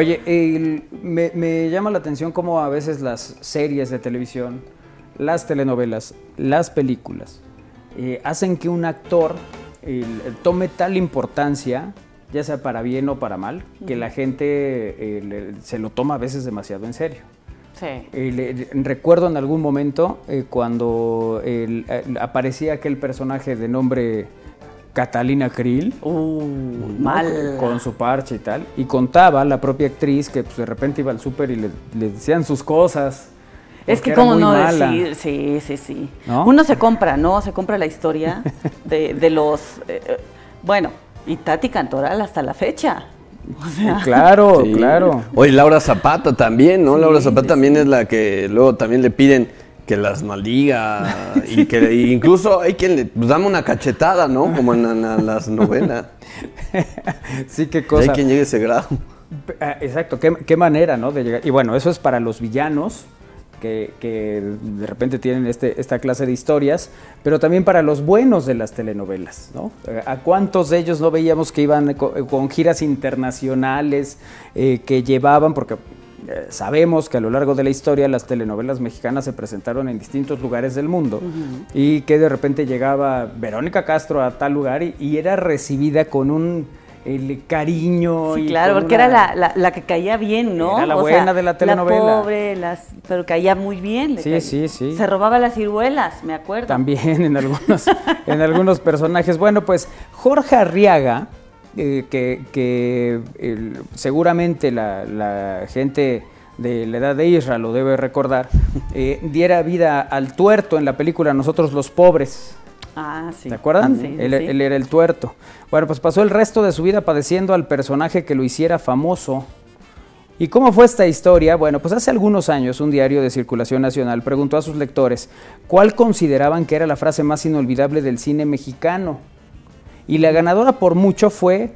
Oye, el- me, me llama la atención cómo a veces las series de televisión, las telenovelas, las películas, eh, hacen que un actor el- el tome tal importancia, ya sea para bien o para mal, que la gente le- se lo toma a veces demasiado en serio. Sí. Eh, le- recuerdo en algún momento eh, cuando el- eh, aparecía aquel personaje de nombre Catalina Krill. Uh, ¿no? mal. Con su parche y tal. Y contaba la propia actriz que pues, de repente iba al súper y le, le decían sus cosas. Es que cómo no mala. decir, sí, sí, sí. ¿No? Uno se compra, ¿no? Se compra la historia de, de los, eh, eh, bueno, y Tati Cantoral hasta la fecha. O sea, Claro, Sí. claro. Oye, Laura Zapata también, ¿no? Sí, Laura Zapata sí, también sí. es la que luego también le piden que las maldiga y que incluso hay quien le pues, dame una cachetada, ¿no? Como en, en- en las novelas. Sí, qué Y hay cosa. quien llegue a ese grado. Ah, Exacto, qué, qué manera, ¿no? De llegar. Y bueno, eso es para los villanos. Que, que de repente tienen este, esta clase de historias, pero también para los buenos de las telenovelas, ¿no? ¿A cuántos de ellos no veíamos que iban co- con, giras internacionales, eh, que llevaban, porque eh, sabemos que a lo largo de la historia las telenovelas mexicanas se presentaron en distintos lugares del mundo y que de repente llegaba Verónica Castro a tal lugar y, y era recibida con un el cariño. sí, y claro, porque una- era la, la- la que caía bien, ¿no? Era la O buena sea, de la telenovela. La pobre, las, pero caía muy bien. Sí, caía- sí, sí. Se robaba las ciruelas, me acuerdo. También en algunos, en algunos personajes. Bueno, pues Jorge Arriaga, eh, que, que, el- seguramente la, la gente de la edad de Israel lo debe recordar, eh, diera vida al tuerto en la película Nosotros los Pobres. Ah, sí. ¿Te acuerdan? Sí, sí, él, sí. él era el tuerto. Bueno, pues pasó el resto de su vida padeciendo al personaje que lo hiciera famoso. ¿Y cómo fue esta historia? Bueno, pues hace algunos años un diario de circulación nacional preguntó a sus lectores cuál consideraban que era la frase más inolvidable del cine mexicano. Y la ganadora por mucho fue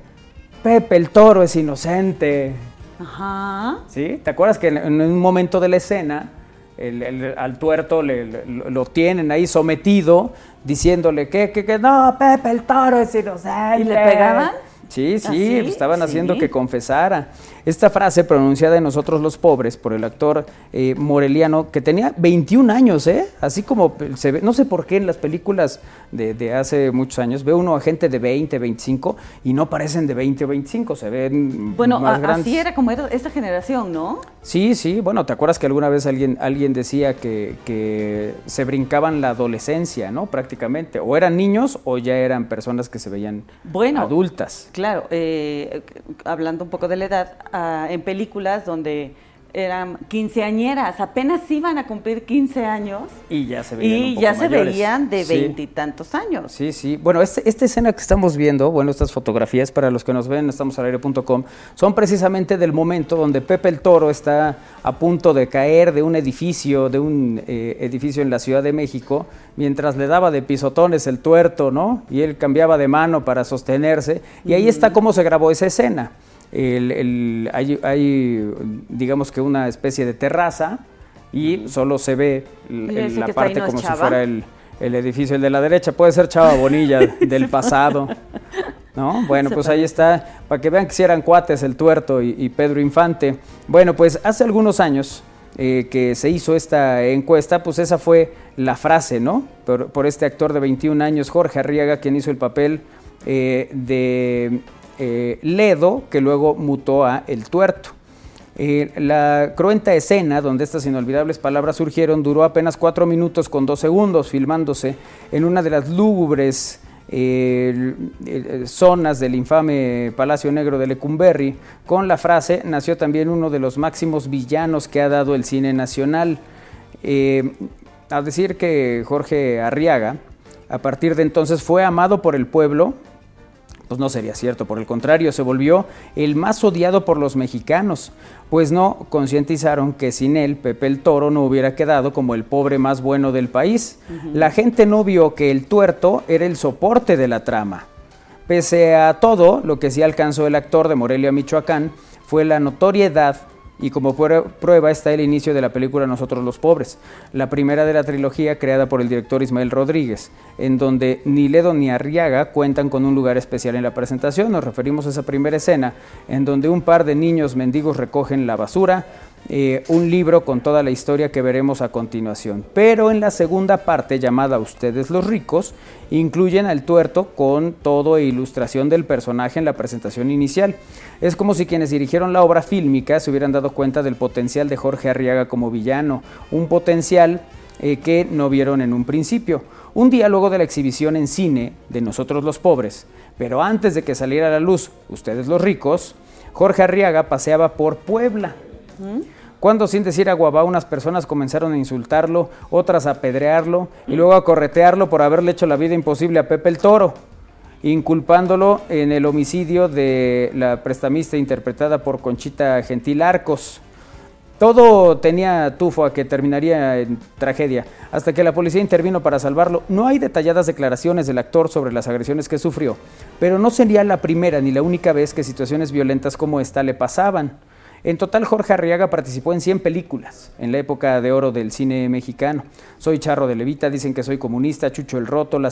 Pepe el Toro es inocente. Ajá. ¿Sí? ¿Te acuerdas que en, en un momento de la escena el- el- al tuerto le- le- lo, lo tienen ahí sometido diciéndole que, que, que no, Pepe el Toro es inocente? ¿Y le pegaban? Sí, sí, ¿Ah, sí? pues estaban haciendo que confesara. Esta frase pronunciada en Nosotros los Pobres por el actor eh, moreliano que tenía 21 años, ¿eh? Así como se ve, no sé por qué en las películas de, de hace muchos años ve uno a gente de 20, 25 y no parecen de 20 o 25, se ven Bueno, más a- grandes. así era como era esta generación, ¿no? Sí, sí, bueno, ¿te acuerdas que alguna vez alguien, alguien decía que, que se brincaban la adolescencia, ¿no? Prácticamente. O eran niños o ya eran personas que se veían Bueno, adultas. Claro, eh, hablando un poco de la edad, ah, en películas donde eran quinceañeras, apenas iban a cumplir 15 años Y ya se veían. un y poco ya se mayores. veían de Sí. veintitantos años. Sí, sí. Bueno, este- esta escena que estamos viendo, bueno, estas fotografías para los que nos ven, estamos al aire.com, son precisamente del momento donde Pepe el Toro está a punto de caer de un edificio, de un eh, edificio en la Ciudad de México, mientras le daba de pisotones el tuerto, ¿no? Y él cambiaba de mano para sostenerse. Y ahí está cómo se grabó esa escena. El- el- hay, hay, digamos que una especie de terraza y solo se ve la parte no como si fuera el, el edificio, el de la derecha, puede ser Chava Bonilla del pasado. ¿No? Bueno, pues ahí está, para que vean que si eran cuates el tuerto y, y Pedro Infante. Bueno, pues hace algunos años eh, que se hizo esta encuesta, pues esa fue la frase, ¿no? Por, por este actor de 21 años, Jorge Arriaga, quien hizo el papel eh, de eh, Ledo, que luego mutó a El Tuerto. Eh, la cruenta escena donde estas inolvidables palabras surgieron duró apenas cuatro minutos con dos segundos, filmándose en una de las lúgubres eh, zonas del infame Palacio Negro de Lecumberri. Con la frase nació también uno de los máximos villanos que ha dado el cine nacional. A decir que Jorge Arriaga, a partir de entonces, fue amado por el pueblo, pues no sería cierto, por el contrario, se volvió el más odiado por los mexicanos, pues no concientizaron que sin él Pepe el Toro no hubiera quedado como el pobre más bueno del país. La gente no vio que el tuerto era el soporte de la trama. Pese a todo, lo que sí alcanzó el actor de Morelia, Michoacán, fue la notoriedad y como prueba está el inicio de la película Nosotros los Pobres, la primera de la trilogía creada por el director Ismael Rodríguez, en donde ni Ledo ni Arriaga cuentan con un lugar especial en la presentación. Nos referimos a esa primera escena en donde un par de niños mendigos recogen la basura, eh, un libro con toda la historia que veremos a continuación. Pero en la segunda parte, llamada Ustedes los ricos, incluyen al tuerto con todo e ilustración del personaje en la presentación inicial. Es como si quienes dirigieron la obra fílmica se hubieran dado cuenta del potencial de Jorge Arriaga como villano, un potencial eh, que no vieron en un principio. Un día luego de la exhibición en cine de Nosotros los Pobres, pero antes de que saliera a la luz Ustedes los ricos, Jorge Arriaga paseaba por Puebla cuando sin decir aguabá unas personas comenzaron a insultarlo, otras a apedrearlo y luego a corretearlo por haberle hecho la vida imposible a Pepe el Toro, inculpándolo en el homicidio de la prestamista interpretada por Conchita Gentil Arcos. Todo tenía tufo a que terminaría en tragedia, hasta que la policía intervino para salvarlo. No hay detalladas declaraciones del actor sobre las agresiones que sufrió, pero no sería la primera ni la única vez que situaciones violentas como esta le pasaban. En total, Jorge Arriaga participó en 100 películas en la época de oro del cine mexicano. Soy Charro de Levita, dicen que soy comunista, Chucho el Roto, La,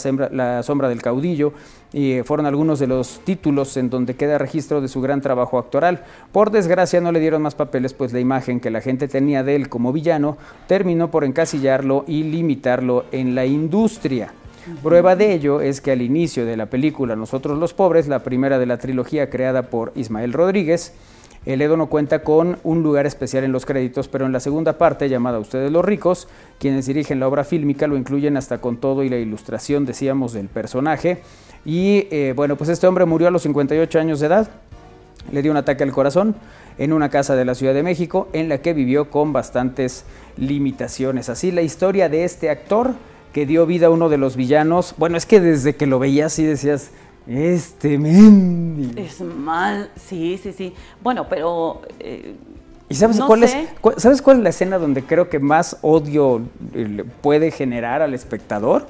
Sombra del Caudillo, y eh, fueron algunos de los títulos en donde queda registro de su gran trabajo actoral. Por desgracia no le dieron más papeles, pues la imagen que la gente tenía de él como villano terminó por encasillarlo y limitarlo en la industria. Prueba de ello es que al inicio de la película Nosotros los Pobres, la primera de la trilogía creada por Ismael Rodríguez, el Edo no cuenta con un lugar especial en los créditos, pero en la segunda parte, llamada Ustedes los ricos, quienes dirigen la obra fílmica lo incluyen hasta con todo y la ilustración, decíamos, del personaje. Y eh, bueno, pues este hombre murió a los 58 años de edad, le dio un ataque al corazón en una casa de la Ciudad de México en la que vivió con bastantes limitaciones. Así la historia de este actor que dio vida a uno de los villanos. Bueno, es que desde que lo veías sí decías, este Mendy. Es mal, sí, sí, sí. Bueno, pero... Eh, ¿Y sabes, cuál es, sabes cuál es la escena donde creo que más odio eh, puede generar al espectador?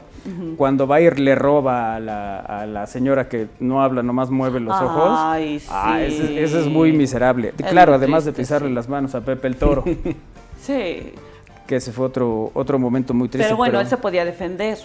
Cuando va y le roba a la, señora que no habla, nomás mueve los ojos. Ay, sí. Ah, ese, es muy miserable. claro, además de pisarle las manos a Pepe el Toro. sí. Que ese fue otro, otro momento muy triste. Pero bueno, él se podía defender.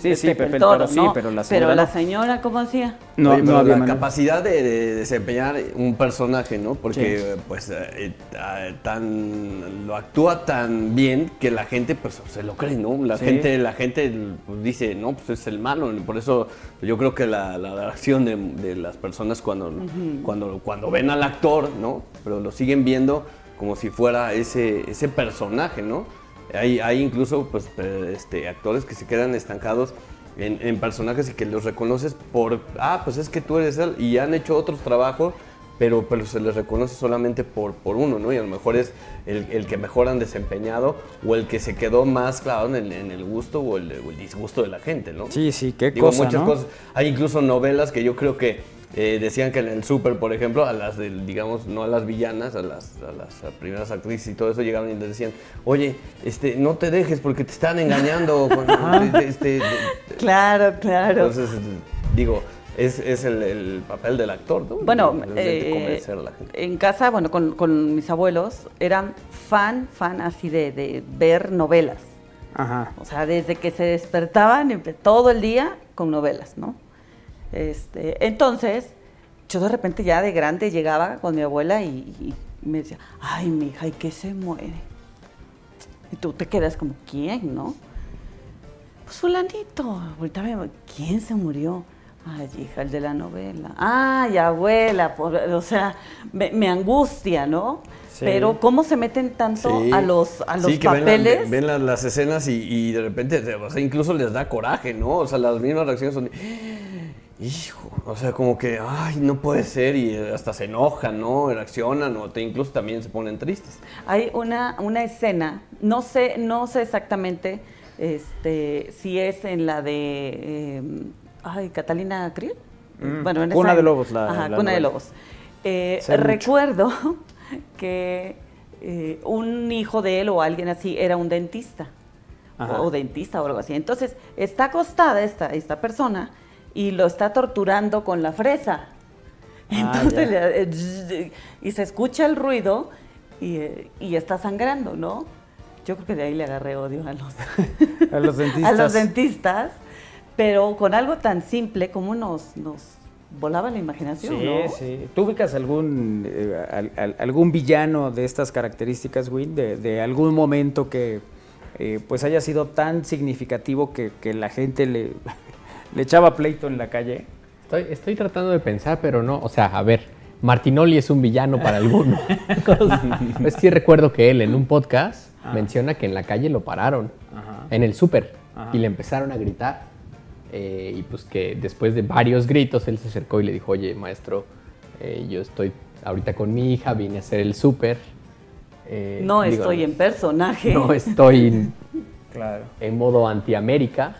Sí, sí, Pepe, el Toro, sí, pero la señora. Pero la señora, ¿cómo hacía? No, no la capacidad de, desempeñar un personaje, ¿no? Porque, pues, eh, eh, tan lo actúa tan bien que la gente, pues, se lo cree, ¿no? La gente, la gente pues, dice, no, pues es el malo. Por eso yo creo que la, la acción de, las personas cuando, cuando, cuando ven al actor, ¿no? Pero lo siguen viendo como si fuera ese, ese personaje, ¿no? Hay, hay incluso pues, este, actores que se quedan estancados en, personajes y que los reconoces por, ah, pues es que tú eres él, y han hecho otros trabajos, pero, pero se les reconoce solamente por, por uno, ¿no? Y a lo mejor es el, que mejor han desempeñado o el que se quedó más clavado en el, gusto o el, disgusto de la gente, ¿no? Sí, sí, qué cosa, muchas cosas. Hay incluso novelas que yo creo que eh, decían que en el súper, por ejemplo, a las, digamos, no a las villanas, a las, a las primeras actrices y todo eso, llegaban y les decían, oye, este, no te dejes porque te están engañando. este, claro, claro. Entonces, digo, es, es el, papel del actor, ¿no? Bueno, eh, en casa, bueno, con, con, mis abuelos, eran fan, fan así de, de ver novelas. Ajá. O sea, desde que se despertaban, todo el día con novelas, ¿no? Este, entonces, yo de repente ya de grande llegaba con mi abuela y, me decía, ay, mi hija, ¿y qué se muere? Y tú te quedas como, ¿quién, no? Pues fulanito. Ahorita ¿quién se murió? Ay, hija, el de la novela. Ay, abuela, o sea, me, angustia, ¿no? Pero cómo se meten tanto a los, a los papeles. Ven, las, escenas y, y, de repente, o sea, incluso les da coraje, ¿no? O sea, las mismas reacciones son hijo, o sea, como que, ay, no puede ser y hasta se enojan, ¿no? Reaccionan o te, incluso también se ponen tristes. Hay una, una escena, no sé, no sé exactamente este, si es en la de, em, ay, Catalina Kriel. Mm, bueno, en Cuna de Lobos, la, ajá, Cuna de Lobos. Eh, recuerdo que eh, un hijo de él o alguien así era un dentista. O dentista o algo así. Entonces, está acostada esta, esta persona y lo está torturando con la fresa. Ah, Entonces, eh, y se escucha el ruido y, y está sangrando, ¿no? Yo creo que de ahí le agarré odio a los, a los dentistas. a los dentistas, pero con algo tan simple como nos, nos volaba la imaginación. Sí, ¿no? sí. ¿Tú ubicas algún, eh, algún villano de estas características, Will? De, algún momento que eh, pues haya sido tan significativo que, la gente le, le, echaba pleito en la calle. Estoy, estoy tratando de pensar, pero no, o sea, a ver, Martinoli es un villano para alguno. es que recuerdo que él en un podcast ah. menciona que en la calle lo pararon, en el súper, y le empezaron a gritar eh, y pues que después de varios gritos él se acercó y le dijo, oye maestro, eh, yo estoy ahorita con mi hija, vine a hacer el súper. Eh, no estoy en personaje. No estoy en modo anti-América.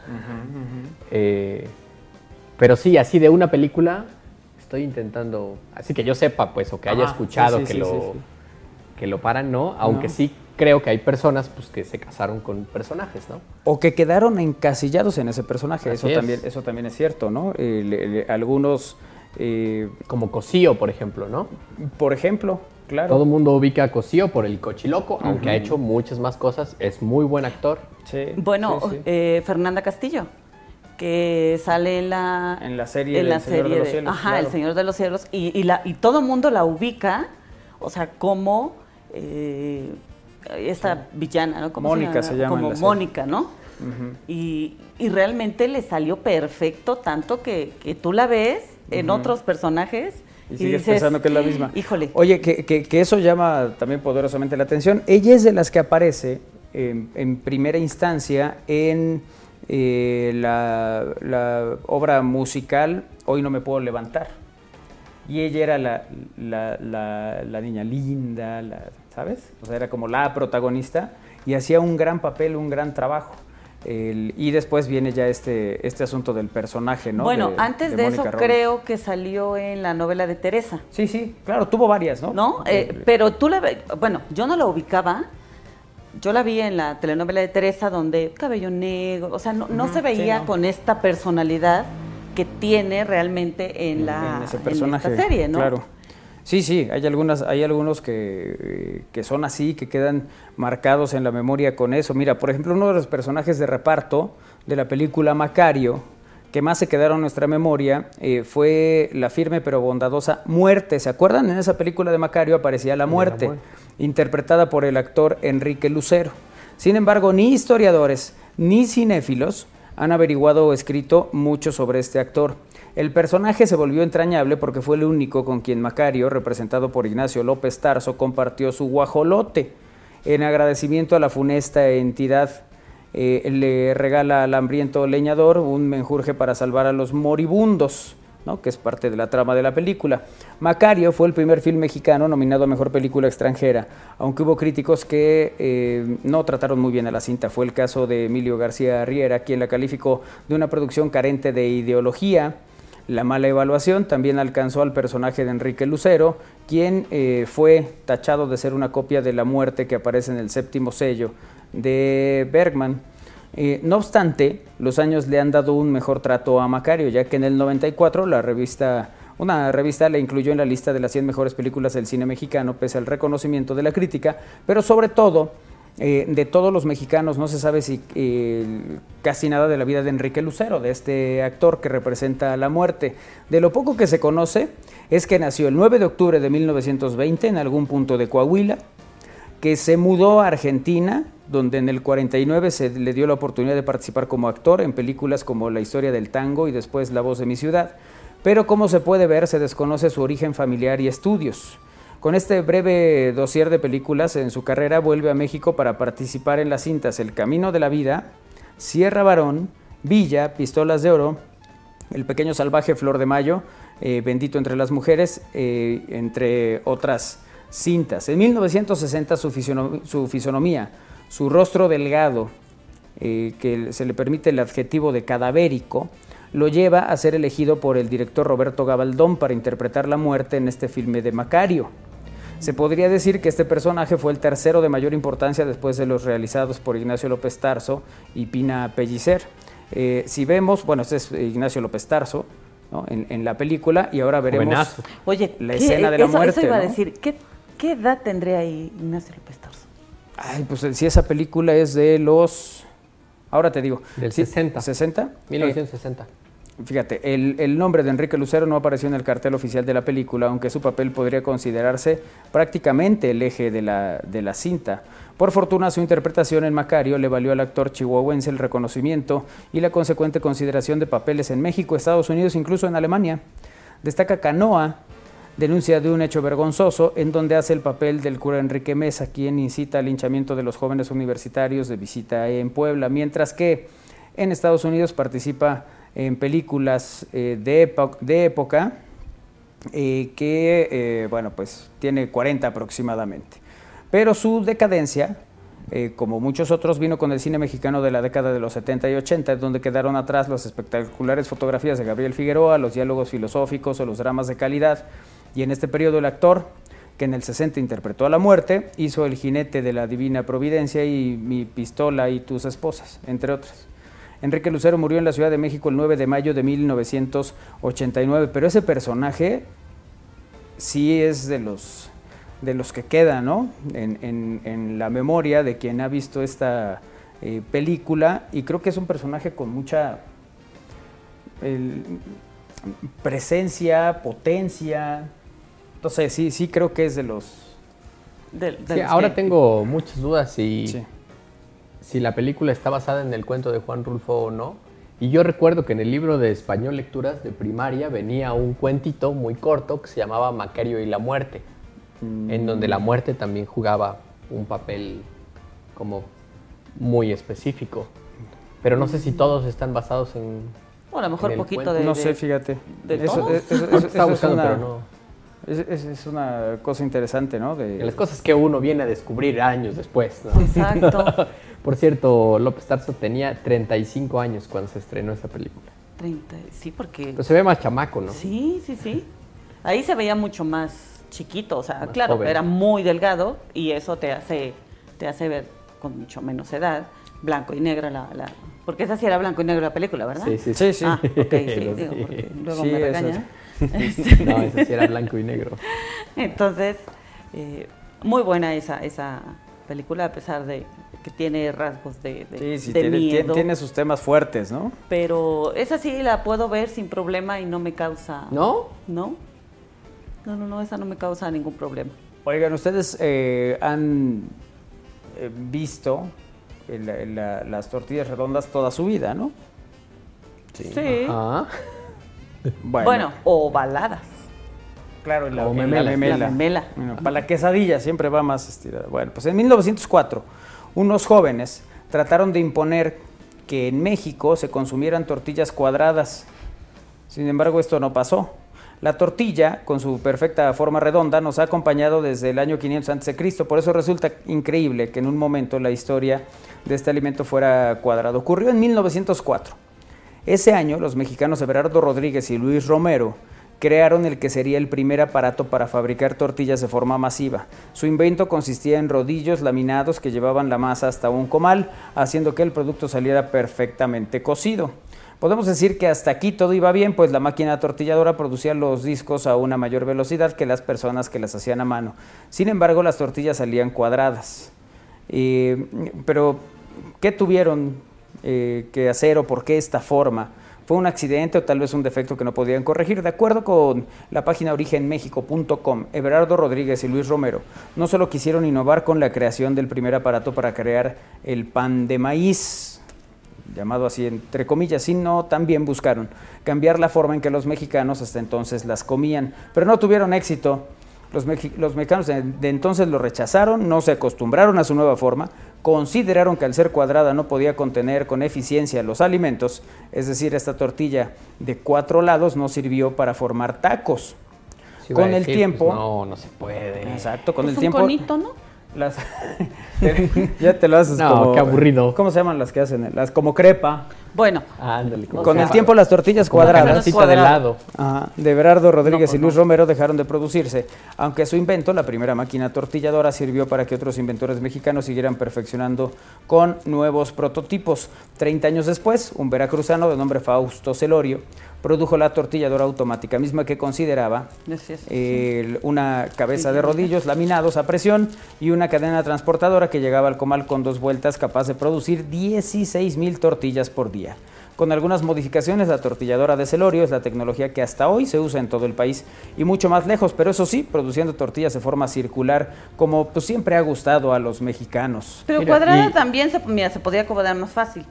pero sí, así de una película estoy intentando, así que yo sepa pues o que haya escuchado que, lo, que lo paran, no, aunque sí creo que hay personas pues, que se casaron con personajes, ¿no? O que quedaron encasillados en ese personaje, eso también, eso también es cierto, ¿no? algunos... Eh, Como Cosío, por ejemplo, ¿no? Por ejemplo, claro. Todo el mundo ubica a Cosío por el cochiloco, aunque ha hecho muchas más cosas, es muy buen actor. Sí, bueno, eh, Fernanda Castillo que sale en la, en la serie, en la serie de los Cielos. Ajá, El Señor de los Cielos. Y, y, la, y todo el mundo la ubica, o sea, como eh, esta villana, ¿no? Mónica se llama. Como Mónica, ¿no? y, realmente le salió perfecto, tanto que, tú la ves en otros personajes. Y, sigues pensando que es la misma. Híjole. Oye, que, eso llama también poderosamente la atención. Ella es de las que aparece en primera instancia en eh, la, obra musical Hoy no me puedo levantar. Y ella era la, la niña linda, ¿sabes? O sea, era como la protagonista y hacía un gran papel, un gran trabajo. Y después viene ya este, este asunto del personaje, ¿no? Bueno, antes de, eso creo que salió en la novela de Teresa. Sí, sí, claro, tuvo varias, ¿no? No, eh, pero tú la... Bueno, yo no la ubicaba. Yo la vi en la telenovela de Teresa donde cabello negro, o sea, no, se veía con esta personalidad que tiene realmente en la en esta serie, ¿no? Claro. Sí, sí, hay algunas, hay algunos que, son así, que quedan marcados en la memoria con eso. Mira, por ejemplo, uno de los personajes de reparto de la película Macario, que más se quedaron en nuestra memoria, eh, fue la firme pero bondadosa Muerte. ¿Se acuerdan? En esa película de Macario aparecía la muerte, interpretada por el actor Enrique Lucero. Sin embargo, ni historiadores ni cinéfilos han averiguado o escrito mucho sobre este actor. El personaje se volvió entrañable porque fue el único con quien Macario, representado por Ignacio López Tarso, compartió su guajolote. En agradecimiento a la funesta entidad, eh, le regala al hambriento leñador un menjurje para salvar a los moribundos. que es parte de la trama de la película. Macario fue el primer film mexicano nominado a Mejor Película Extranjera, aunque hubo críticos que eh, no trataron muy bien a la cinta. Fue el caso de Emilio García Riera, quien la calificó de una producción carente de ideología, la mala evaluación también alcanzó al personaje de Enrique Lucero, quien eh, fue tachado de ser una copia de la muerte que aparece en el séptimo sello de Bergman. Eh, no obstante, los años le han dado un mejor trato a Macario, ya que en el 94 la revista, una revista le incluyó en la lista de las 100 mejores películas del cine mexicano, pese al reconocimiento de la crítica, pero sobre todo eh, de todos los mexicanos no se sabe si eh, casi nada de la vida de Enrique Lucero, de este actor que representa la muerte. De lo poco que se conoce es que nació el 9 de octubre de 1920 en algún punto de Coahuila, que se mudó a Argentina, donde en el 49 se le dio la oportunidad de participar como actor en películas como La historia del tango y después La voz de mi ciudad. Pero como se puede ver, se desconoce su origen familiar y estudios. Con este breve dossier de películas en su carrera vuelve a México para participar en las cintas El Camino de la Vida, Sierra Varón, Villa, Pistolas de Oro, El Pequeño Salvaje, Flor de Mayo, eh, Bendito entre las Mujeres, eh, entre otras cintas. En 1960 su, su fisonomía, su rostro delgado, eh, que se le permite el adjetivo de cadavérico, lo lleva a ser elegido por el director Roberto Gabaldón para interpretar la muerte en este filme de Macario. Se podría decir que este personaje fue el tercero de mayor importancia después de los realizados por Ignacio López Tarso y Pina Pellicer. Eh, si vemos, bueno, este es Ignacio López Tarso en, la película y ahora veremos Oye, la escena de la muerte. Eso iba a decir, ¿qué, ¿Qué edad tendría ahí Ignacio López Tarso? Ay, pues si esa película es de los... Ahora te digo. Del 60. ¿60? 1960. Fíjate, el, nombre de Enrique Lucero no apareció en el cartel oficial de la película, aunque su papel podría considerarse prácticamente el eje de la, de la cinta. Por fortuna, su interpretación en Macario le valió al actor chihuahuense el reconocimiento y la consecuente consideración de papeles en México, Estados Unidos, incluso en Alemania. Destaca Canoa, denuncia de un hecho vergonzoso en donde hace el papel del cura Enrique Mesa, quien incita al linchamiento de los jóvenes universitarios de visita en Puebla, mientras que en Estados Unidos participa en películas eh, de, época eh, que, eh, bueno, pues tiene 40 aproximadamente. Pero su decadencia, como muchos otros, vino con el cine mexicano de la década de los 70 y 80, donde quedaron atrás las espectaculares fotografías de Gabriel Figueroa, los diálogos filosóficos o los dramas de calidad. Y en este periodo el actor, que en el 60 interpretó a la muerte, hizo El jinete de la divina providencia y Mi pistola y tus esposas, entre otras. Enrique Lucero murió en la Ciudad de México el 9 de mayo de 1989, pero ese personaje sí es de los, de los que queda ¿no? en, la memoria de quien ha visto esta eh, película y creo que es un personaje con mucha presencia, potencia. Entonces sí, sí creo que es de los... ahora tengo muchas dudas y si la película está basada en el cuento de Juan Rulfo o no. Y yo recuerdo que en el libro de español lecturas de primaria venía un cuentito muy corto que se llamaba Macario y la muerte, en donde la muerte también jugaba un papel como muy específico. Pero no sé si todos están basados en... O a lo mejor poquito de... No sé, fíjate. De eso, es una... cosa interesante, ¿no? De... Las cosas que uno viene a descubrir años después. Exacto. Por cierto, López Tarso tenía 35 años cuando se estrenó esa película. 30, sí, porque... Pero se ve más chamaco, ¿no? Sí, sí, sí. Ahí se veía mucho más chiquito, o sea, claro, era muy delgado y eso te hace, te hace ver con mucho menos edad, blanco y negro la, la... Porque esa sí era blanco y negro la película, ¿verdad? Sí, sí, sí. sí. Ah, ok, sí, digo, porque luego me regañan. no, esa sí era blanco y negro. Entonces, eh, muy buena esa, esa película, a pesar de que tiene rasgos de, de, sí, tiene, miedo. Tiene sus temas fuertes, ¿no? Pero esa sí la puedo ver sin problema y no me causa... ¿No? No. No, no, no, esa no me causa ningún problema. Oigan, ustedes eh, han eh, visto las tortillas redondas toda su vida, ¿no? Sí. Bueno. bueno, ovaladas. Claro, la, memela. para la quesadilla siempre va más estirada. Bueno, pues en 1904 unos jóvenes trataron de imponer que en México se consumieran tortillas cuadradas. Sin embargo, esto no pasó. La tortilla, con su perfecta forma redonda, nos ha acompañado desde el año 500 a.C. Por eso resulta increíble que en un momento la historia de este alimento fuera cuadrado. Ocurrió en 1904. Ese año, los mexicanos Everardo Rodríguez y Luis Romero crearon el que sería el primer aparato para fabricar tortillas de forma masiva. Su invento consistía en rodillos laminados que llevaban la masa hasta un comal, haciendo que el producto saliera perfectamente cocido. Podemos decir que hasta aquí todo iba bien, pues la máquina tortilladora producía los discos a una mayor velocidad que las personas que las hacían a mano. Sin embargo, las tortillas salían cuadradas. pero, ¿qué tuvieron eh, que hacer o por qué esta forma? Fue un accidente o tal vez un defecto que no podían corregir. De acuerdo con la página origenmexico.com, Everardo Rodríguez y Luis Romero no solo quisieron innovar con la creación del primer aparato para crear el pan de maíz, llamado así entre comillas, sino también buscaron cambiar la forma en que los mexicanos hasta entonces las comían, pero no tuvieron éxito. Los, mexicanos de entonces lo rechazaron, no se acostumbraron a su nueva forma, consideraron que al ser cuadrada no podía contener con eficiencia los alimentos, es decir, esta tortilla de cuatro lados no sirvió para formar tacos. con el tiempo... Pues, no, no se puede. Exacto, con el tiempo... Conito, ¿no? Las, ya te lo haces no, qué aburrido. ¿Cómo se llaman las que hacen? Las como crepa. Bueno. con el tiempo las tortillas cuadradas. de lado. de Berardo Rodríguez y Luis Romero dejaron de producirse, aunque su invento, la primera máquina tortilladora, sirvió para que otros inventores mexicanos siguieran perfeccionando con nuevos prototipos. Treinta años después, un veracruzano de nombre Fausto Celorio produjo la tortilladora automática, misma que consideraba una cabeza de rodillos laminados a presión y una cadena transportadora que llegaba al comal con dos vueltas capaz de producir 16 mil tortillas por día. Con algunas modificaciones, la tortilladora de Celorio es la tecnología que hasta hoy se usa en todo el país y mucho más lejos, pero eso sí, produciendo tortillas de forma circular, como pues, siempre ha gustado a los mexicanos. Pero cuadrada también se, mira, se podía acomodar más fácil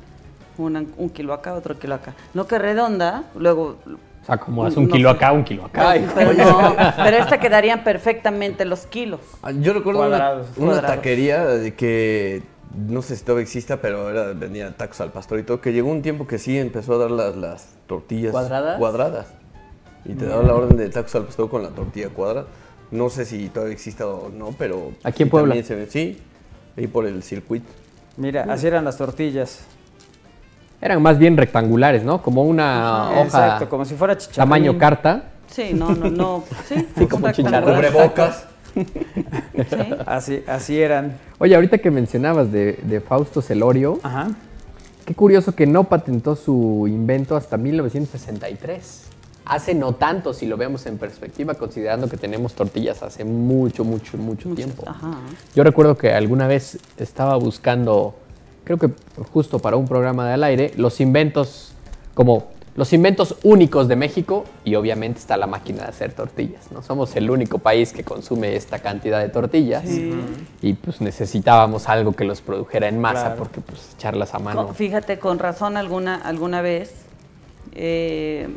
un kilo acá, otro kilo acá. No que redonda, luego... O sea, como un kilo acá, un kilo acá. pero, no, pero esta quedarían perfectamente los kilos. Ah, yo recuerdo una, taquería de que no sé si todavía exista, pero era, vendía tacos al pastor y todo, que llegó un tiempo que sí empezó a dar las, las tortillas cuadradas. Y te daba la orden de tacos al pastor con la tortilla cuadrada. No sé si todavía exista o no, pero... ¿Aquí en Puebla? sí, ahí por el circuito. Mira, así eran las tortillas. Eran más bien rectangulares, ¿no? Como una hoja. Exacto, como si fuera Tamaño carta. Sí, no, no, no. Sí, sí como chicharrón. Cubrebocas. Sí. Así, así eran. Oye, ahorita que mencionabas de, Fausto Celorio, Ajá. qué curioso que no patentó su invento hasta 1963. Hace no tanto, si lo vemos en perspectiva, considerando que tenemos tortillas hace mucho, mucho, mucho, tiempo. Ajá. Yo recuerdo que alguna vez estaba buscando creo que justo para un programa del aire, los inventos como los inventos únicos de México y obviamente está la máquina de hacer tortillas. ¿no? Somos el único país que consume esta cantidad de tortillas y pues necesitábamos algo que los produjera en masa porque pues echarlas a mano. Fíjate, con razón alguna, alguna vez eh,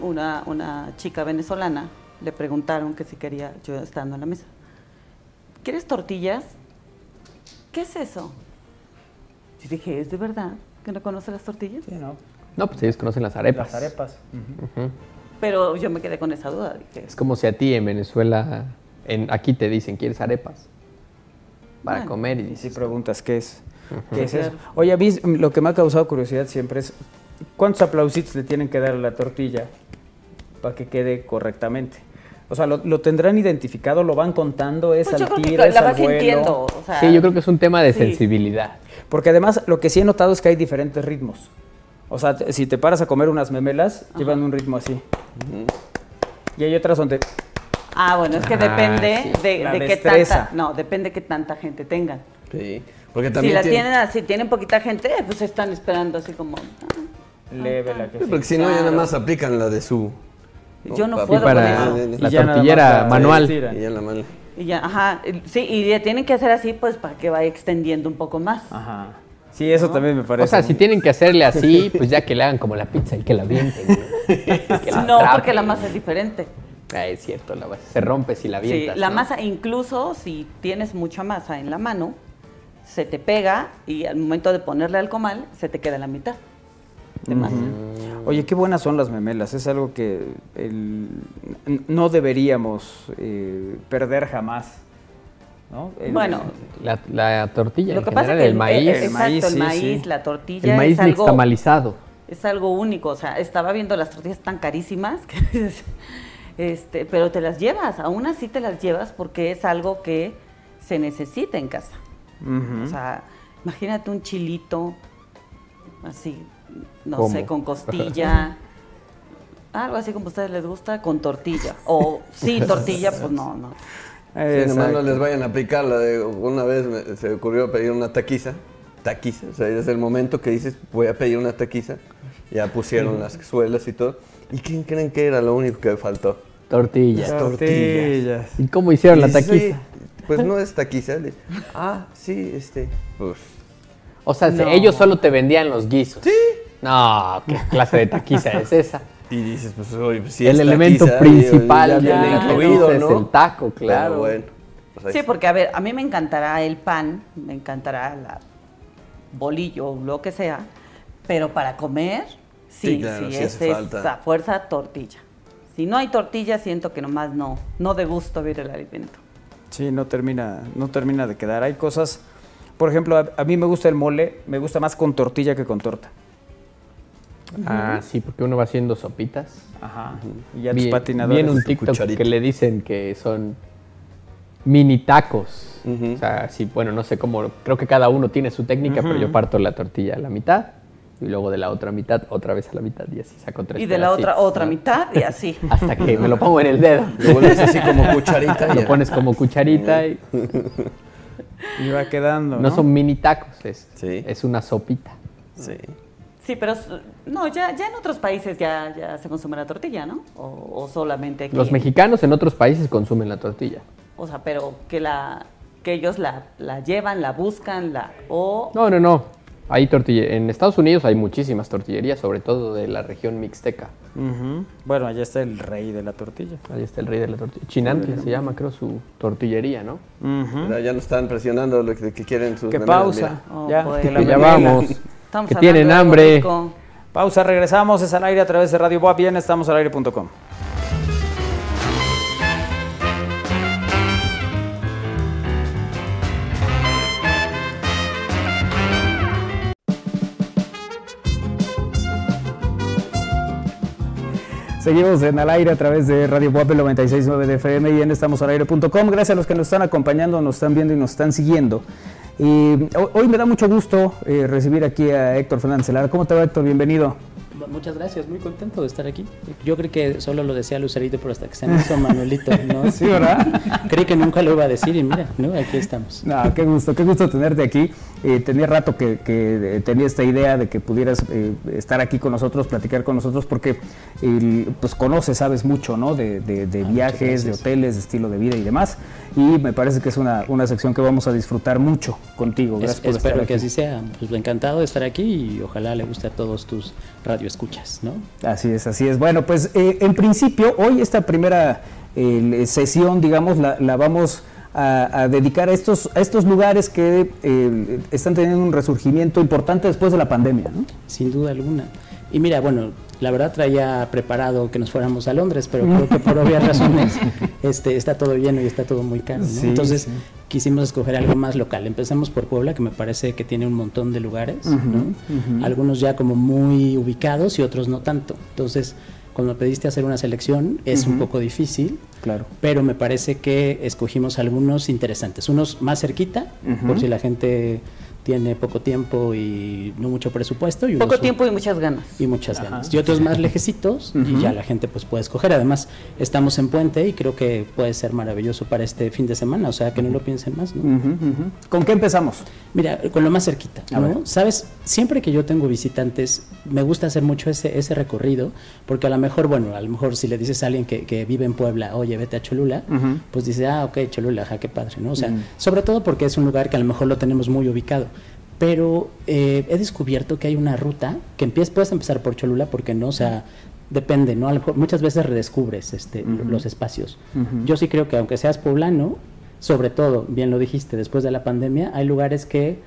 una, una chica venezolana le preguntaron que si quería, yo estando en la mesa, ¿quieres tortillas? ¿Qué es eso? Y dije, ¿es de verdad que no conoce las tortillas? Sí, no. No, pues ellos conocen las arepas. Las arepas. Pero yo me quedé con esa duda. Es como si a ti en Venezuela, en, aquí te dicen, ¿quieres arepas? Para comer. Y, si preguntas, ¿qué es? ¿Qué es eso? Oye, a lo que me ha causado curiosidad siempre es, ¿cuántos aplausitos le tienen que dar a la tortilla para que quede correctamente? O sea, ¿lo, tendrán identificado? ¿Lo van contando? ¿Es pues al tiro? ¿Es al vuelo? sí, yo creo que es un tema de sensibilidad. Porque además lo que sí he notado es que hay diferentes ritmos. O sea, si te paras a comer unas memelas, llevan un ritmo así. Y hay otras donde... Ah, bueno, es que depende de, qué tanta... No, depende de qué tanta gente tengan. Sí, porque también... Si la tienen así, tienen poquita gente, pues están esperando así como... Ah, Leve la que sí, Porque si no, ya nada más aplican la de su... Yo no puedo para La tortillera manual. Y ya la mano. Y ya, ajá, sí, y tienen que hacer así pues para que vaya extendiendo un poco más. Ajá. Sí, eso también me parece. O sea, si tienen que hacerle así, pues ya que le hagan como la pizza y que la vienten. no, porque la masa es diferente. Ah, es cierto, la se rompe si la vientas. Sí, la masa, incluso si tienes mucha masa en la mano, se te pega y al momento de ponerle al comal, se te queda la mitad de masa. Oye, qué buenas son las memelas. Es algo que no deberíamos eh, perder jamás. Bueno, la, tortilla, lo que pasa es que el, maíz, el, maíz, el maíz, la tortilla, el maíz es algo, Es algo único, o sea, estaba viendo las tortillas tan carísimas, que, este, pero te las llevas, aún así te las llevas porque es algo que se necesita en casa. O sea, imagínate un chilito así no sé, con costilla. Algo así como a ustedes les gusta, con tortilla. O sí, tortilla, pues no, no. Sí, nomás no les vayan a aplicar la de una vez me, se ocurrió pedir una taquiza, taquiza, o sea, es el momento que dices voy a pedir una taquiza, ya pusieron las suelas y todo. ¿Y quién creen que era lo único que faltó? Tortillas. tortillas. ¿Y cómo hicieron la taquiza? pues no es taquiza. ah, sí, este, pues o sea, ellos solo te vendían los guisos. Sí. No, ¿qué clase de taquiza es esa? Y dices, pues, oye, pues si El elemento principal ya, incluido, ¿no? es el taco, claro. bueno, pues sí, porque a ver, a mí me encantará el pan, me encantará la bolillo, lo que sea, pero para comer, sí, sí, es esa fuerza tortilla. Si no hay tortilla, siento que nomás no, no de gusto ver el alimento. Sí, no termina, no termina de quedar. Hay cosas por ejemplo, a, mí me gusta el mole, me gusta más con tortilla que con torta. Ah, sí, porque uno va haciendo sopitas. Ajá. Y ya tus patinadores. Viene un TikTok que le dicen que son mini tacos. O sea, sí, bueno, no sé cómo, creo que cada uno tiene su técnica, pero yo parto la tortilla a la mitad y luego de la otra mitad otra vez a la mitad y así saco tres Y de la otra otra mitad y así. Hasta que me lo pongo en el dedo. Lo vuelves así como cucharita. Lo pones como cucharita y... y va quedando, ¿no? son mini tacos, es, es una sopita. Sí. Sí, pero no, ya, ya en otros países ya, ya se consume la tortilla, ¿no? O, solamente aquí. Los mexicanos en otros países consumen la tortilla. O sea, pero que la que ellos la, la llevan, la buscan, la o No, no, no. Hay tortilla. En Estados Unidos hay muchísimas tortillerías, sobre todo de la región mixteca. Bueno, allá está el rey de la tortilla. Allá está el rey de la tortilla. Chinantle se llama, creo, su tortillería, ¿no? Ya nos están presionando lo que, quieren sus Que pausa. Oh, ya, pues. que, ya vamos. que tienen hambre. Pausa, regresamos. Es al aire a través de Radio Boa. Bien, estamos al aire.com. Seguimos en al aire a través de Radio Pop 969 de FM y en estamosalaire.com. Gracias a los que nos están acompañando, nos están viendo y nos están siguiendo. Y hoy me da mucho gusto eh, recibir aquí a Héctor Fernández. ¿Cómo te va Héctor? Bienvenido. Muchas gracias, muy contento de estar aquí. Yo creo que solo lo decía Lucerito, pero hasta que se me hizo Manuelito, ¿no? sí, ¿verdad? Creí que nunca lo iba a decir y mira, ¿no? Aquí estamos. No, qué gusto, qué gusto tenerte aquí. Eh, tenía rato que, que, tenía esta idea de que pudieras eh, estar aquí con nosotros, platicar con nosotros, porque pues conoces, sabes mucho, ¿no? De, de, ah, viajes, de hoteles, de estilo de vida y demás. Y me parece que es una, una sección que vamos a disfrutar mucho contigo. Gracias por espero estar que así sea. Pues encantado de estar aquí y ojalá le guste a todos tus radioescuchas, ¿no? Así es, así es. Bueno, pues eh, en principio, hoy esta primera sesión, digamos, la, la vamos a, dedicar a estos, a estos lugares que eh, están teniendo un resurgimiento importante después de la pandemia, ¿no? Sin duda alguna. Y mira, bueno, la verdad traía preparado que nos fuéramos a Londres, pero creo que por obvias razones este, está todo lleno y está todo muy caro. Entonces quisimos escoger algo más local. Empezamos por Puebla, que me parece que tiene un montón de lugares, algunos ya como muy ubicados y otros no tanto. Entonces cuando pediste hacer una selección es un poco difícil, claro. pero me parece que escogimos algunos interesantes, unos más cerquita, por si la gente tiene poco tiempo y no mucho presupuesto. Y poco tiempo y muchas ganas. Y muchas ganas. Y otros más lejecitos y ya la gente pues puede escoger. Además, estamos en Puente y creo que puede ser maravilloso para este fin de semana, o sea, que no lo piensen más, ¿no? ¿Con qué empezamos? Mira, con lo más cerquita, ¿no? Sabes, siempre que yo tengo visitantes, me gusta hacer mucho ese, ese recorrido, porque a lo mejor, bueno, a lo mejor si le dices a alguien que, que vive en Puebla, oye, vete a Cholula, pues dice, ah, ok, Cholula, ja, qué padre, ¿no? O sea, sobre todo porque es un lugar que a lo mejor lo tenemos muy ubicado pero eh, he descubierto que hay una ruta que empieza, puedes empezar por Cholula, porque no, o sea, depende, ¿no? muchas veces redescubres este, los espacios. Yo sí creo que aunque seas poblano, sobre todo, bien lo dijiste, después de la pandemia, hay lugares que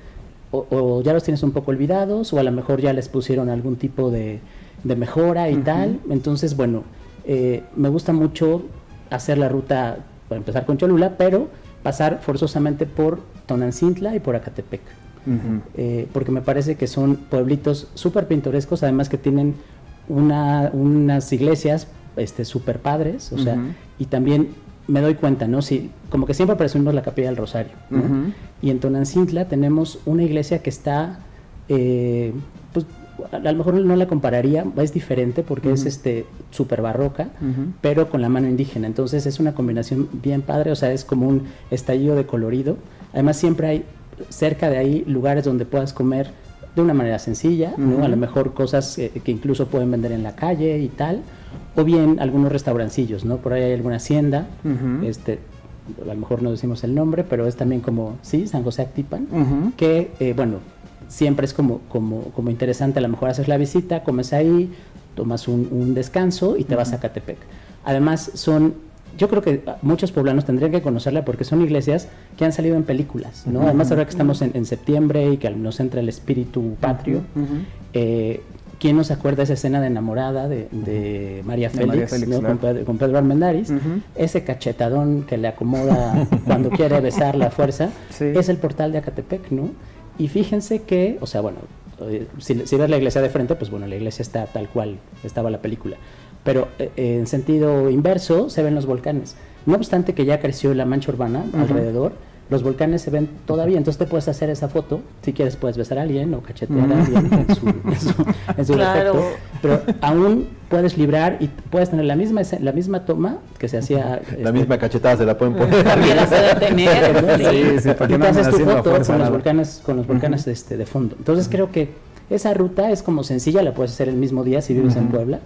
o, ya los tienes un poco olvidados, o a lo mejor ya les pusieron algún tipo de, mejora y tal. Entonces, bueno, eh, me gusta mucho hacer la ruta, para empezar con Cholula, pero pasar forzosamente por Tonancintla y por Acatepec. Eh, porque me parece que son pueblitos súper pintorescos, además que tienen unas iglesias este, súper padres, o sea, y también me doy cuenta, ¿no? Si, como que siempre presumimos la capilla del Rosario, Y en Tonancintla tenemos una iglesia que está, eh, pues, a lo mejor no la compararía, es diferente porque es este súper barroca, pero con la mano indígena. Entonces es una combinación bien padre, o sea, es como un estallido de colorido. Además siempre hay cerca de ahí lugares donde puedas comer de una manera sencilla, ¿no? a lo mejor cosas que incluso pueden vender en la calle y tal, o bien algunos restaurancillos, ¿no? Por ahí hay alguna hacienda, este, a lo mejor no decimos el nombre, pero es también como, sí, San José Actipan, que, eh, bueno, siempre es como, como, como interesante, a lo mejor haces la visita, comes ahí, tomas un, descanso y te vas a Catepec. Además, son yo creo que muchos poblanos tendrían que conocerla porque son iglesias que han salido en películas, ¿no? Además ahora que estamos en, septiembre y que nos entra el espíritu patrio, eh, ¿quién nos acuerda esa escena de enamorada de, María Félix, con, Pedro, Armendáriz? Ese cachetadón que le acomoda cuando quiere besar la fuerza, es el portal de Acatepec, ¿no? Y fíjense que, o sea, bueno, si, ves la iglesia de frente, pues bueno, la iglesia está tal cual estaba la película. Pero en sentido inverso se ven los volcanes. No obstante que ya creció la mancha urbana alrededor, los volcanes se ven todavía, entonces te puedes hacer esa foto, si quieres puedes besar a alguien o cachetear a alguien en su, en su, defecto, pero aún puedes librar y puedes tener la misma la misma toma que se hacía... La este, misma cachetada se la pueden poner. También la tener. sí, sí, porque y te haces tu foto con los volcanes, con los volcanes este, de fondo. Entonces creo que esa ruta es como sencilla, la puedes hacer el mismo día si vives en Puebla.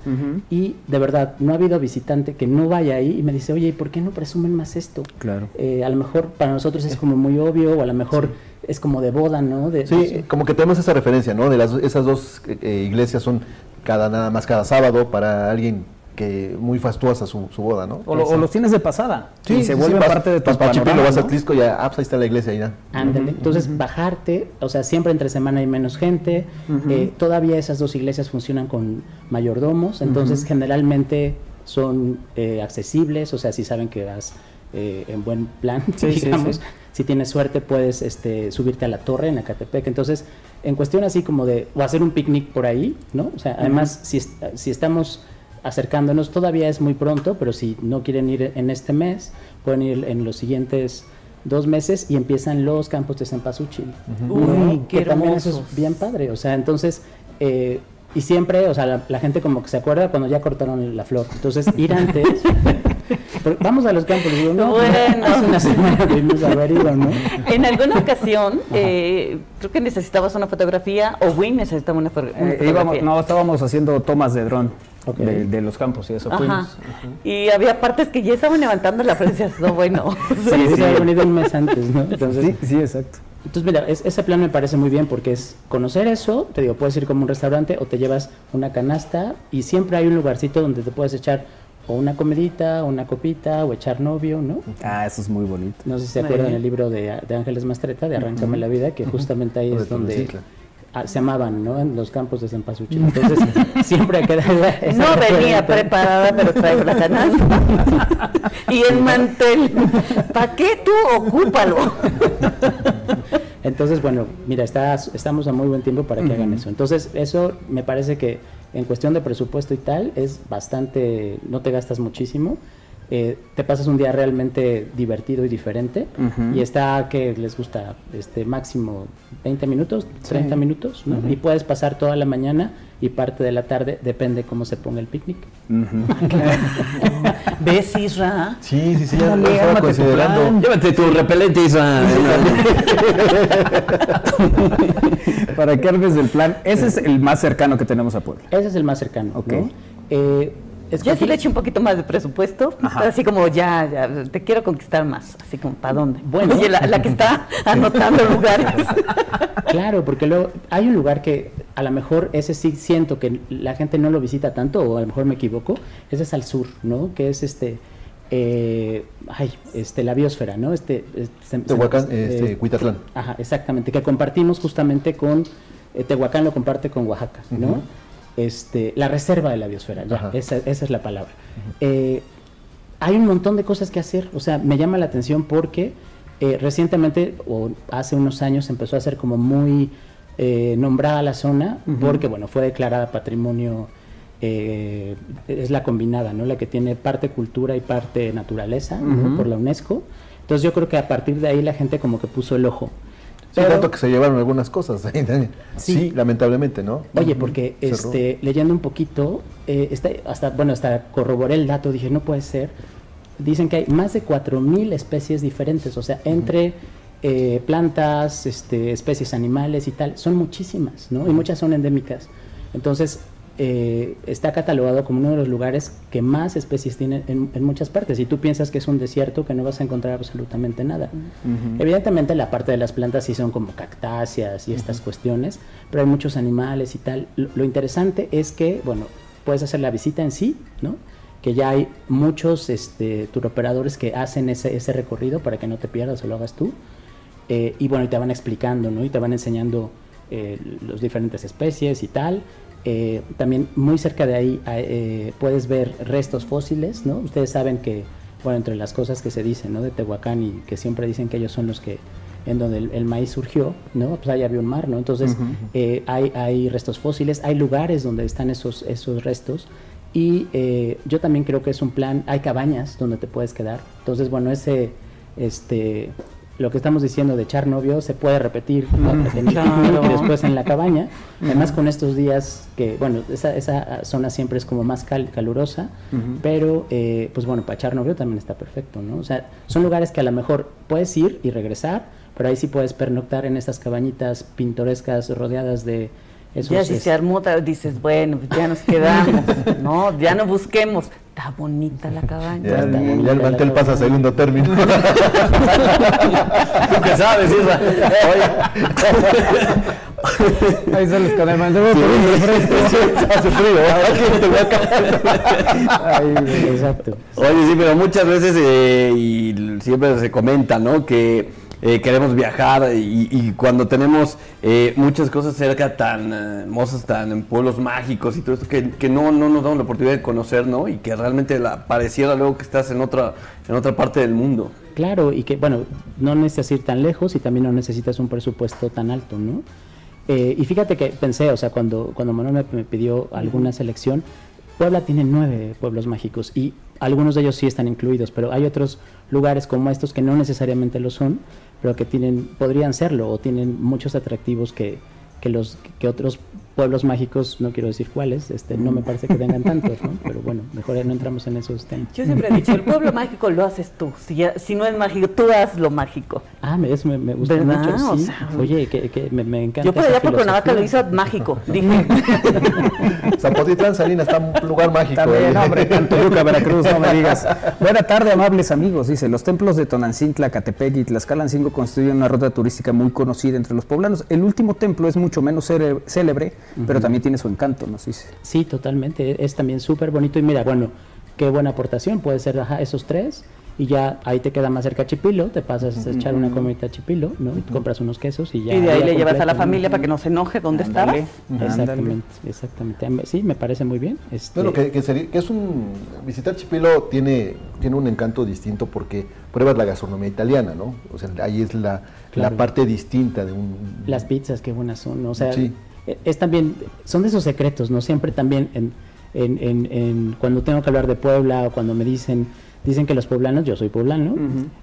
Y de verdad, no ha habido visitante que no vaya ahí y me dice, oye, ¿y por qué no presumen más esto? Claro. Eh, a lo mejor para nosotros es como muy obvio, o a lo mejor es como de boda, ¿no? De, sí, como que tenemos esa referencia, ¿no? De las, esas dos eh, iglesias son cada nada más cada sábado para alguien que muy fastuosa su, boda, ¿no? O, los tienes de pasada. Sí, y se vuelve parte de tu panorama, lo vas a Tlisco y ya, ah, pues ahí está la iglesia ya. Ándale. Entonces, bajarte, o sea, siempre entre semana hay menos gente. Eh, todavía esas dos iglesias funcionan con mayordomos, entonces generalmente son eh, accesibles, o sea, si saben que vas eh, en buen plan, digamos. Si tienes suerte puedes este, subirte a la torre en Acatepec. Entonces, en cuestión así como de, o hacer un picnic por ahí, ¿no? O sea, además, si, si estamos acercándonos. Todavía es muy pronto, pero si no quieren ir en este mes, pueden ir en los siguientes dos meses y empiezan los campos de Cempasúchil. Uy, que también eso es bien padre. O sea, entonces, eh, y siempre, o sea, la, gente como que se acuerda cuando ya cortaron la flor. Entonces, ir antes. vamos a los campos. Digo, no, bueno. hace una semana haber ido, ¿no? En alguna ocasión, eh, creo que necesitabas una fotografía, o Win necesitaba una, eh, fotografía. no, estábamos haciendo tomas de dron. De, los campos y eso fuimos. Y había partes que ya estaban levantando la frente, no bueno. sí, sí, había venido un mes antes, ¿no? Entonces, sí, sí, exacto. Entonces, mira, ese plan me parece muy bien porque es conocer eso, te digo, puedes ir como un restaurante o te llevas una canasta y siempre hay un lugarcito donde te puedes echar o una comidita, o una copita, o echar novio, ¿no? Ah, eso es muy bonito. No sé si se acuerdan del libro de, Ángeles Mastreta, de Arráncame la Vida, que justamente ahí es donde se amaban, ¿no? En los campos de Cempasúchil. Entonces, siempre quedaba esa No venía preparada, pero traigo la canasta. y el mantel. ¿Para qué tú? Ocúpalo. Entonces, bueno, mira, estamos a muy buen tiempo para que hagan eso. Entonces, eso me parece que en cuestión de presupuesto y tal es bastante, no te gastas muchísimo eh, te pasas un día realmente divertido y diferente y está que les gusta este máximo 20 minutos, 30 minutos, ¿no? Y puedes pasar toda la mañana y parte de la tarde, depende cómo se ponga el picnic. ¿Ves, Isra? Sí, sí, sí, ya lo estaba considerando. Llévate tu repelente, Isra. Para que armes del plan, ese es el más cercano que tenemos a Puebla. Ese es el más cercano, ¿ok? Eh, yo sí le eché un poquito más de presupuesto, así como ya, ya, te quiero conquistar más, así como ¿para dónde? Bueno, Oye, la, que está anotando lugares. Claro, porque luego hay un lugar que a lo mejor ese sí siento que la gente no lo visita tanto, o a lo mejor me equivoco, ese es al sur, ¿no? Que es este, eh, ay, este, la biosfera, ¿no? Este, este Tehuacán, este, Cuitatlán. Ajá, exactamente, que compartimos justamente con, eh, Tehuacán lo comparte con Oaxaca, ¿no? Este, la reserva de la biosfera, ya, esa, es la palabra. Eh, hay un montón de cosas que hacer, o sea, me llama la atención porque eh, recientemente, o hace unos años, empezó a ser como muy eh, nombrada la zona, porque, bueno, fue declarada patrimonio, es la combinada, ¿no? La que tiene parte cultura y parte naturaleza, por la UNESCO. Entonces yo creo que a partir de ahí la gente como que puso el ojo. Sí, tanto que se llevaron algunas cosas ahí Sí, lamentablemente, ¿no? Oye, porque este, leyendo un poquito, eh, está, hasta, bueno, hasta corroboré el dato, dije, no puede ser. Dicen que hay más de 4.000 especies diferentes, o sea, entre eh, plantas, este, especies animales y tal, son muchísimas, ¿no? Y muchas son endémicas. Entonces, eh, está catalogado como uno de los lugares que más especies tiene en, muchas partes. Y tú piensas que es un desierto que no vas a encontrar absolutamente nada. Evidentemente la parte de las plantas sí son como cactáceas y estas cuestiones, pero hay muchos animales y tal. Lo, interesante es que, bueno, puedes hacer la visita en sí, ¿no? Que ya hay muchos este, turoperadores que hacen ese, ese recorrido para que no te pierdas o lo hagas tú. Eh, y bueno, y te van explicando, ¿no? Y te van enseñando eh, las diferentes especies y tal. Eh, también muy cerca de ahí eh, puedes ver restos fósiles, ¿no? Ustedes saben que, bueno, entre las cosas que se dicen, ¿no? De Tehuacán y que siempre dicen que ellos son los que en donde el, maíz surgió, ¿no? Pues ahí había un mar, ¿no? Entonces eh, hay, hay, restos fósiles, hay lugares donde están esos, esos restos y eh, yo también creo que es un plan, hay cabañas donde te puedes quedar. Entonces, bueno, ese, este, lo que estamos diciendo de echar novio se puede repetir después en la cabaña. Además con estos días que, bueno, esa, esa zona siempre es como más calurosa, pero eh, pues bueno, para echar novio también está perfecto, ¿no? O sea, son lugares que a lo mejor puedes ir y regresar, pero ahí sí puedes pernoctar en estas cabañitas pintorescas rodeadas de ya si se armó, dices, bueno, pues ya nos quedamos, ¿no? Ya no busquemos. Está bonita la cabaña. Ya, el mantel pasa a segundo término. ¿Tú qué sabes, Isra? Oye. Ahí sales con el mantel refresco. Hace frío. Ay, exacto. Oye, sí, pero muchas veces, eh, y siempre se comenta, ¿no? Que eh, queremos viajar y, cuando tenemos eh, muchas cosas cerca tan eh, hermosas, tan en pueblos mágicos y todo esto, que, no, no nos damos la oportunidad de conocer, ¿no? Y que realmente la, pareciera luego que estás en otra, en otra parte del mundo. Claro, y que, bueno, no necesitas ir tan lejos y también no necesitas un presupuesto tan alto, ¿no? y fíjate que pensé, o sea, cuando, cuando Manuel me, pidió alguna selección, Puebla tiene nueve pueblos mágicos y algunos de ellos sí están incluidos, pero hay otros lugares como estos que no necesariamente lo son, pero que tienen, podrían serlo o tienen muchos atractivos que, que, los, que otros pueblos mágicos, no quiero decir cuáles, este, no me parece que tengan tantos, ¿no? Pero bueno, mejor no entramos en esos temas. Yo siempre he dicho, el pueblo mágico lo haces tú. Si, si no es mágico, tú haz lo mágico. Ah, me, me, me gusta mucho. Sí. Oye, que, que me, me, encanta. Yo por allá por Cuernavaca lo hizo mágico, dije. Zapotitlán Salinas está un lugar mágico. También, ¿eh? hombre, Toluca, Veracruz, no me digas. Buena tarde, amables amigos. Dice, los templos de Tonancintla, Catepec y Tlaxcalancingo constituyen una ruta turística muy conocida entre los poblanos. El último templo es mucho menos célebre, pero también tiene su encanto, ¿no? Sí, sí totalmente. Es también súper bonito. Y mira, bueno, qué buena aportación. Puede ser esos tres y ya ahí te queda más cerca Chipilo, te pasas a echar una comida a Chipilo, ¿no? Y compras unos quesos y ya. Y de ahí le llevas a la familia para que no se enoje dónde estabas. Exactamente, exactamente. Sí, me parece muy bien. Este... Bueno, que, que, sería, que, es un visitar Chipilo tiene tiene un encanto distinto porque pruebas la gastronomía italiana, ¿no? O sea, ahí es la, la parte distinta de un las pizzas qué buenas son, o sea, sí. E, es también son de esos secretos, ¿no? Siempre también en, en, en, en cuando tengo que hablar de Puebla o cuando me dicen dicen que los poblanos, yo soy poblano,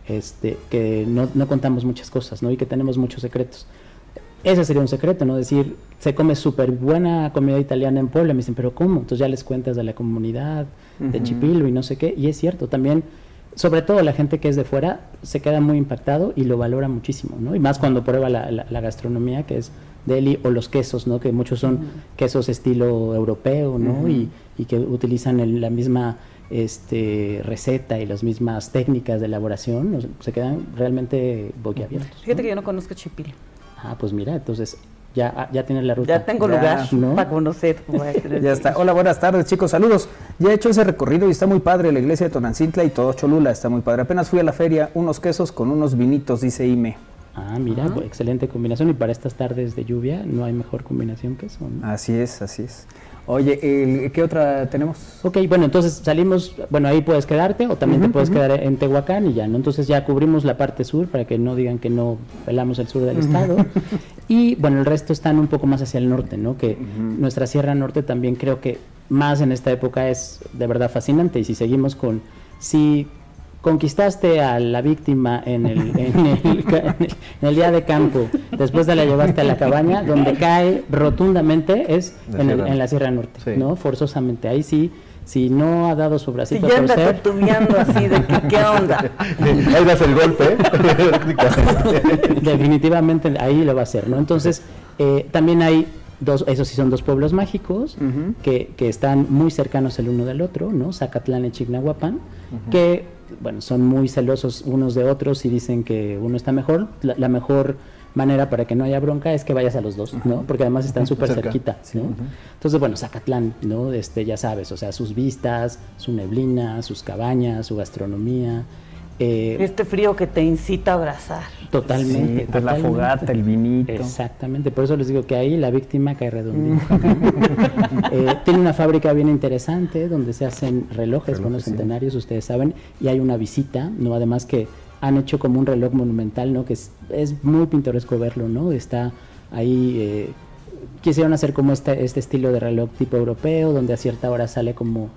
este, que no, no, contamos muchas cosas, ¿no? Y que tenemos muchos secretos. Ese sería un secreto, ¿no? Decir, se come súper buena comida italiana en Puebla, me dicen, pero ¿cómo? Entonces ya les cuentas de la comunidad, de Chipilo y no sé qué, y es cierto, también, sobre todo la gente que es de fuera, se queda muy impactado y lo valora muchísimo, ¿no? Y más cuando prueba la, la, gastronomía, que es deli, o los quesos, ¿no? Que muchos son quesos estilo europeo, ¿no? y, y, que utilizan la misma este, receta y las mismas técnicas de elaboración, se quedan realmente boquiabiertos. Fíjate que yo no conozco Chipil. Ah, pues mira, entonces ya, ya tienes la ruta. Ya tengo lugar para conocer. ya está. Hola, buenas tardes, chicos. Saludos. Ya he hecho ese recorrido y está muy padre la iglesia de Tonancintla y todo Cholula. Está muy padre. Apenas fui a la feria, unos quesos con unos vinitos, dice Ime. Ah, mira, excelente combinación. Y para estas tardes de lluvia no hay mejor combinación que eso. Así es, así es. Oye, ¿qué otra tenemos? Ok, bueno, entonces salimos, bueno, ahí puedes quedarte o también te puedes quedar en Tehuacán y ya, ¿no? Entonces ya cubrimos la parte sur para que no digan que no pelamos el sur del estado. y bueno, el resto están un poco más hacia el norte, ¿no? Que nuestra Sierra Norte también creo que más en esta época es de verdad fascinante y si seguimos con, si conquistaste a la víctima en el, en el, día de campo, después de la llevaste a la cabaña, donde cae rotundamente es en, la Sierra Norte, ¿no? Forzosamente. Ahí sí, si no ha dado su bracito si ya anda así de qué onda. Ahí das el golpe. ¿eh? Definitivamente ahí lo va a hacer, ¿no? Entonces, eh, también hay dos, esos sí son dos pueblos mágicos que, que, están muy cercanos el uno del otro, ¿no? Zacatlán y Chignahuapan, que bueno, son muy celosos unos de otros y dicen que uno está mejor. La, mejor manera para que no haya bronca es que vayas a los dos, ¿no? Porque además están súper cerquita, ¿no? Entonces, bueno, Zacatlán, ¿no? Este, ya sabes, o sea, sus vistas, su neblina, sus cabañas, su gastronomía, eh, este frío que te incita a abrazar. Totalmente. Sí, la fogata, el vinito. Exactamente, por eso les digo que ahí la víctima cae redondita. eh, tiene una fábrica bien interesante donde se hacen relojes con los centenarios, ustedes saben, y hay una visita, no además que han hecho como un reloj monumental, ¿no? Que es, es muy pintoresco verlo, ¿no? Está ahí, eh, quisieron hacer como este, este estilo de reloj tipo europeo, donde a cierta hora sale como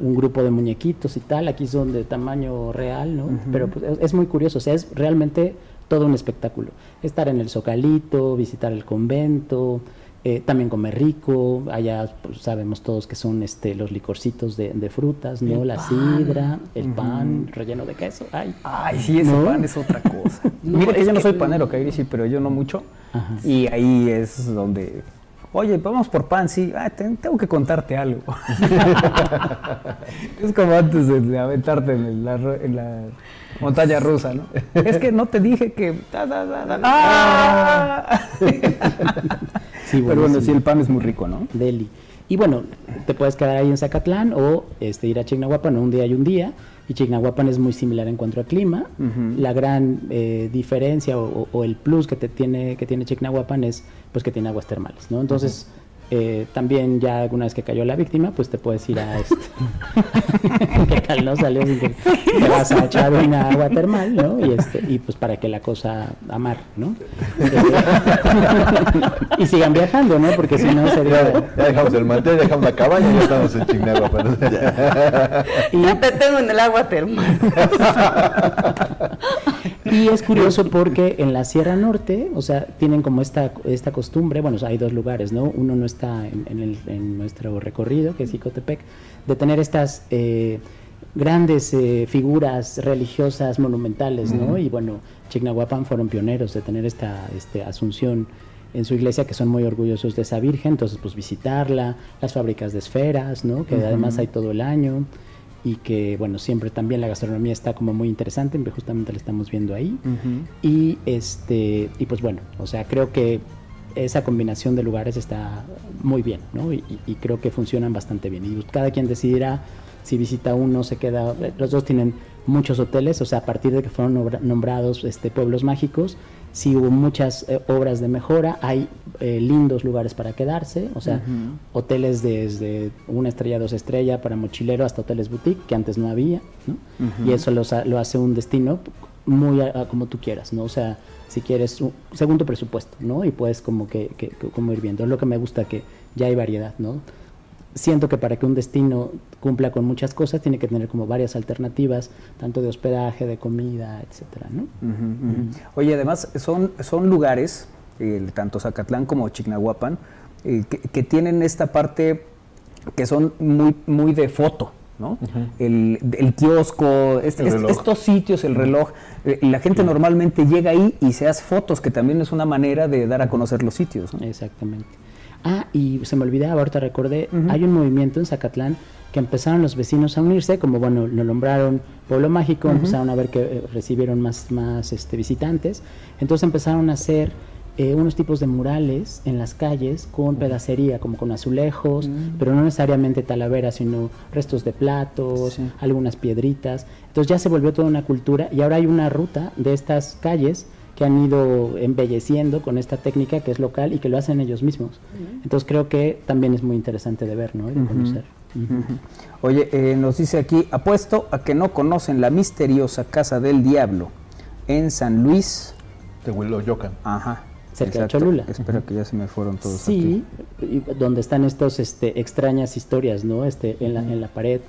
un grupo de muñequitos y tal, aquí son de tamaño real, ¿no? Pero pues, es, muy curioso, o sea, es realmente todo un espectáculo. Estar en el Zocalito, visitar el convento, eh, también comer rico, allá pues, sabemos todos que son este, los licorcitos de, frutas, ¿no? la sidra, el pan relleno de queso. Ay, Ay sí, ese pan es otra cosa. Mire, yo no soy panero, Kairi, sí, pero yo no mucho. Y ahí es donde Oye, vamos por pan, sí. Ah, tengo que contarte algo. es como antes de, aventarte en la, en la, montaña rusa, ¿no? es que no te dije que. ¡Ah! sí, Pero bueno, sí, el pan es muy rico, ¿no? Deli. Y bueno, te puedes quedar ahí en Zacatlán o este, ir a Chignahuapan un día y un día. Y Chignahuapan es muy similar en cuanto a clima. La gran eh, diferencia o, el plus que, te tiene, que tiene Chignahuapan es pues, que tiene aguas termales. ¿no? Entonces, eh, también ya alguna vez que cayó la víctima, pues te puedes ir a este. ¿Qué tal no salió? Te vas a echar una agua termal, ¿no? Y, este, y pues para que la cosa amar, ¿no? y sigan viajando, ¿no? Porque si no sería. Ya dejamos el mantel, dejamos la cabaña y ya estamos en Chignagua. Pero... y ya te tengo en el agua termal. y es curioso porque en la Sierra Norte, o sea, tienen como esta, esta costumbre, bueno, hay dos lugares, ¿no? Uno no está en, nuestro recorrido, que es Icotepec, de tener estas eh, grandes eh, figuras religiosas monumentales, ¿no? Y bueno, Chignahuapan fueron pioneros de tener esta este, asunción en su iglesia que son muy orgullosos de esa virgen, entonces pues visitarla, las fábricas de esferas, ¿no? Que además hay todo el año y que bueno siempre también la gastronomía está como muy interesante justamente la estamos viendo ahí y este y pues bueno o sea creo que esa combinación de lugares está muy bien ¿no? y, creo que funcionan bastante bien y cada quien decidirá si visita uno se queda los dos tienen muchos hoteles o sea a partir de que fueron nombrados este pueblos mágicos sí hubo muchas eh, obras de mejora, hay eh, lindos lugares para quedarse, o sea, hoteles desde una estrella, dos estrellas para mochilero hasta hoteles boutique, que antes no había, ¿no? Y eso lo hace un destino muy como tú quieras, ¿no? O sea, si quieres, un, según tu presupuesto, ¿no? Y puedes como que, que, como ir viendo. Es lo que me gusta, que ya hay variedad, ¿no? siento que para que un destino cumpla con muchas cosas tiene que tener como varias alternativas, tanto de hospedaje, de comida, etcétera, ¿no? Oye, además son, son lugares, tanto Zacatlán como Chignahuapan, eh, que, tienen esta parte que son muy, muy de foto. ¿No? el, kiosco, este, estos sitios, el reloj, eh, la gente normalmente llega ahí y se hace fotos, que también es una manera de dar a conocer los sitios. Exactamente. Ah, y se me olvidaba, ahorita recordé, hay un movimiento en Zacatlán que empezaron los vecinos a unirse, como bueno, lo nombraron Pueblo Mágico, empezaron a ver que eh, recibieron más, más este, visitantes, entonces empezaron a hacer eh, unos tipos de murales en las calles con pedacería, como con azulejos, mm. pero no necesariamente talaveras, sino restos de platos, algunas piedritas. Entonces ya se volvió toda una cultura y ahora hay una ruta de estas calles que han ido embelleciendo con esta técnica que es local y que lo hacen ellos mismos. Entonces creo que también es muy interesante de ver, ¿no? Y de conocer. Oye, eh, nos dice aquí, apuesto a que no conocen la misteriosa Casa del Diablo en San Luis. De Yocan. Ajá. Cerca de Cholula. Espero que ya se me fueron todos. Sí, donde están estas este, extrañas historias, ¿no? Este, en, la, en la pared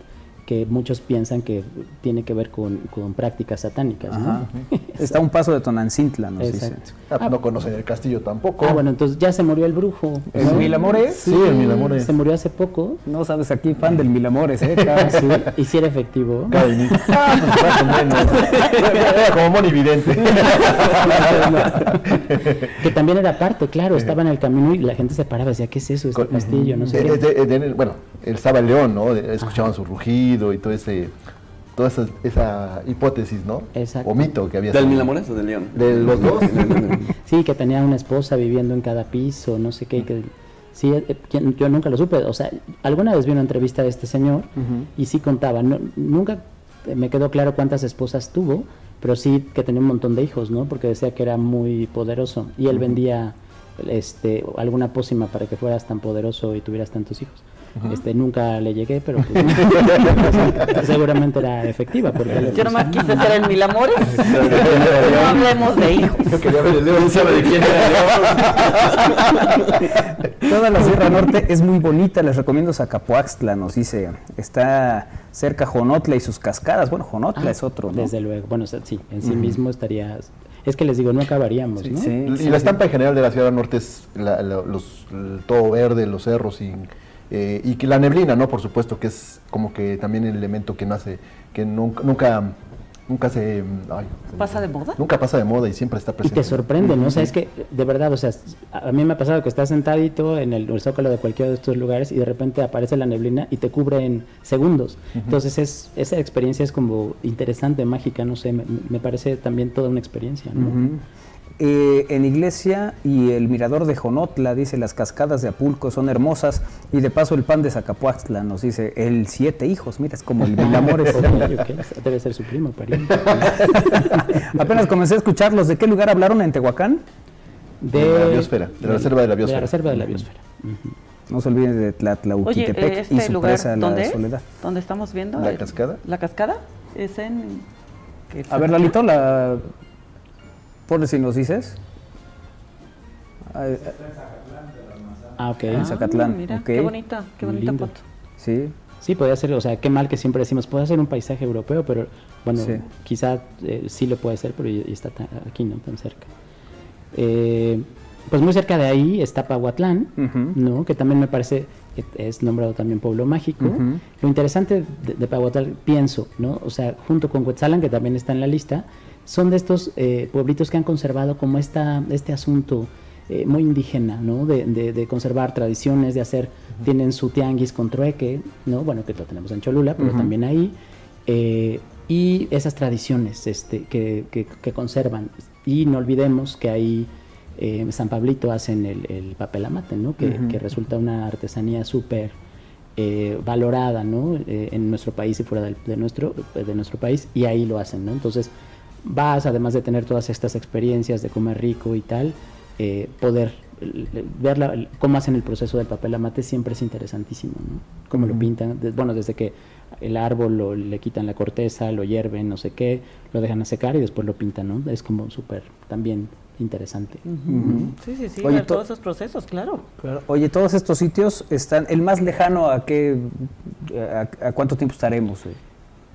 que muchos piensan que tiene que ver con, prácticas satánicas. Está un paso de Tonancintla, nos Exacto. Ah, pues no conocen el castillo tampoco. Ah, bueno, entonces ya se murió el brujo. ¿El Milamores? Sí, el Milamores. Se murió hace poco. No sabes, aquí fan del Milamores, ¿eh? sí, y si era efectivo. como monividente. que también era parte, claro, estaba en el camino y la gente se paraba y decía, ¿qué es eso? Este castillo, no sé. bueno, estaba el león, ¿no? Escuchaban su rugido y todo ese toda esa, hipótesis, ¿no? Exacto. O mito que había. ¿Del Milamores o del León? De los dos. sí, que tenía una esposa viviendo en cada piso, no sé qué. Que, sí, eh, yo nunca lo supe. O sea, alguna vez vi una entrevista de este señor y sí contaba. nunca me quedó claro cuántas esposas tuvo, pero sí que tenía un montón de hijos, ¿no? Porque decía que era muy poderoso y él vendía este, alguna pócima para que fueras tan poderoso y tuvieras tantos hijos. Este, nunca le llegué, pero pues, seguramente era efectiva. Porque Yo nomás quise ser el mil amores. no hablemos de hijos. Yo quería ver el león, sabe de quién era Toda la Sierra Norte es muy bonita, les recomiendo Zacapuaxtla, nos dice. Está cerca Jonotla y sus cascadas. Bueno, Jonotla ah, es otro, Desde luego, bueno, sí, en sí mismo estaría es que les digo, no acabaríamos, ¿no? Sí, y la estampa en general de la Sierra Norte es los, todo verde, los cerros y, eh, y la neblina, ¿no? Por supuesto, que es como que también el elemento que nace, que nunca, nunca nunca se... ¿Pasa de moda? Nunca pasa de moda y siempre está presente. Y te sorprende, ¿no? O sea, es que de verdad, o sea, a mí me ha pasado que estás sentadito en el, zócalo de cualquiera de estos lugares y de repente aparece la neblina y te cubre en segundos. Entonces es, esa experiencia es como interesante, mágica, no sé, me, parece también toda una experiencia, ¿no? Eh, en Iglesia y el mirador de Jonotla, dice, las cascadas de Apulco son hermosas y de paso el pan de Zacapuaxtla, nos dice, el siete hijos, mira, es como el mil amores. Debe ser su primo, pariente. Apenas comencé a escucharlos, ¿de qué lugar hablaron en Tehuacán? De, la biosfera, de la reserva de la biosfera. De la reserva de la biosfera. No se olviden de Tlatlauquitepec este y su lugar, presa, ¿dónde la soledad. ¿Dónde estamos viendo? ¿La cascada? ¿La cascada? Es en... A ver, Lalito, la Ponle si nos dices. Ah, ok. En Zacatlán. Ah, mira, Qué bonita, qué bonita foto. Sí. Sí, podría ser, o sea, qué mal que siempre decimos, puede ser un paisaje europeo, pero bueno, quizá eh, sí lo puede ser, pero está aquí, ¿no? Tan cerca. Eh, pues muy cerca de ahí está Pahuatlán, ¿no? Que también me parece que es nombrado también pueblo mágico. Lo interesante de, de, Pahuatlán, pienso, ¿no? O sea, junto con Huetzalan, que también está en la lista, son de estos eh, pueblitos que han conservado como esta, este asunto eh, muy indígena, ¿no? De, conservar tradiciones, de hacer, tienen su tianguis con trueque, ¿no? Bueno, que lo tenemos en Cholula, pero también ahí. Eh, y esas tradiciones este, que, que, conservan. Y no olvidemos que ahí en San Pablito hacen el, el papel amate, ¿no? Que, que resulta una artesanía súper valorada, ¿no? en nuestro país y fuera de, de, nuestro, de nuestro país, y ahí lo hacen, ¿no? Entonces, vas, además de tener todas estas experiencias de comer rico y tal, eh, poder ver cómo hacen el proceso del papel amate siempre es interesantísimo, ¿no? Cómo lo pintan, bueno, desde que el árbol le quitan la corteza, lo hierven, no sé qué, lo dejan a secar y después lo pintan, ¿no? Es como súper también interesante. Sí, sí, sí, Oye, todos esos procesos, claro. Oye, todos estos sitios están, el más lejano a qué, a, cuánto tiempo estaremos?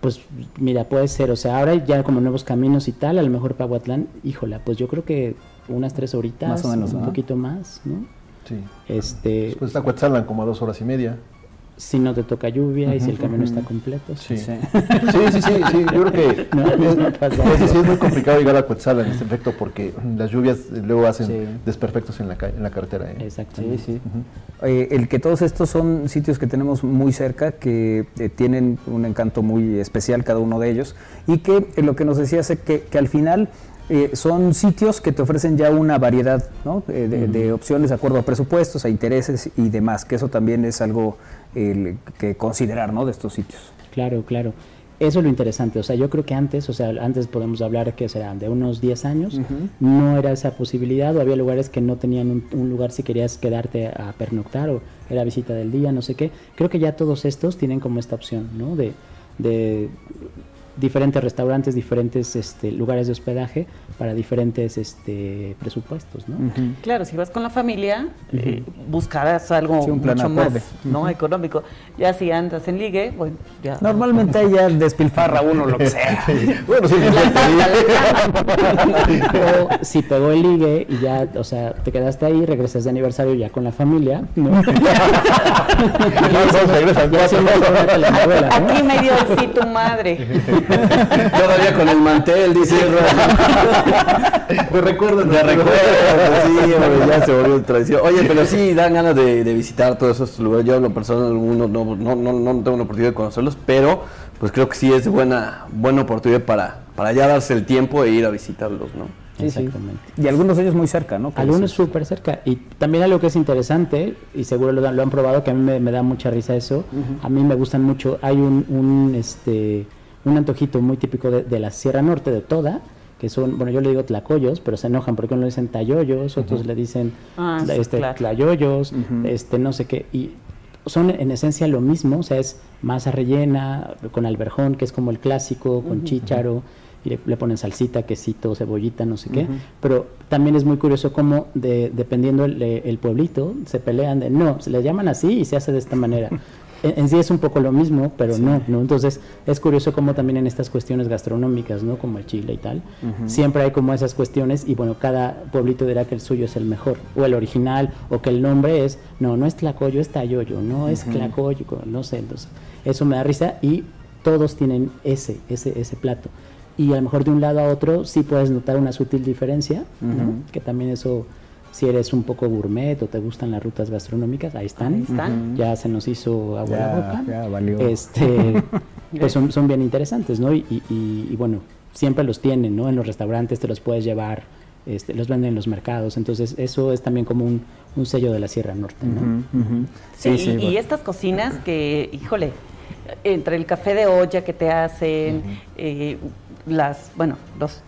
Pues mira, puede ser, o sea, ahora ya como nuevos caminos y tal, a lo mejor Pahuatlán, híjola, pues yo creo que unas tres horitas, más o menos, un poquito más, ¿no? Sí. Este, pues está Cuetzalan como a dos horas y media si no te toca lluvia y si el camino está completo. Sí. Sí. sí, sí, sí, Yo creo que es, sí es muy complicado llegar a Cuetzal en este efecto porque las lluvias luego hacen desperfectos en la, en la carretera. ¿eh? Exacto. Sí, sí. el que todos estos son sitios que tenemos muy cerca, que eh, tienen un encanto muy especial cada uno de ellos y que lo que nos decía es que, que al final eh, son sitios que te ofrecen ya una variedad de, opciones de acuerdo a presupuestos, a intereses y demás, que eso también es algo que considerar ¿no? de estos sitios. Claro, claro. Eso es lo interesante. O sea, yo creo que antes, o sea, antes podemos hablar que serán de unos 10 años, no era esa posibilidad, o había lugares que no tenían un, lugar si querías quedarte a pernoctar, o era visita del día, no sé qué. Creo que ya todos estos tienen como esta opción, ¿no? De, de diferentes restaurantes, diferentes este, lugares de hospedaje para diferentes este, presupuestos, ¿no? Claro, si vas con la familia, eh, buscarás algo mucho más ¿no? económico. Ya si andas en ligue, bueno, ya... Normalmente ahí ya despilfarra uno lo que sea. bueno, sí, o si pegó el ligue y ya, o sea, te quedaste ahí, regresas de aniversario ya con la familia, ¿no? Aquí me dio sí tu madre. Todavía con el mantel, dice. Me recuerdo. Me recuerdo, sí, ya se volvió tradición. Oye, pero sí dan ganas de, visitar todos esos lugares. Yo, en lo personal, algunos no, no, no, no tengo la oportunidad de conocerlos, pero pues creo que sí es buena, buena oportunidad para, para ya darse el tiempo e ir a visitarlos, ¿no? Exactamente. Y algunos de ellos muy cerca, ¿no? Algunos súper cerca. Y también algo que es interesante, y seguro lo, lo han probado, que a mí me, da mucha risa eso, a mí me gustan mucho, hay un, un este un antojito muy típico de, la Sierra Norte, de toda, que son, bueno, yo le digo tlacoyos, pero se enojan porque uno le dicen tayoyos, otros le dicen ah, este, tlayoyos, este, no sé qué. Y son en esencia lo mismo, o sea, es masa rellena, con alberjón, que es como el clásico, con chícharo, y le, ponen salsita, quesito, cebollita, no sé qué. Pero también es muy curioso cómo, de, dependiendo el, el, pueblito, se pelean de, no, se le llaman así y se hace de esta manera. en, sí es un poco lo mismo, pero no, no. Entonces es curioso cómo también en estas cuestiones gastronómicas, ¿no? Como el chile y tal, siempre hay como esas cuestiones y bueno, cada pueblito dirá que el suyo es el mejor, o el original, o que el nombre es, no, no es tlacoyo, es tayoyo, no es tlacoyo, no sé, entonces eso me da risa y todos tienen ese, ese, ese plato. Y a lo mejor de un lado a otro sí puedes notar una sutil diferencia, que también eso si eres un poco gourmet o te gustan las rutas gastronómicas, ahí están. están. Ya se nos hizo agua la boca. Ya valió. Este, pues son, son, bien interesantes, ¿no? Y, y, bueno, siempre los tienen, ¿no? En los restaurantes te los puedes llevar, este, los venden en los mercados. Entonces, eso es también como un, un sello de la Sierra Norte, ¿no? sí, y, estas cocinas que, híjole, entre el café de olla que te hacen, eh, las, bueno, los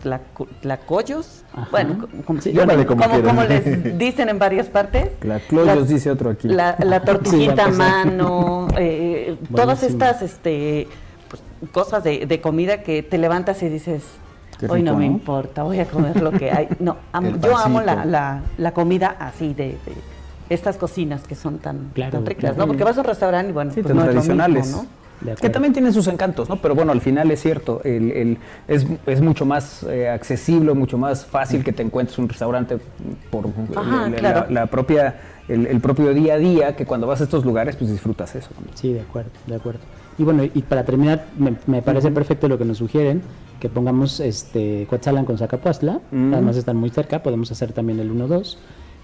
tlacoyos, bueno, como, les dicen en varias partes. Tlacoyos dice otro aquí. La, tortillita a mano, eh, todas estas este, pues, cosas de, comida que te levantas y dices, hoy no me importa, voy a comer lo que hay. No, yo amo la, la, comida así de, estas cocinas que son tan, ricas, ¿no? Porque vas a un restaurante y bueno, pues no tradicionales. ¿no? Que también tienen sus encantos, ¿no? Pero bueno, al final es cierto, el, es, es, mucho más eh, accesible, mucho más fácil que te encuentres un restaurante por la, propia, el, propio día a día, que cuando vas a estos lugares, pues disfrutas eso. Sí, de acuerdo, de acuerdo. Y bueno, y para terminar, me, parece perfecto lo que nos sugieren, que pongamos este Coatzalan con Zacapuastla, además están muy cerca, podemos hacer también el 1-2.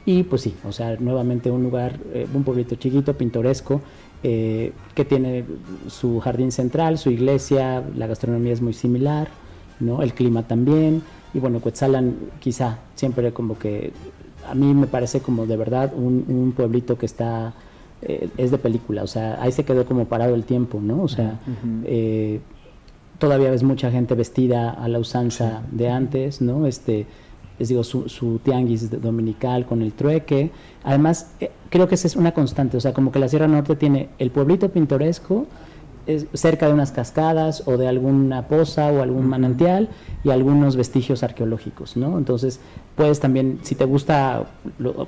Y pues sí, o sea, nuevamente un lugar, eh, un pueblito chiquito, pintoresco, eh, que tiene su jardín central, su iglesia, la gastronomía es muy similar, ¿no? el clima también, y bueno, Cuetzalan quizá siempre como que a mí me parece como de verdad un, pueblito que está, eh, es de película, o sea, ahí se quedó como parado el tiempo, ¿no? O sea, eh, todavía ves mucha gente vestida a la usanza de antes, ¿no? Este, les digo, su, su, tianguis dominical con el trueque. Además, eh, creo que esa es una constante, o sea, como que la Sierra Norte tiene el pueblito pintoresco es cerca de unas cascadas o de alguna poza o algún manantial y algunos vestigios arqueológicos, ¿no? Entonces, puedes también, si te gusta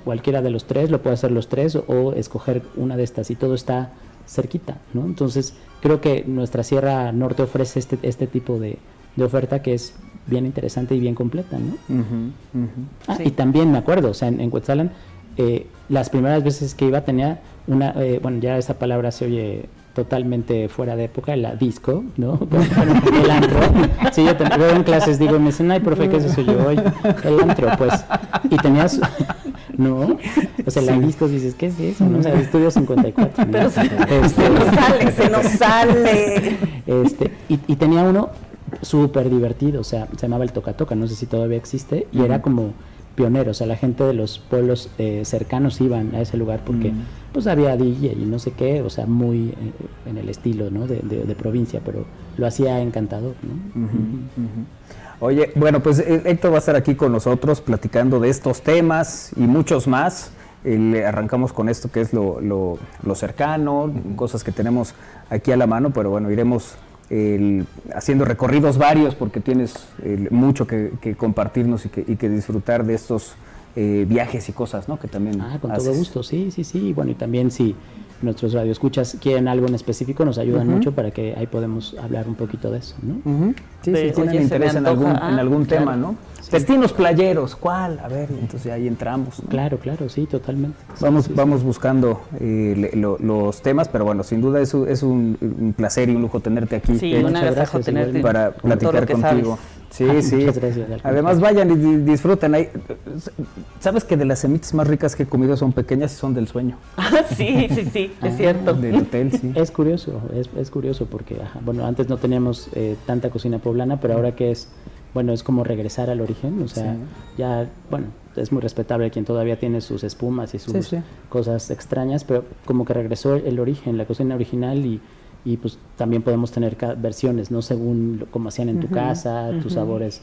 cualquiera de los tres, lo puedes hacer los tres o, escoger una de estas y todo está cerquita, ¿no? Entonces, creo que nuestra Sierra Norte ofrece este, este tipo de, de oferta que es bien interesante y bien completa, ¿no? Ah, y también me acuerdo, o sea, en, en eh, las primeras veces que iba tenía una, eh, bueno, ya esa palabra se oye totalmente fuera de época, la disco, ¿no? el antro. Sí, yo veo en clases, digo, me dicen, ay, profe, ¿qué es eso? Yo, hoy el antro, pues. Y tenías, ¿no? O sea, la disco dices, ¿qué es eso? ¿no? O sea, estudio 54. Pero se, este, nos sale, se nos sale. Este, y, y tenía uno súper divertido, o sea, se llamaba el Toca Toca, no sé si todavía existe, y era como pionero, o sea, la gente de los pueblos eh, cercanos iban a ese lugar porque pues había DJ y no sé qué, o sea, muy eh, en el estilo, ¿no? De, provincia, pero lo hacía encantador, ¿no? Oye, bueno, pues eh, Héctor va a estar aquí con nosotros platicando de estos temas y muchos más. Le arrancamos con esto que es lo, lo, lo cercano, cosas que tenemos aquí a la mano, pero bueno, iremos haciendo recorridos varios porque tienes mucho que, compartirnos y que, disfrutar de estos eh, viajes y cosas, ¿no? Que también Ah, con todo gusto, sí, sí, sí. Bueno, y también si nuestros radioescuchas quieren algo en específico, nos ayudan mucho para que ahí podemos hablar un poquito de eso, ¿no? Sí, si tienen interés en algún, en ah, algún tema, ¿no? Destinos playeros, ¿cuál? A ver, entonces ahí entramos. Claro, claro, sí, totalmente. Vamos, vamos buscando eh, los temas, pero bueno, sin duda es, es un, placer y un lujo tenerte aquí. Sí, un gracias, tenerte para platicar contigo. Sí, sí. Gracias, Además, vayan y disfruten. Ahí. ¿Sabes que de las semitas más ricas que he comido son pequeñas y son del sueño? Ah, sí, sí, sí, es ah, cierto. Del hotel, sí. Es curioso, es, es curioso porque, bueno, antes no teníamos eh, tanta cocina poblana, pero ahora que es bueno, es como regresar al origen, o sea, ya, bueno, es muy respetable quien todavía tiene sus espumas y sus cosas extrañas, pero como que regresó el origen, la cocina original y, pues también podemos tener versiones, ¿no? Según cómo hacían en tu casa, tus sabores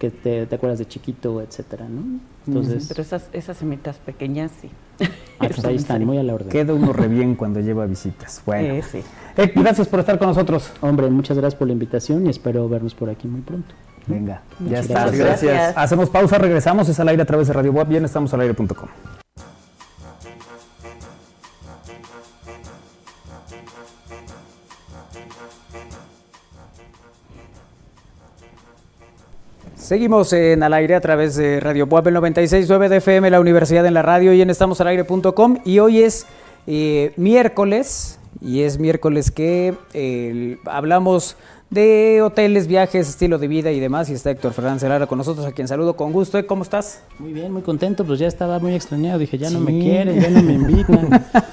que te, acuerdas de chiquito, etcétera, ¿no? Entonces, Pero esas, esas semitas pequeñas sí. Ah, pues ahí están, muy a la orden. Queda uno re bien cuando lleva visitas. Bueno, sí. Eh, gracias por estar con nosotros. Hombre, muchas gracias por la invitación y espero vernos por aquí muy pronto. Venga, ya está. Gracias. Hacemos pausa, regresamos. Es al aire a través de Radio Web. Bien, estamos al aire.com. Seguimos en al aire a través de Radio Puebla el 96.9 de FM, la Universidad en la Radio y en estamosalaire.com. Y hoy es eh, miércoles, y es miércoles que eh, hablamos de hoteles, viajes, estilo de vida y demás. Y está Héctor Fernández Lara con nosotros, a quien saludo con gusto. ¿Cómo estás? Muy bien, muy contento. Pues ya estaba muy extrañado. Dije, ya no me quieren, ya no me invitan.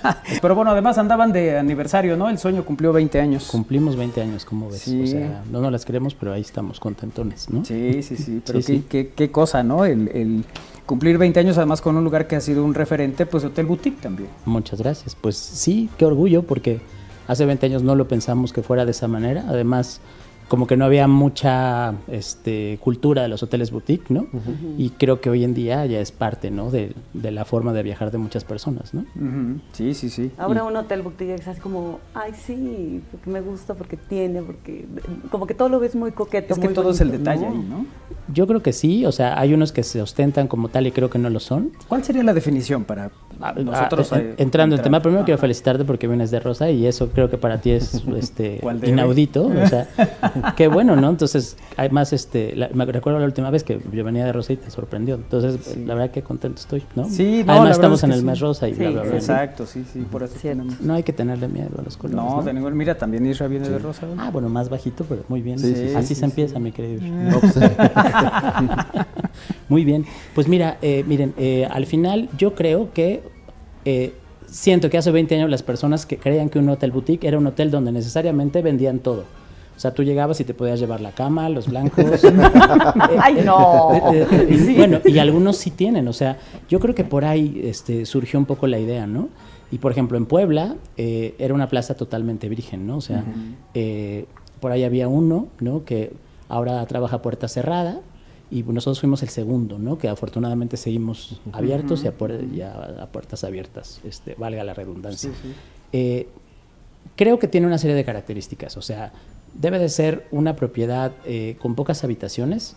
Pero bueno, además andaban de aniversario, ¿no? El sueño cumplió 20 años. Cumplimos 20 años, ¿cómo ves? O sea, no nos las queremos, pero ahí estamos contentones, ¿no? Sí, sí, sí. Pero qué, qué, cosa, ¿no? el, cumplir 20 años además con un lugar que ha sido un referente, pues Hotel Boutique también. Muchas gracias. Pues sí, qué orgullo porque Hace 20 años no lo pensamos que fuera de esa manera. Además, como que no había mucha este, cultura de los hoteles boutique, ¿no? Y creo que hoy en día ya es parte, ¿no? De, la forma de viajar de muchas personas, ¿no? Sí, sí, sí. Ahora un hotel boutique es así como, ay, sí, porque me gusta, porque tiene, porque... Como que todo lo ves muy coqueto, Es que todo es el detalle ahí, ¿no? Yo creo que sí, o sea, hay unos que se ostentan como tal y creo que no lo son. ¿Cuál sería la definición para Ah, nosotros ah, entrando en tema, primero quiero felicitarte porque vienes de Rosa y eso creo que para ti es este inaudito, o sea, qué bueno, ¿no? Entonces, además este, me recuerdo la última vez que yo venía de Rosa y te sorprendió. Entonces, la verdad que contento estoy, ¿no? Sí, no, Además estamos en el mes Rosa y bla, bla, bla, Exacto, sí, sí, por eso No hay que tenerle miedo a los colores. No, de ningún, mira, también Isra viene de Rosa. Ah, bueno, más bajito, pero muy bien. Así se empieza, mi querido. muy bien. Pues mira, eh, miren, eh, al final yo creo que eh, siento que hace 20 años las personas que creían que un hotel boutique era un hotel donde necesariamente vendían todo. O sea, tú llegabas y te podías llevar la cama, los blancos. ¡Ay, no! Eh, eh, bueno, y algunos sí tienen. O sea, yo creo que por ahí este, surgió un poco la idea, ¿no? Y por ejemplo, en Puebla era una plaza totalmente virgen, ¿no? O sea, por ahí había uno, ¿no? Que ahora trabaja puerta cerrada y nosotros fuimos el segundo, ¿no? Que afortunadamente seguimos abiertos y, a, puertas abiertas, este, valga la redundancia. Eh, creo que tiene una serie de características, o sea, debe de ser una propiedad eh, con pocas habitaciones.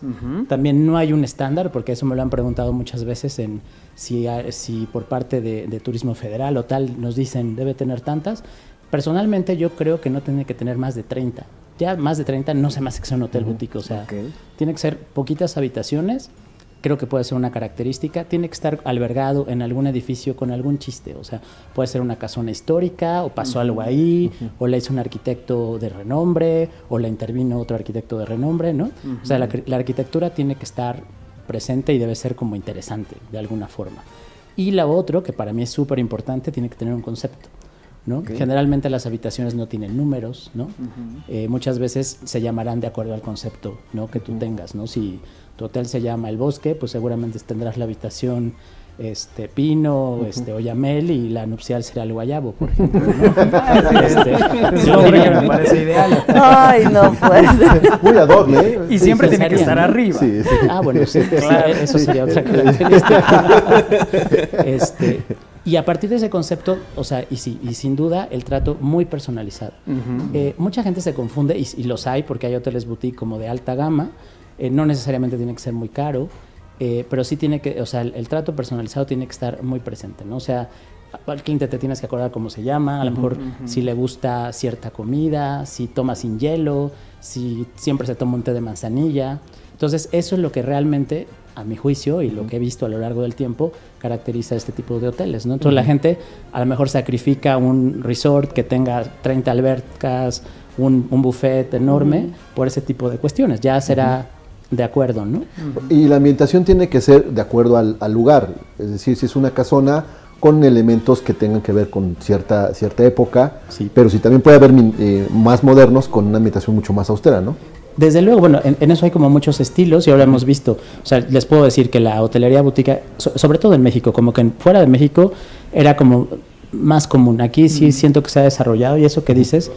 También no hay un estándar, porque eso me lo han preguntado muchas veces en si, si por parte de, de, Turismo Federal o tal nos dicen debe tener tantas. Personalmente yo creo que no tiene que tener más de 30 ya más de 30 no se me hace que sea un hotel boutique, o sea, tiene que ser poquitas habitaciones, creo que puede ser una característica, tiene que estar albergado en algún edificio con algún chiste, o sea, puede ser una casona histórica, o pasó algo ahí, o la hizo un arquitecto de renombre, o la intervino otro arquitecto de renombre, ¿no? O sea, la, la arquitectura tiene que estar presente y debe ser como interesante, de alguna forma. Y la otro, que para mí es súper importante, tiene que tener un concepto. Generalmente las habitaciones no tienen números, ¿no? Eh, muchas veces se llamarán de acuerdo al concepto ¿no? que tú tengas, ¿no? Si tu hotel se llama El Bosque, pues seguramente tendrás la habitación este pino, este oyamel y la nupcial será el guayabo, por ejemplo. este, que me parece ideal. Ay, no puede Muy adorable. ¿eh? Y siempre tiene que estar arriba. Ah, bueno, sí, claro. eso sería otra característica. este, y a partir de ese concepto, o sea, y sí, y sin duda el trato muy personalizado. Eh, mucha gente se confunde, y, los hay porque hay hoteles boutique como de alta gama, eh, no necesariamente tiene que ser muy caro, eh, pero sí tiene que, o sea, el, trato personalizado tiene que estar muy presente, ¿no? O sea, al cliente te tienes que acordar cómo se llama, a lo mejor si le gusta cierta comida, si toma sin hielo, si siempre se toma un té de manzanilla. Entonces, eso es lo que realmente a mi juicio y lo que he visto a lo largo del tiempo, caracteriza este tipo de hoteles. ¿no? Entonces la gente a lo mejor sacrifica un resort que tenga 30 albercas, un, buffet enorme por ese tipo de cuestiones. Ya será de acuerdo, ¿no? Y la ambientación tiene que ser de acuerdo al, lugar. Es decir, si es una casona con elementos que tengan que ver con cierta, cierta época, pero si también puede haber eh, más modernos con una ambientación mucho más austera, ¿no? Desde luego, bueno, en, eso hay como muchos estilos y ahora hemos visto, o sea, les puedo decir que la hotelería boutique, sobre todo en México, como que fuera de México era como más común. Aquí sí siento que se ha desarrollado y eso que dices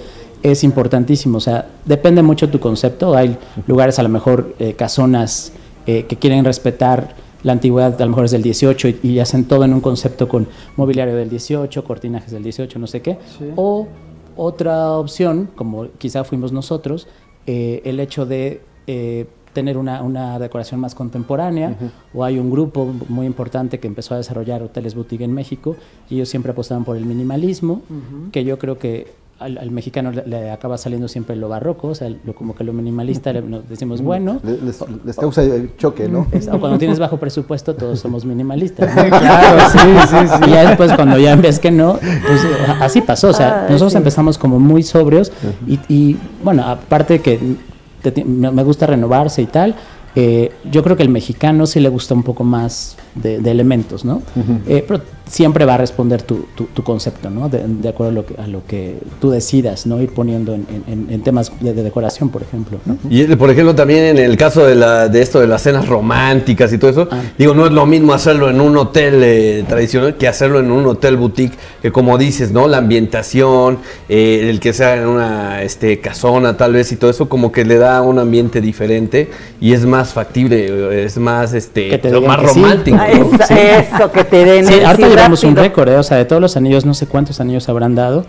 es importantísimo, o sea, depende mucho tu concepto. Hay lugares a lo mejor eh, casonas que quieren respetar la antigüedad a lo mejor es del 18 y, hacen todo en un concepto con mobiliario del 18, cortinajes del 18, no sé qué. O otra opción, como quizá fuimos nosotros, eh, el hecho de eh, tener una, decoración más contemporánea, o hay un grupo muy importante que empezó a desarrollar hoteles boutique en México, y ellos siempre apostaban por el minimalismo, que yo creo que al, mexicano le, acaba saliendo siempre lo barroco, o sea, lo, como que lo minimalista nos decimos bueno. Les, causa choque, ¿no? o cuando tienes bajo presupuesto, todos somos minimalistas. claro, sí, sí, sí. Y ya después, cuando ya ves que no, pues así pasó. O sea, nosotros empezamos como muy sobrios y, bueno, aparte que me gusta renovarse y tal, eh, yo creo que el mexicano sí le gusta un poco más de, elementos, ¿no? Eh, pero siempre va a responder tu, tu, concepto, ¿no? De, acuerdo a lo, que, a lo que tú decidas, ¿no? Ir poniendo en, en, temas de, decoración, por ejemplo. Y por ejemplo, también en el caso de, la, de esto de las cenas románticas y todo eso, ah. digo, no es lo mismo hacerlo en un hotel eh, tradicional que hacerlo en un hotel boutique, que como dices, ¿no? La ambientación, el que sea en una este, casona tal vez y todo eso, como que le da un ambiente diferente y es más factible, es más, este, más romántico. Eso, que te den. Sí, ahorita llevamos un récord, ¿eh? o sea, de todos los anillos, no sé cuántos anillos habrán dado,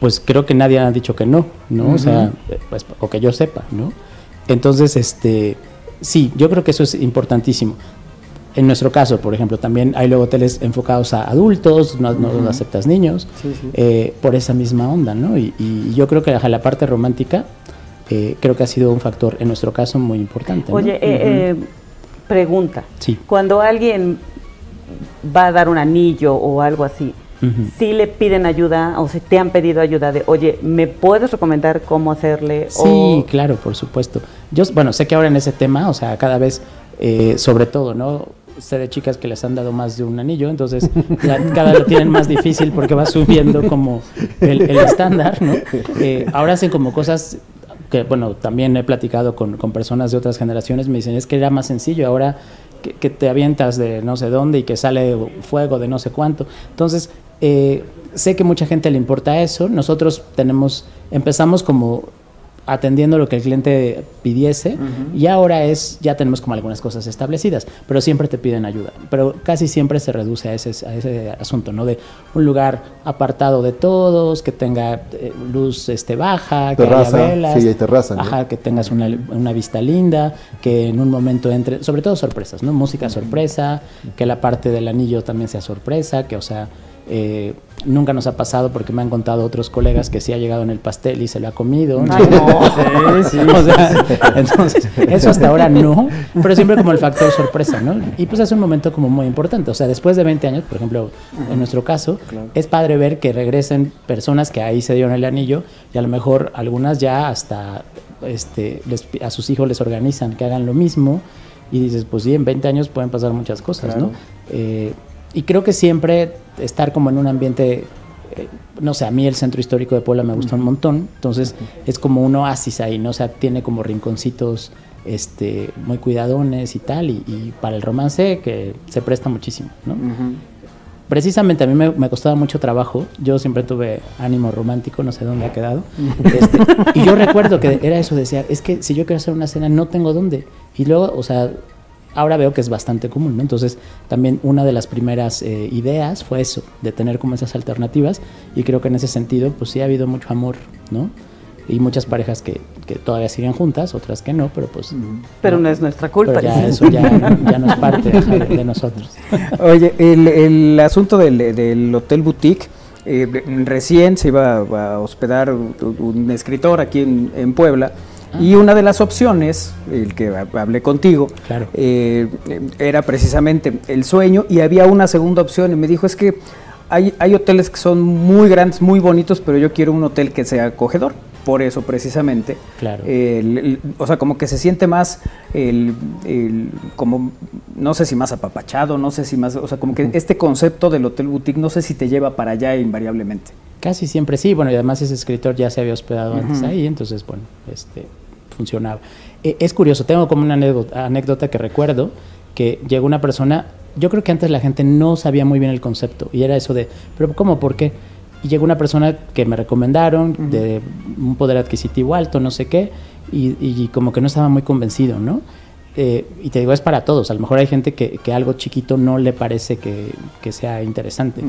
pues creo que nadie ha dicho que no, ¿no? O sea, pues, o que yo sepa, ¿no? Entonces, este, sí, yo creo que eso es importantísimo. En nuestro caso, por ejemplo, también hay luego hoteles enfocados a adultos, no, no aceptas niños, eh, por esa misma onda, ¿no? Y, y yo creo que la parte romántica eh, creo que ha sido un factor en nuestro caso muy importante. Oye, eh, eh, pregunta. Sí. Cuando alguien va a dar un anillo o algo así, si le piden ayuda o si te han pedido ayuda de, oye, ¿me puedes recomendar cómo hacerle? Sí, claro, por supuesto. Yo, bueno, sé que ahora en ese tema, o sea, cada vez, sobre todo, ¿no? sé de chicas que les han dado más de un anillo, entonces cada vez lo tienen más difícil porque va subiendo como el, estándar, ¿no? ahora hacen como cosas que bueno, también he platicado con, con, personas de otras generaciones, me dicen, es que era más sencillo, ahora que, te avientas de no sé dónde y que sale fuego de no sé cuánto. Entonces, eh, sé que mucha gente le importa eso, nosotros tenemos, empezamos como atendiendo lo que el cliente pidiese y ahora es ya tenemos como algunas cosas establecidas, pero siempre te piden ayuda, pero casi siempre se reduce a ese, a ese asunto, ¿no? De un lugar apartado de todos, que tenga eh, luz este baja, que haya velas, sí, hay terraza, ajá, que tengas una, una, vista linda, que en un momento entre, sobre todo sorpresas, ¿no? Música sorpresa, que la parte del anillo también sea sorpresa, que o sea, eh, nunca nos ha pasado porque me han contado otros colegas que sí ha llegado en el pastel y se lo ha comido. entonces, eso hasta ahora no, pero siempre como el factor sorpresa, ¿no? Y pues es un momento como muy importante. O sea, después de 20 años, por ejemplo, en nuestro caso, es padre ver que regresen personas que ahí se dieron el anillo y a lo mejor algunas ya hasta este, a sus hijos les organizan que hagan lo mismo y dices, pues sí, en 20 años pueden pasar muchas cosas, ¿no? Eh, y creo que siempre estar como en un ambiente, eh, no sé, a mí el centro histórico de Puebla me gusta un montón, entonces es como un oasis ahí, ¿no? O sea, tiene como rinconcitos este, muy cuidadones y tal, y, para el romance que se presta muchísimo, ¿no? Precisamente a mí me, costaba mucho trabajo, yo siempre tuve ánimo romántico, no sé dónde ha quedado, este, y yo recuerdo que era eso, decía, es que si yo quiero hacer una cena no tengo dónde, y luego, o sea, ahora veo que es bastante común. Entonces, también una de las primeras eh, ideas fue eso, de tener como esas alternativas y creo que en ese sentido, pues sí ha habido mucho amor, ¿no? Y muchas parejas que, que todavía siguen juntas, otras que no, pero pues... Pero no, es nuestra culpa. ya eso ya, no es parte de, nosotros. Oye, el, el asunto del, del Hotel Boutique, eh, recién se iba a hospedar un, escritor aquí en, en Puebla, y una de las opciones, el que hablé contigo, eh, era precisamente el sueño y había una segunda opción y me dijo es que hay, hay hoteles que son muy grandes, muy bonitos, pero yo quiero un hotel que sea acogedor. Por eso precisamente, claro. o sea, como que se siente más, el, como, no sé si más apapachado, no sé si más, o sea, como que este concepto del hotel boutique, no sé si te lleva para allá invariablemente. Casi siempre sí, bueno, y además ese escritor ya se había hospedado antes ahí, entonces, bueno, este, funcionaba. Eh, es curioso, tengo como una anécdota, que recuerdo, que llegó una persona, yo creo que antes la gente no sabía muy bien el concepto, y era eso de, pero ¿cómo? ¿Por qué? Y llegó una persona que me recomendaron, de un poder adquisitivo alto, no sé qué, y, como que no estaba muy convencido, ¿no? eh, y te digo, es para todos. A lo mejor hay gente que, que algo chiquito no le parece que, que sea interesante.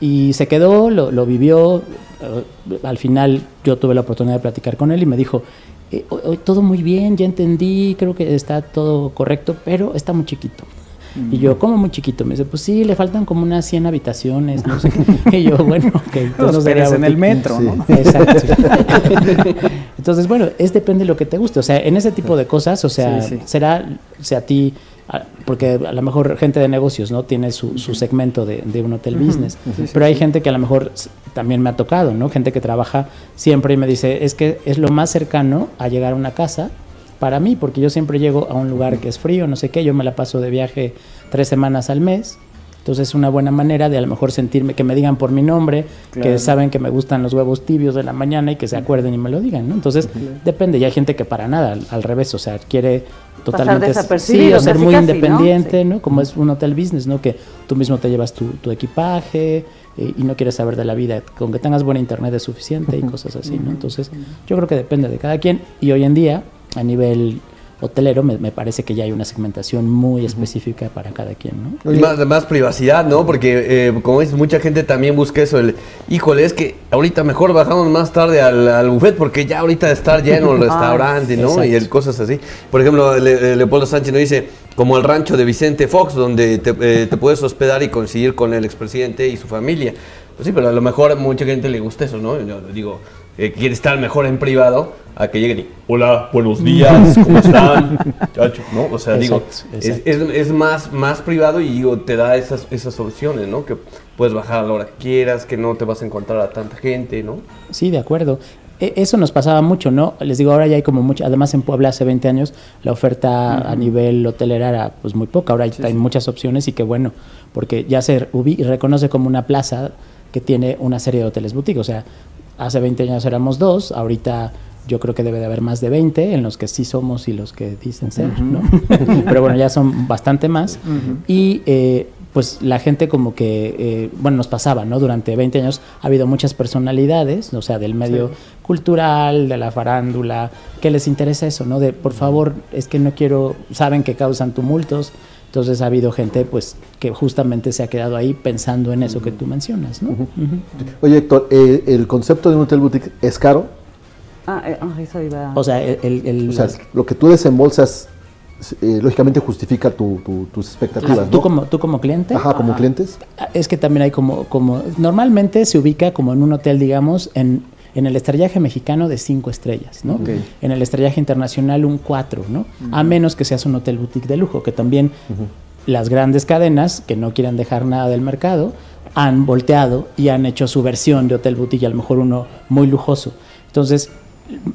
Y se quedó, lo, lo vivió. Eh, al final yo tuve la oportunidad de platicar con él y me dijo, eh, todo muy bien, ya entendí, creo que está todo correcto, pero está muy chiquito. Y yo, como muy chiquito? Me dice, pues sí, le faltan como unas 100 habitaciones, no sé Y yo, bueno, ok. Entonces en el metro, ¿no? Exacto. entonces, bueno, es depende de lo que te guste. O sea, en ese tipo de cosas, o sea, será, o sea, a ti porque a lo mejor gente de negocios no tiene su, segmento de, un hotel business, pero hay gente que a lo mejor también me ha tocado, ¿no? Gente que trabaja siempre y me dice, es que es lo más cercano a llegar a una casa para mí, porque yo siempre llego a un lugar que es frío, no sé qué, yo me la paso de viaje tres semanas al mes, entonces es una buena manera de a lo mejor sentirme, que me digan por mi nombre, que saben que me gustan los huevos tibios de la mañana y que se acuerden y me lo digan, ¿no? Entonces depende, y hay gente que para nada, al, revés, o sea, quiere totalmente sí, o ser muy independiente, ¿no? Como es un hotel business, ¿no? Que tú mismo te llevas tu, equipaje eh, y no quieres saber de la vida, con que tengas buena internet es suficiente y cosas así, ¿no? Entonces yo creo que depende de cada quien y hoy en día a nivel hotelero, me, parece que ya hay una segmentación muy específica para cada quien, ¿no? Y más, más privacidad, ¿no? Porque, eh, como dices, mucha gente también busca eso, el, híjole, es que ahorita mejor bajamos más tarde al, buffet, porque ya ahorita está lleno el ah, restaurante, ¿no? Y el, cosas así. Por ejemplo, Leopoldo Sánchez nos dice, como el rancho de Vicente Fox, donde te, eh, te puedes hospedar y conseguir con el expresidente y su familia. Pues sí, pero a lo mejor a mucha gente le gusta eso, ¿no? Yo digo, eh, quiere estar mejor en privado a que lleguen y, hola, buenos días, ¿cómo están? ¿no? O sea, digo, Es, más, más privado y digo, te da esas, esas opciones, ¿no? Que puedes bajar a la hora que quieras, que no te vas a encontrar a tanta gente, ¿no? Sí, de acuerdo. E, eso nos pasaba mucho, ¿no? Les digo, ahora ya hay como mucho, además en Puebla hace 20 años la oferta a nivel hotelera era pues muy poca, ahora hay muchas opciones y qué bueno, porque ya se reconoce como una plaza que tiene una serie de hoteles boutique, o sea, hace 20 años éramos dos, ahorita yo creo que debe de haber más de 20 en los que sí somos y los que dicen ser, ¿no? Pero bueno, ya son bastante más. Y eh, pues la gente como que, eh, bueno, nos pasaba, ¿no? Durante 20 años ha habido muchas personalidades, o sea, del medio cultural, de la farándula, que les interesa eso, ¿no? De, por favor, es que no quiero, saben que causan tumultos, entonces ha habido gente pues que justamente se ha quedado ahí pensando en eso que tú mencionas, ¿no? Oye Héctor, eh, ¿el concepto de un hotel boutique es caro? Ah, eh, ah eso iba. O sea, el, o sea, lo que tú desembolsas eh, lógicamente justifica tus expectativas. ¿Tú, como, ¿Tú como cliente? Ajá, como clientes. Es que también hay como, como, normalmente se ubica como en un hotel, digamos, en en el estrellaje mexicano de cinco estrellas, ¿no? En el estrellaje internacional un cuatro, ¿no? A menos que seas un hotel boutique de lujo, que también las grandes cadenas que no quieren dejar nada del mercado han volteado y han hecho su versión de hotel boutique, a lo mejor uno muy lujoso. Entonces,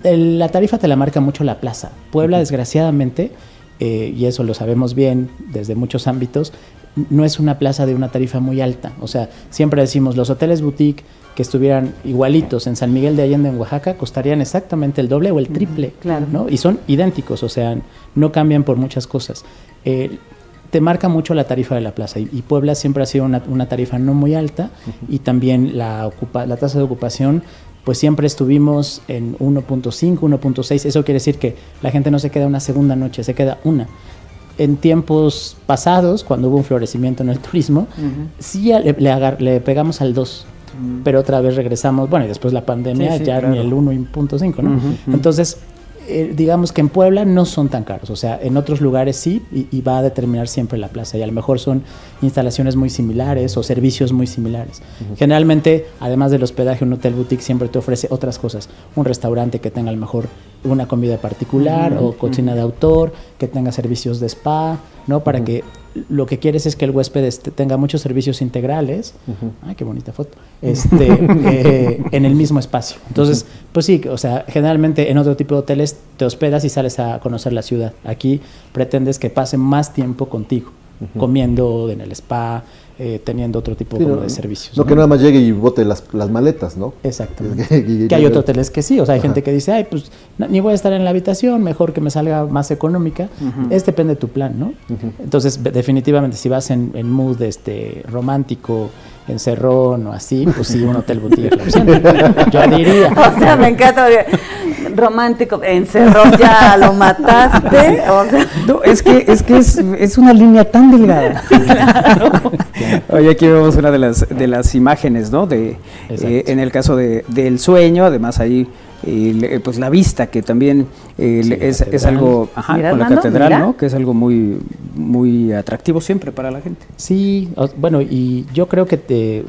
la tarifa te la marca mucho la plaza. Puebla, desgraciadamente, eh, y eso lo sabemos bien desde muchos ámbitos, no es una plaza de una tarifa muy alta. O sea, siempre decimos los hoteles boutique que estuvieran igualitos en San Miguel de Allende, en Oaxaca, costarían exactamente el doble o el triple. Claro. ¿no? Y son idénticos, o sea, no cambian por muchas cosas. Eh, te marca mucho la tarifa de la plaza y, Puebla siempre ha sido una, tarifa no muy alta y también la, ocupa, la tasa de ocupación pues siempre estuvimos en 1.5, 1.6, eso quiere decir que la gente no se queda una segunda noche, se queda una en tiempos pasados, cuando hubo un florecimiento en el turismo, sí le, le, pegamos al 2 pero otra vez regresamos, bueno, y después la pandemia ya ni el 1.5, ¿no? Entonces, eh, digamos que en Puebla no son tan caros, o sea, en otros lugares sí, y, va a determinar siempre la plaza, y a lo mejor son instalaciones muy similares o servicios muy similares. Generalmente, además del hospedaje, un hotel boutique siempre te ofrece otras cosas, un restaurante que tenga a lo mejor una comida particular o cocina de autor, que tenga servicios de spa, ¿no? Para que lo que quieres es que el huésped este, tenga muchos servicios integrales, ay, qué bonita foto, este, eh, en el mismo espacio. Entonces, pues sí, o sea, generalmente en otro tipo de hoteles te hospedas y sales a conocer la ciudad. Aquí pretendes que pase más tiempo contigo, comiendo en el spa, eh, teniendo otro tipo de servicios. No, que nada más llegue y bote las, las maletas, ¿no? Exacto. que hay otros hoteles que sí, o sea, hay gente que dice, ay, pues ni voy a estar en la habitación, mejor que me salga más económica. Es depende de tu plan, ¿no? Entonces, definitivamente, si vas en, en mood este, romántico, encerrón o así, pues sí, un hotel boutique. Yo diría. O sea, me encanta. Romántico, en Cerro ya lo mataste. no, es que, es, que es, una línea tan delgada. Oye, aquí vemos una de las, de las imágenes, ¿no? De, eh, en el caso de, del sueño, además ahí eh, pues la vista que también eh, es, es, algo con la catedral no que es algo muy muy atractivo siempre para la gente sí bueno y yo creo que te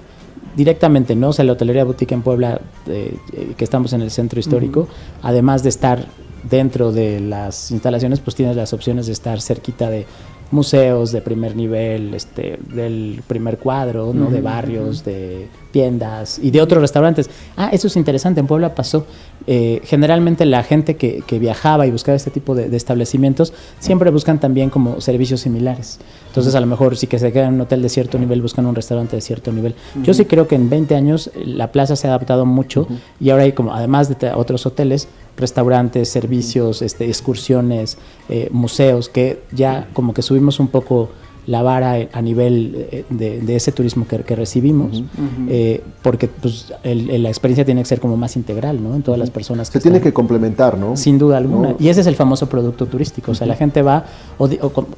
directamente, ¿no? O sea, la hotelería boutique en Puebla, eh, eh, que estamos en el centro histórico, además de estar dentro de las instalaciones, pues tienes las opciones de estar cerquita de museos de primer nivel, este, del primer cuadro, ¿no? De barrios, de tiendas y de otros restaurantes. Ah, eso es interesante, en Puebla pasó. Eh, generalmente la gente que, viajaba y buscaba este tipo de, establecimientos siempre buscan también como servicios similares. Entonces a lo mejor si que se quedan en un hotel de cierto nivel buscan un restaurante de cierto nivel. Yo sí creo que en 20 años la plaza se ha adaptado mucho y ahora hay como, además de otros hoteles, restaurantes, servicios, este, excursiones, eh, museos, que ya como que subimos un poco la vara a nivel eh, de, ese turismo que, recibimos, eh, porque pues, la experiencia tiene que ser como más integral, ¿no? En todas las personas. Se tiene que complementar, ¿no? Sin duda alguna. Y ese es el famoso producto turístico. O sea, la gente va, o,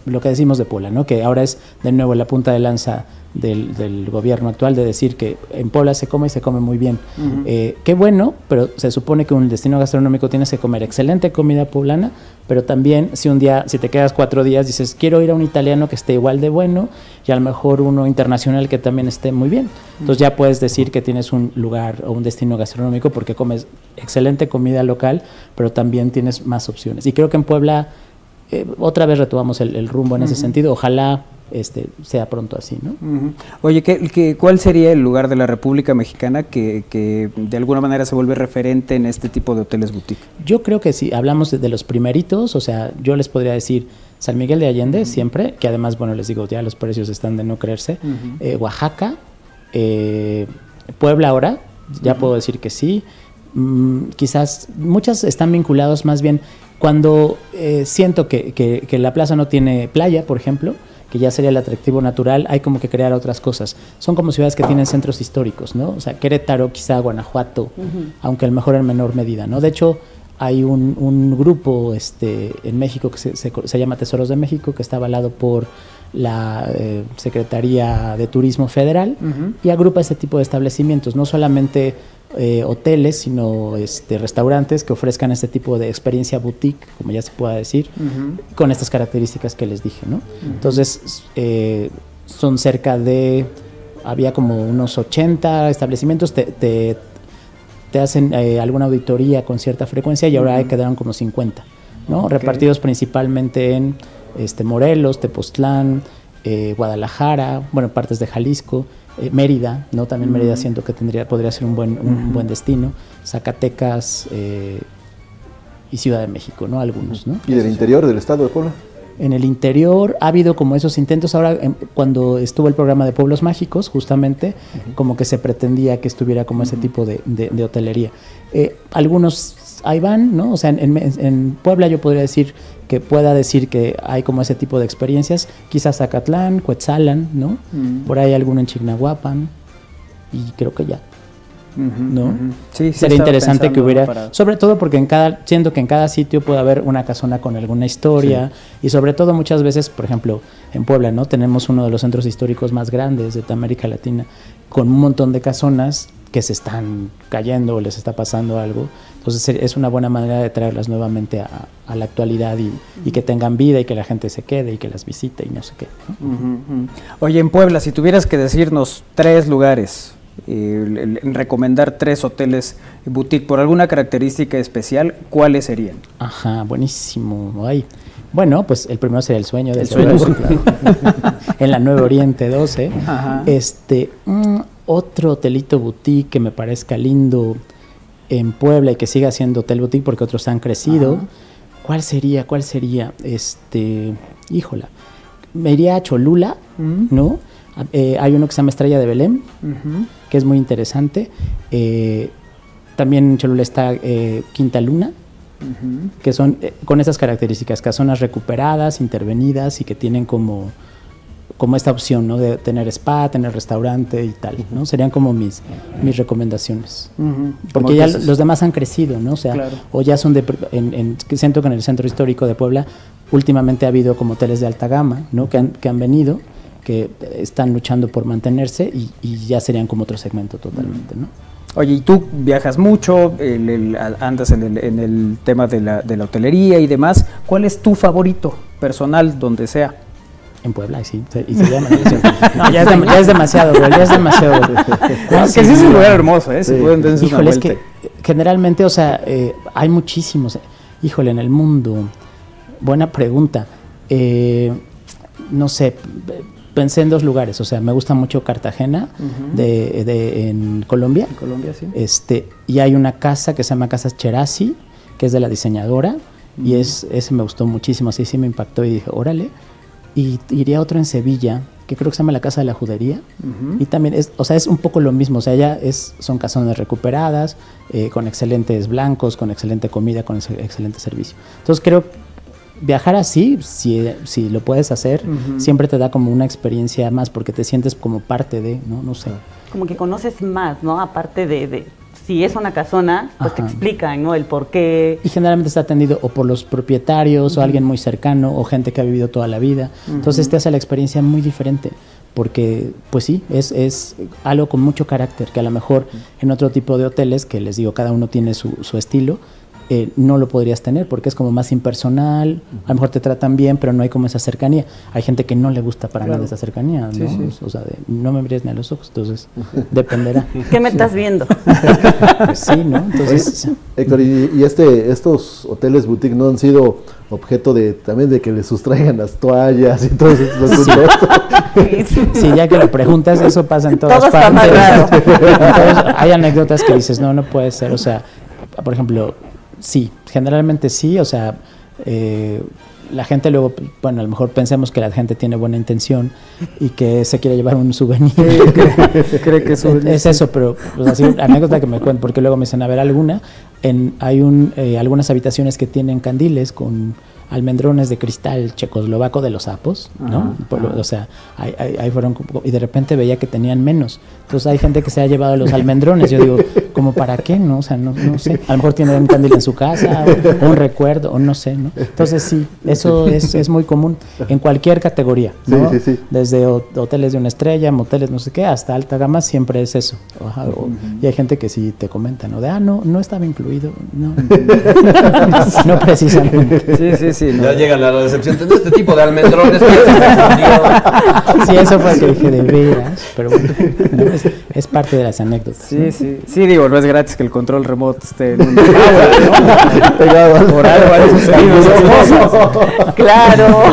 lo que decimos de Puebla, ¿no? Que ahora es de nuevo la punta de lanza del, gobierno actual de decir que en Puebla se come y se come muy bien. Eh, qué bueno, pero se supone que un destino gastronómico tienes que comer excelente comida poblana, pero también si un día, si te quedas cuatro días, dices, quiero ir a un italiano que esté igual de bueno y a lo mejor uno internacional que también esté muy bien. Entonces ya puedes decir que tienes un lugar o un destino gastronómico porque comes excelente comida local, pero también tienes más opciones. Y creo que en Puebla... Eh, otra vez retomamos el, rumbo en ese sentido. Ojalá este, sea pronto así, ¿no? Oye, ¿qué, cuál sería el lugar de la República Mexicana que, de alguna manera se vuelve referente en este tipo de hoteles boutique? Yo creo que si hablamos de, los primeritos, o sea, yo les podría decir San Miguel de Allende siempre, que además, bueno, les digo, ya los precios están de no creerse, eh, Oaxaca, eh, Puebla ahora, ya puedo decir que sí, mm, quizás muchas están vinculados más bien cuando eh, siento que, que la plaza no tiene playa, por ejemplo, que ya sería el atractivo natural, hay como que crear otras cosas. Son como ciudades que tienen centros históricos, ¿no? O sea, Querétaro, quizá Guanajuato, aunque a lo mejor en menor medida, ¿no? De hecho, hay un, grupo este, en México que se, llama Tesoros de México, que está avalado por la eh, Secretaría de Turismo Federal y agrupa ese tipo de establecimientos, no solamente eh, hoteles, sino este, restaurantes que ofrezcan este tipo de experiencia boutique, como ya se pueda decir, con estas características que les dije. ¿no? Entonces, eh, son cerca de, había como unos 80 establecimientos, te, te, hacen alguna auditoría con cierta frecuencia y ahora quedaron como 50, ¿no? repartidos principalmente en este, Morelos, Tepoztlán, Guadalajara, bueno, partes de Jalisco. Eh, Mérida, ¿no? También Mérida siento que tendría, podría ser un buen, un buen destino. Zacatecas eh, y Ciudad de México, ¿no? Algunos, ¿no? ¿Y del interior del estado de Puebla? En el interior ha habido como esos intentos. Ahora, em, cuando estuvo el programa de Pueblos Mágicos, justamente, como que se pretendía que estuviera como ese tipo de, de, hotelería. Eh, algunos ahí van, ¿no? O sea, en, en, Puebla yo podría decir que pueda decir que hay como ese tipo de experiencias, quizás Zacatlán, Cuetzalan, ¿no? Mm. Por ahí alguno en Chignahuapan y creo que ya. ¿no? sí, Sería interesante que hubiera, sobre todo porque en cada, siento que en cada sitio puede haber una casona con alguna historia y sobre todo muchas veces, por ejemplo, en Puebla, ¿no? Tenemos uno de los centros históricos más grandes de América Latina con un montón de casonas que se están cayendo o les está pasando algo. Entonces es una buena manera de traerlas nuevamente a, la actualidad y, que tengan vida y que la gente se quede y que las visite y no sé qué. Oye, en Puebla, si tuvieras que decirnos tres lugares, eh, recomendar tres hoteles boutique por alguna característica especial, ¿cuáles serían? Ajá, buenísimo. Ay. Bueno, pues el primero sería el sueño del sueño, en la Nueva Oriente 12. Este, mm, otro hotelito boutique que me parezca lindo en Puebla y que siga siendo hotel boutique porque otros han crecido. ¿Cuál sería? ¿Cuál sería? Este, híjola. Me iría a Cholula, ¿no? Eh, hay uno que se llama Estrella de Belén, que es muy interesante. Eh, también en Cholula está eh, Quinta Luna, que son con esas características, casonas recuperadas, intervenidas y que tienen como como esta opción, ¿no? De tener spa, tener restaurante y tal, ¿no? Serían como mis, mis recomendaciones. Porque ya los demás han crecido, ¿no? O sea, o ya son de, en, siento que en el centro histórico de Puebla últimamente ha habido como hoteles de alta gama, ¿no? Que han, que han venido, que están luchando por mantenerse y, ya serían como otro segmento totalmente, ¿no? Oye, y tú viajas mucho, andas en el, en el tema de la, de la hotelería y demás. ¿Cuál es tu favorito personal, donde sea? En Puebla, sí. Y se llama. ya, es demasiado, güey. Ya es demasiado, güey. que sí es un lugar hermoso, ¿eh? Híjole, es que generalmente, o sea, eh, hay muchísimos. Híjole, en el mundo. Buena pregunta. Eh, no sé, pensé en dos lugares. O sea, me gusta mucho Cartagena, de, de, en Colombia. En Colombia, sí. Este, y hay una casa que se llama Casa Cherasi, que es de la diseñadora. Y es, ese me gustó muchísimo, así sí me impactó y dije, órale y iría otro en Sevilla, que creo que se llama la Casa de la Judería. Y también es, o sea, es un poco lo mismo. O sea, ya es, son casonas recuperadas, eh, con excelentes blancos, con excelente comida, con excelente servicio. Entonces creo viajar así, si, si lo puedes hacer, siempre te da como una experiencia más porque te sientes como parte de, ¿no? No sé. Como que conoces más, ¿no? Aparte de si es una casona, pues te explican, ¿no? El por qué. Y generalmente está atendido o por los propietarios o alguien muy cercano o gente que ha vivido toda la vida. Entonces te hace la experiencia muy diferente porque pues sí, es, es algo con mucho carácter, que a lo mejor en otro tipo de hoteles, que les digo, cada uno tiene su, su estilo, eh, no lo podrías tener porque es como más impersonal, a lo mejor te tratan bien, pero no hay como esa cercanía. Hay gente que no le gusta para nada esa cercanía, ¿no? O sea, no me mires ni a los ojos, entonces dependerá. ¿Qué me estás viendo? Pues sí, ¿no? Entonces... Héctor, y, este, estos hoteles boutique no han sido objeto de también de que le sustraigan las toallas y todo eso. Sí, ya que lo preguntas, eso pasa en todas todo partes. hay anécdotas que dices, no, no puede ser, o sea, por ejemplo, sí, generalmente sí, o sea, eh, la gente luego, bueno, a lo mejor pensemos que la gente tiene buena intención y que se quiere llevar un souvenir. cree, que es, es eso, pero pues así, anécdota que me cuento, porque luego me dicen, a ver, alguna, en, hay un, eh, algunas habitaciones que tienen candiles con almendrones de cristal checoslovaco de los sapos, ¿no? o sea, ahí, ahí, fueron, y de repente veía que tenían menos. Entonces hay gente que se ha llevado los almendrones. Yo digo, ¿como para qué? No, o sea, no, no sé. A lo mejor tiene un candil en su casa, o, un recuerdo, o no sé, ¿no? Entonces sí, eso es, es muy común en cualquier categoría, ¿no? Sí, sí, sí. Desde hoteles de una estrella, moteles, no sé qué, hasta alta gama, siempre es eso. y hay gente que sí te comenta, ¿no? De, ah, no, no estaba incluido. No, no precisamente. Sí, sí, sí. Ya llegan a la decepción. de este tipo de almendrones. sí, eso fue que dije de veras, pero bueno, es, parte de las anécdotas. Sí, sí. Sí, digo, no es gratis que el control remoto esté en un pegado por algo Claro.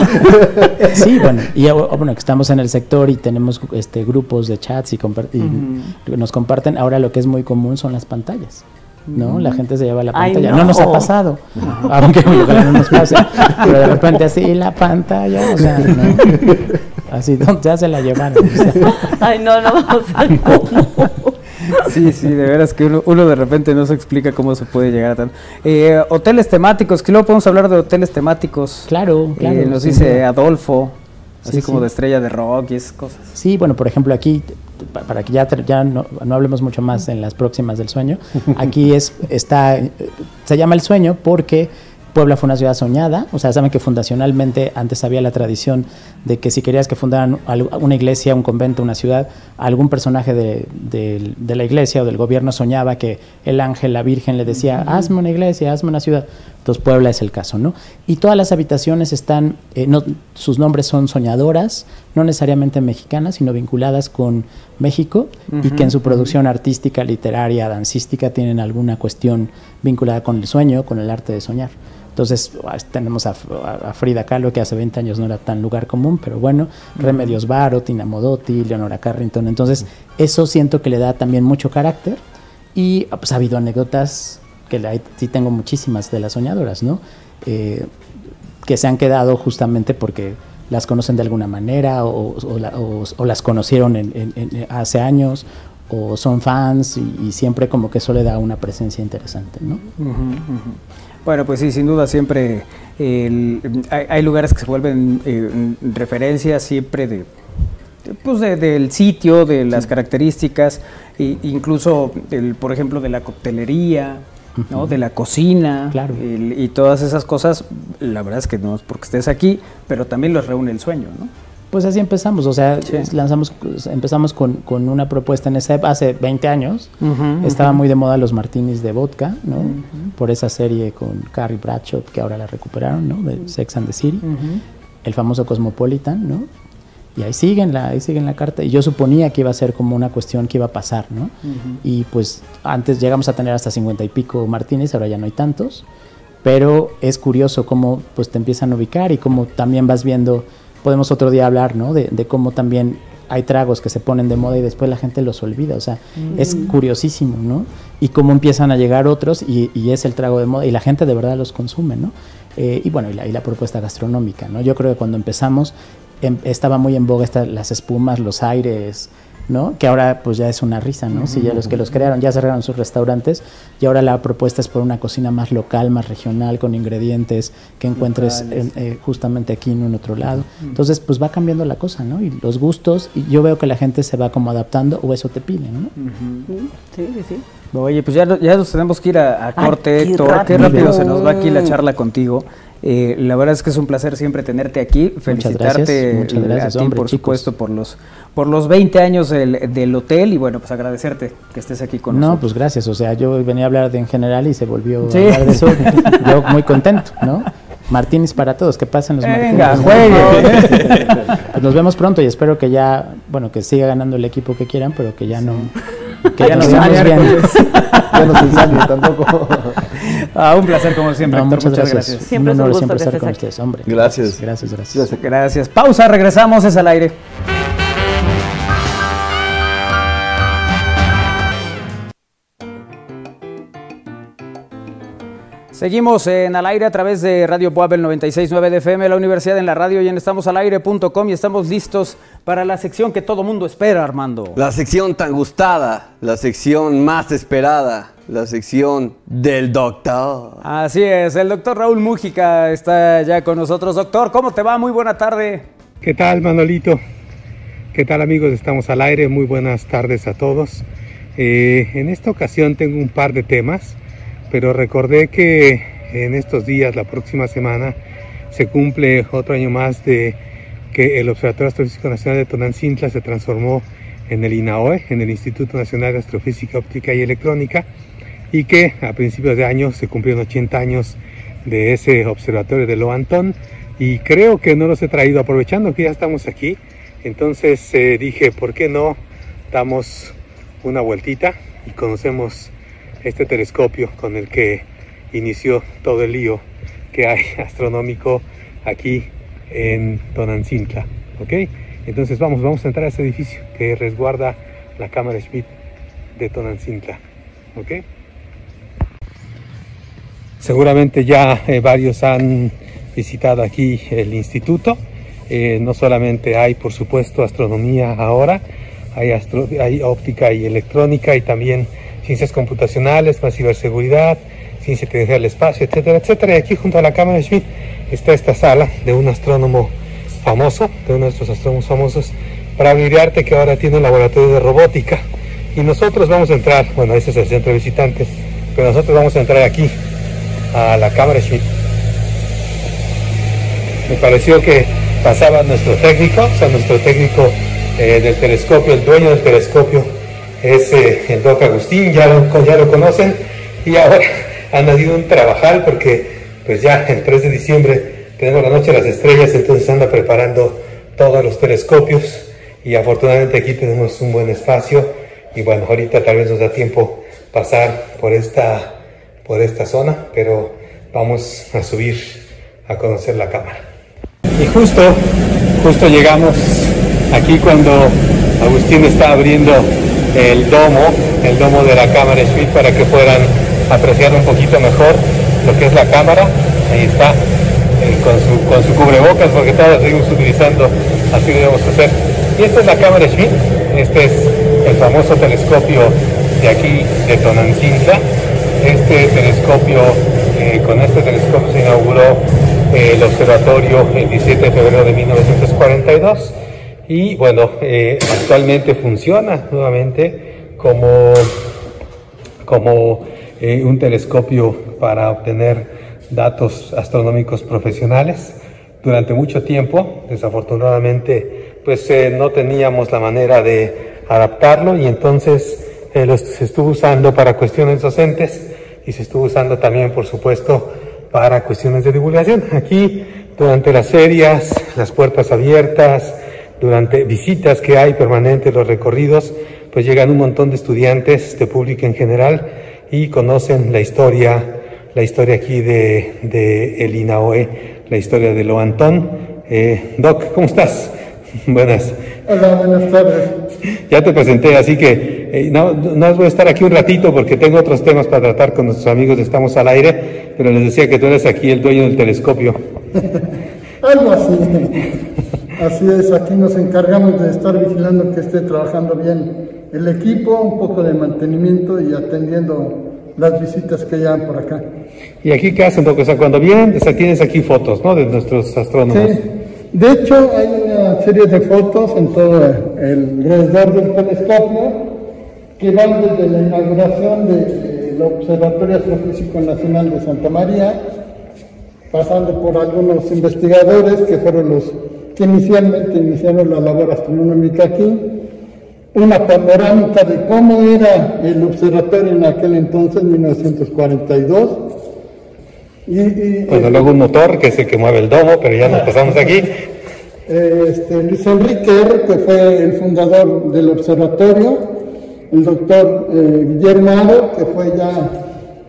Sí, bueno, y bueno, que estamos en el sector y tenemos este grupos de chats y, y nos comparten. Ahora lo que es muy común son las pantallas. ¿no? La gente se lleva la pantalla. no. nos ha pasado, aunque no nos pase, pero de repente así la pantalla, o sea, así ya se la llevaron. Ay, no, no vamos a Sí, sí, de veras que uno, de repente no se explica cómo se puede llegar a tan... Eh, hoteles temáticos, que luego podemos hablar de hoteles temáticos. Claro, eh, claro. nos dice Adolfo, así como de estrella de rock y esas cosas. Sí, bueno, por ejemplo, aquí para que ya, ya no, hablemos mucho más en las próximas del sueño, aquí es, está, se llama el sueño porque Puebla fue una ciudad soñada, o sea, saben que fundacionalmente antes había la tradición de que si querías que fundaran una iglesia, un convento, una ciudad, algún personaje de, la iglesia o del gobierno soñaba que el ángel, la virgen le decía, hazme una iglesia, hazme una ciudad. Entonces Puebla es el caso, ¿no? Y todas las habitaciones están, eh, sus nombres son soñadoras, no necesariamente mexicanas, sino vinculadas con México y que en su producción artística, literaria, dancística tienen alguna cuestión vinculada con el sueño, con el arte de soñar. Entonces ah, tenemos a, Frida Kahlo, que hace 20 años no era tan lugar común, pero bueno, Remedios Varo, Tina Modotti, Leonora Carrington. Entonces eso siento que le da también mucho carácter y pues ha habido anécdotas que sí tengo muchísimas de las soñadoras, ¿no? Eh, que se han quedado justamente porque las conocen de alguna manera o, las conocieron hace años o son fans y, siempre como que eso le da una presencia interesante, ¿no? Bueno, pues sí, sin duda siempre hay, lugares que se vuelven eh, referencias siempre de pues del sitio, de las características, e incluso, el, por ejemplo, de la coctelería, ¿no? de la cocina claro. y todas esas cosas, la verdad es que no es porque estés aquí, pero también los reúne el sueño, ¿no? Pues así empezamos, o sea, lanzamos, empezamos con, una propuesta en esa hace 20 años. Estaba muy de moda los martinis de vodka, ¿no? Por esa serie con Carrie Bradshaw, que ahora la recuperaron, ¿no? De Sex and the City. El famoso Cosmopolitan, ¿no? Y ahí siguen, la, ahí siguen la carta. Y yo suponía que iba a ser como una cuestión que iba a pasar, ¿no? Y pues antes llegamos a tener hasta 50 y pico martinis, ahora ya no hay tantos. Pero es curioso cómo pues te empiezan a ubicar y cómo también vas viendo podemos otro día hablar, ¿no? De, cómo también hay tragos que se ponen de moda y después la gente los olvida. O sea, es curiosísimo, ¿no? Y cómo empiezan a llegar otros y, es el trago de moda y la gente de verdad los consume, ¿no? Eh, y bueno, y la, y la, propuesta gastronómica, ¿no? Yo creo que cuando empezamos em, estaba muy en boga las espumas, los aires, ¿no? Que ahora pues ya es una risa, ¿no? Si ya los que los crearon ya cerraron sus restaurantes y ahora la propuesta es por una cocina más local, más regional, con ingredientes que encuentres eh, justamente aquí en un otro lado. Entonces pues va cambiando la cosa, ¿no? Y los gustos, y yo veo que la gente se va como adaptando o eso te pide, ¿no? Sí, sí, sí. Oye, pues ya, ya nos tenemos que ir a, corte, Héctor. Qué rápido se nos va aquí la charla contigo. Eh, la verdad es que es un placer siempre tenerte aquí. Felicitarte muchas gracias, a ti, por supuesto, por los por los 20 años del, hotel y bueno, pues agradecerte que estés aquí con nosotros. No, pues gracias. O sea, yo venía a hablar de en general y se volvió a hablar de eso. yo muy contento, ¿no? Martínez para todos, que pasen los Venga, juegue. pues nos vemos pronto y espero que ya, bueno, que siga ganando el equipo que quieran, pero que ya no que ya nos vemos bien. ya no se tampoco. Ah, un placer como siempre, muchas, gracias. Siempre un honor siempre estar con ustedes, hombre. Gracias. Gracias, gracias. Gracias. Pausa, regresamos, es al aire. Seguimos en al aire a través de Radio Puebla 96.9 de FM, la Universidad en la Radio y en estamosalaire.com y estamos listos para la sección que todo mundo espera, Armando. La sección tan gustada, la sección más esperada, la sección del doctor. Así es, el doctor Raúl Mújica está ya con nosotros. Doctor, ¿cómo te va? Muy buena tarde. ¿Qué tal, Manolito? ¿Qué tal, amigos? Estamos al aire. Muy buenas tardes a todos. Eh, en esta ocasión tengo un par de temas pero recordé que en estos días, la próxima semana, se cumple otro año más de que el Observatorio Astrofísico Nacional de Tonancintla se transformó en el INAOE, en el Instituto Nacional de Astrofísica Óptica y Electrónica, y que a principios de año se cumplieron 80 años de ese observatorio de Loantón, y creo que no los he traído aprovechando que ya estamos aquí, entonces eh, dije, ¿por qué no damos una vueltita y conocemos este telescopio con el que inició todo el lío que hay astronómico aquí en Tonancintla. ¿ok? Entonces vamos, vamos a entrar a ese edificio que resguarda la cámara Schmidt de Tonancintla. ¿ok? Seguramente ya eh, varios han visitado aquí el instituto. Eh, no solamente hay, por supuesto, astronomía ahora, hay óptica y electrónica y también ciencias computacionales, más ciberseguridad, ciencia que del espacio, etcétera, etcétera. Y aquí junto a la cámara de Schmidt está esta sala de un astrónomo famoso, de uno de nuestros astrónomos famosos, para brillarte que ahora tiene un laboratorio de robótica. Y nosotros vamos a entrar, bueno, ese es el centro de visitantes, pero nosotros vamos a entrar aquí a la cámara Schmidt. Me pareció que pasaba nuestro técnico, o sea, nuestro técnico eh, del telescopio, el dueño del telescopio, es eh, el Doc Agustín, ya lo, ya lo conocen, y ahora han nacido un trabajar porque pues ya el 3 de diciembre tenemos la Noche de las Estrellas, entonces anda preparando todos los telescopios y afortunadamente aquí tenemos un buen espacio y bueno, ahorita tal vez nos da tiempo pasar por esta, por esta zona, pero vamos a subir a conocer la cámara. Y justo, justo llegamos aquí cuando Agustín está abriendo el domo, el domo de la cámara Schmidt para que puedan apreciar un poquito mejor lo que es la cámara. Ahí está, eh, con, su, con su cubrebocas, porque todos seguimos utilizando, así debemos hacer. Y esta es la cámara Schmidt, este es el famoso telescopio de aquí de Tonantzintla. Este telescopio, eh, con este telescopio se inauguró eh, el observatorio el 17 de febrero de 1942 y bueno, eh, actualmente funciona nuevamente como, como eh, un telescopio para obtener datos astronómicos profesionales. Durante mucho tiempo, desafortunadamente, pues eh, no teníamos la manera de adaptarlo y entonces lo se estuvo usando para cuestiones docentes y se estuvo usando también, por supuesto, para cuestiones de divulgación. Aquí, durante las ferias, las puertas abiertas, durante visitas que hay permanentes, los recorridos, pues llegan un montón de estudiantes, de público en general, y conocen la historia, la historia aquí de, de el INAOE, la historia de Lo Antón. Eh, Doc, ¿cómo estás? Buenas. Hola, buenas tardes. Ya te presenté, así que eh, no, no voy a estar aquí un ratito porque tengo otros temas para tratar con nuestros amigos Estamos al Aire, pero les decía que tú eres aquí el dueño del telescopio. Algo así. Así es, aquí nos encargamos de estar vigilando que esté trabajando bien el equipo, un poco de mantenimiento y atendiendo las visitas que llegan por acá. ¿Y aquí qué hacen? O sea, cuando vienen, tienes aquí fotos, ¿no? De nuestros astrónomos. Sí. De hecho, hay una serie de fotos en todo el alrededor del telescopio que van desde la inauguración del Observatorio Astrofísico Nacional de Santa María, pasando por algunos investigadores que fueron los que inicialmente iniciaron la labor astronómica aquí, una panorámica de cómo era el observatorio en aquel entonces, 1942. Y, y, bueno, luego un motor que es el que mueve el domo, pero ya nos pasamos aquí. Este, Luis Enrique R., que fue el fundador del observatorio, el doctor eh, Guillermo Aro, que fue ya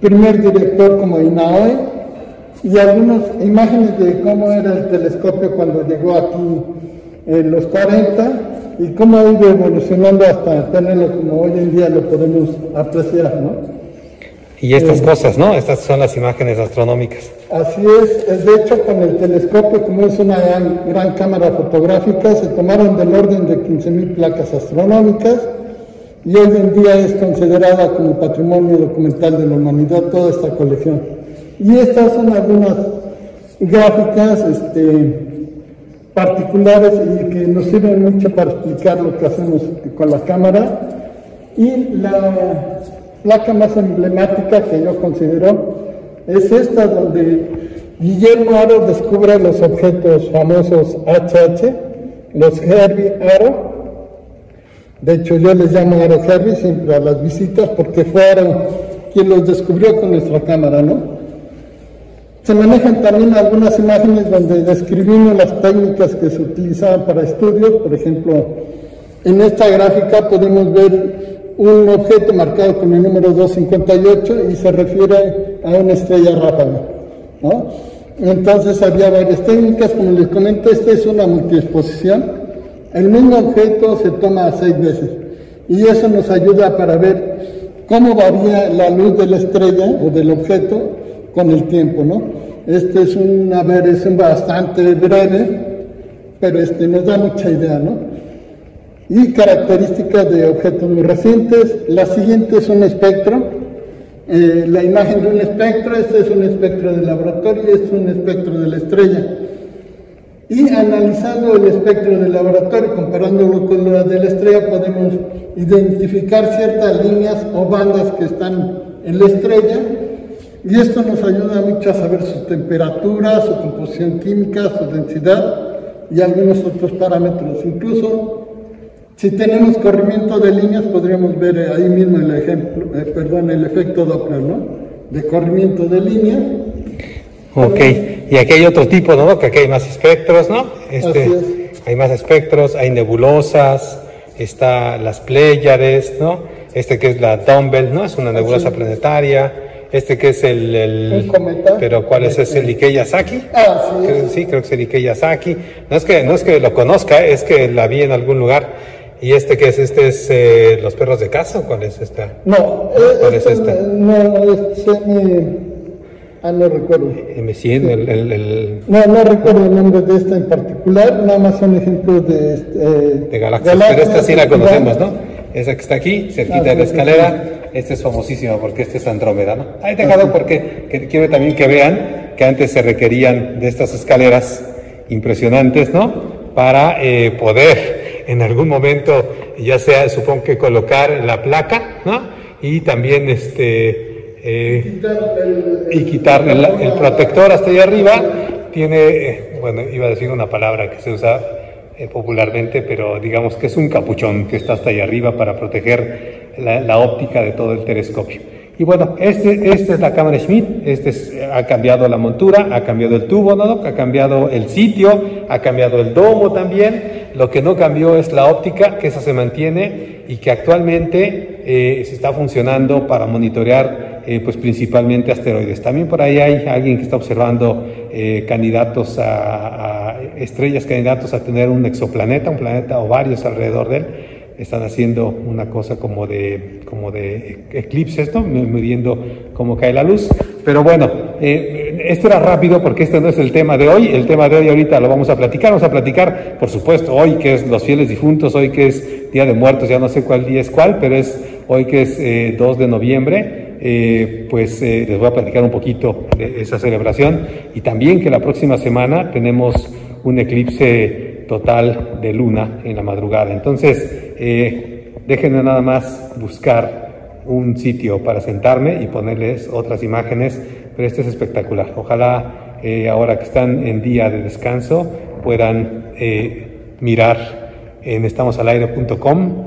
primer director como INAOE, y algunas imágenes de cómo era el telescopio cuando llegó aquí en los 40 y cómo ha ido evolucionando hasta tenerlo como hoy en día lo podemos apreciar, ¿no? Y estas eh, cosas, ¿no? Estas son las imágenes astronómicas. Así es, de hecho con el telescopio, como es una gran, gran cámara fotográfica, se tomaron del orden de 15.000 placas astronómicas y hoy en día es considerada como patrimonio documental de la humanidad toda esta colección. Y estas son algunas gráficas este, particulares y que nos sirven mucho para explicar lo que hacemos con la cámara. Y la placa más emblemática que yo considero es esta donde Guillermo Aro descubre los objetos famosos HH, los Herbie Aro. De hecho, yo les llamo Aro Herbie siempre a las visitas porque fue Aro quien los descubrió con nuestra cámara, ¿no? Se manejan también algunas imágenes donde describimos las técnicas que se utilizaban para estudios. Por ejemplo, en esta gráfica podemos ver un objeto marcado con el número 258 y se refiere a una estrella ráfaga. Entonces había varias técnicas, como les comento, esta es una multiexposición. El mismo objeto se toma seis veces y eso nos ayuda para ver cómo varía la luz de la estrella o del objeto con el tiempo, ¿no? Este es una versión bastante breve, pero este nos da mucha idea, ¿no? Y características de objetos muy recientes. La siguiente es un espectro. Eh, la imagen de un espectro, este es un espectro de laboratorio este es un espectro de la estrella. Y analizando el espectro del laboratorio, comparándolo con la de la estrella, podemos identificar ciertas líneas o bandas que están en la estrella y esto nos ayuda mucho a saber su temperatura, su composición química, su densidad y algunos otros parámetros. Incluso si tenemos corrimiento de líneas podríamos ver ahí mismo el ejemplo, eh, perdón, el efecto Doppler, ¿no? De corrimiento de línea. Ok, y aquí hay otro tipo, ¿no? Que aquí hay más espectros, ¿no? Este, Hay más espectros, hay nebulosas, está las Pléyades, ¿no? Este que es la Dumbbell, ¿no? Es una nebulosa planetaria este que es el, el pero ¿cuál es ese? ¿El Ike Yasaki? Ah, sí. Creo, sí, creo que es el Ike Yasaki. No es que no es que lo conozca, es que la vi en algún lugar. ¿Y este qué es? ¿Este es eh, los perros de casa? ¿Cuál es esta? No, ¿cuál es esta? No, es Ah, no recuerdo. Me siento el, el, el, No, no recuerdo el nombre de esta en particular, nada más son ejemplos de... Eh, de galaxias, pero esta sí la conocemos, ¿no? Esa que está aquí, cerquita de la escalera, este es famosísimo porque este es Andrómeda, ¿no? Ahí dejado porque quiero también que vean que antes se requerían de estas escaleras impresionantes, ¿no? Para eh, poder en algún momento, ya sea, supongo que colocar la placa, ¿no? Y también este, eh, y quitar el, protector hasta allá arriba. Tiene, bueno, iba a decir una palabra que se usa eh, popularmente, pero digamos que es un capuchón que está hasta allá arriba para proteger la, óptica de todo el telescopio. Y bueno, este, esta es la cámara Schmidt, este ha cambiado la montura, ha cambiado el tubo, ¿no? ha cambiado el sitio, ha cambiado el domo también. Lo que no cambió es la óptica, que esa se mantiene y que actualmente eh, se está funcionando para monitorear eh, pues principalmente asteroides. También por ahí hay alguien que está observando eh, candidatos a estrellas, candidatos a tener un exoplaneta, un planeta o varios alrededor de él están haciendo una cosa como de, como de eclipse esto, midiendo cómo cae la luz. Pero bueno, eh, esto era rápido porque este no es el tema de hoy. El tema de hoy ahorita lo vamos a platicar. Vamos a platicar, por supuesto, hoy que es los fieles difuntos, hoy que es Día de Muertos, ya no sé cuál día es cuál, pero es hoy que es 2 eh, de noviembre. Eh, pues les voy a platicar un poquito de esa celebración y también que la próxima semana tenemos un eclipse total de luna en la madrugada. Entonces, eh, déjenme nada más buscar un sitio para sentarme y ponerles otras imágenes, pero este es espectacular. Ojalá eh, ahora que están en día de descanso puedan eh, mirar en estamosalaire.com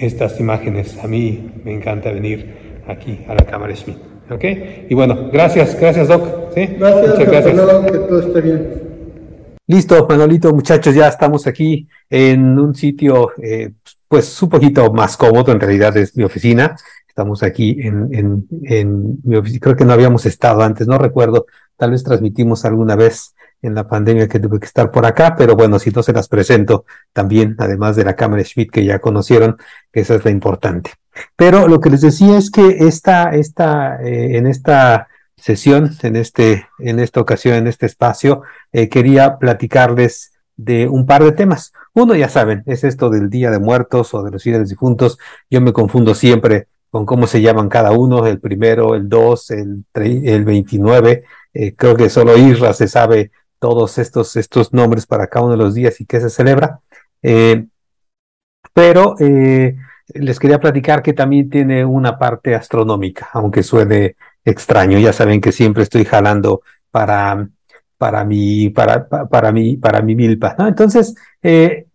estas imágenes. A mí me encanta venir aquí a la cámara Schmidt. ¿Ok? Y bueno, gracias, gracias Doc. ¿Sí? Gracias, Muchas gracias. que todo esté bien. Listo, Manolito, muchachos, ya estamos aquí en un sitio, eh, pues un poquito más cómodo, en realidad es mi oficina. Estamos aquí en, en, en mi oficina, creo que no habíamos estado antes, no recuerdo, tal vez transmitimos alguna vez en la pandemia que tuve que estar por acá, pero bueno, si no se las presento también, además de la cámara Schmidt que ya conocieron, que esa es la importante. Pero lo que les decía es que esta, esta, eh, en esta sesión, en, este, en esta ocasión, en este espacio, eh, quería platicarles de un par de temas. Uno, ya saben, es esto del Día de Muertos o de los fieles difuntos. Yo me confundo siempre con cómo se llaman cada uno, el primero, el dos, el, el 29. Eh, creo que solo Isra se sabe todos estos, estos nombres para cada uno de los días y qué se celebra. Eh, pero les quería platicar que también tiene una parte astronómica, aunque suene extraño. Ya saben que siempre estoy jalando para, para mi, para, para, mi, para mi milpa. Entonces, eh,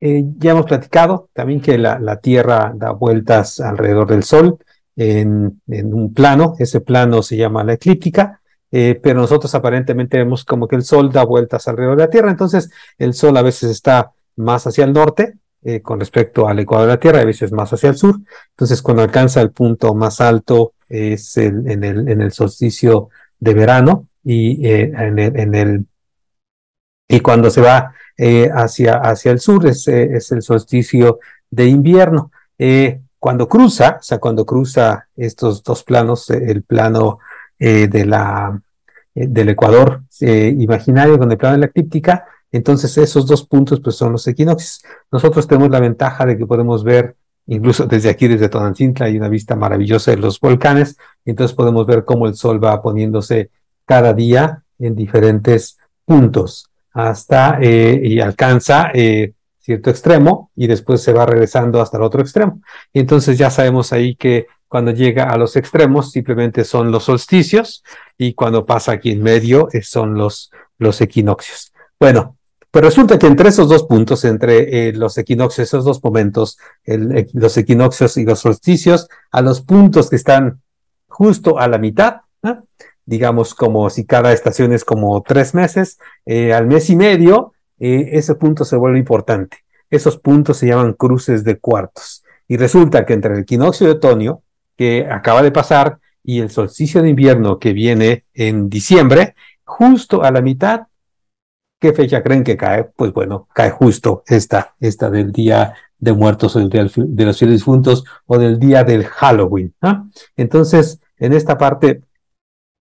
eh, ya hemos platicado también que la, la, Tierra da vueltas alrededor del Sol en, un plano. Ese plano se llama la eclíptica. Eh, pero nosotros aparentemente vemos como que el Sol da vueltas alrededor de la Tierra. Entonces, el Sol a veces está más hacia el norte con respecto al ecuador de la Tierra, a veces más hacia el sur. Entonces, cuando alcanza el punto más alto es el, en, el, en el solsticio de verano y eh, en, el, en, el, y cuando se va eh, hacia, hacia el sur es, es, el solsticio de invierno. cuando cruza, o sea, cuando cruza estos dos planos, el plano de la, del ecuador imaginario con el plano de la eclíptica, entonces esos dos puntos pues son los equinoccios. Nosotros tenemos la ventaja de que podemos ver, incluso desde aquí, desde Tonancintla, hay una vista maravillosa de los volcanes, entonces podemos ver cómo el sol va poniéndose cada día en diferentes puntos hasta eh, y alcanza eh, cierto extremo y después se va regresando hasta el otro extremo. Y entonces ya sabemos ahí que cuando llega a los extremos simplemente son los solsticios y cuando pasa aquí en medio eh, son los, los equinoccios. Bueno, pues resulta que entre esos dos puntos, entre eh, los equinoccios, esos dos momentos, el, los equinoccios y los solsticios, a los puntos que están justo a la mitad, digamos como si cada estación es como tres meses, eh, al mes y medio, eh, ese punto se vuelve importante. Esos puntos se llaman cruces de cuartos. Y resulta que entre el equinoccio de otoño, que acaba de pasar, y el solsticio de invierno que viene en diciembre, justo a la mitad ¿Qué fecha creen que cae? Pues bueno, cae justo esta, esta del Día de Muertos o del Día de los Fieles Difuntos o del Día del Halloween. Entonces, en esta parte,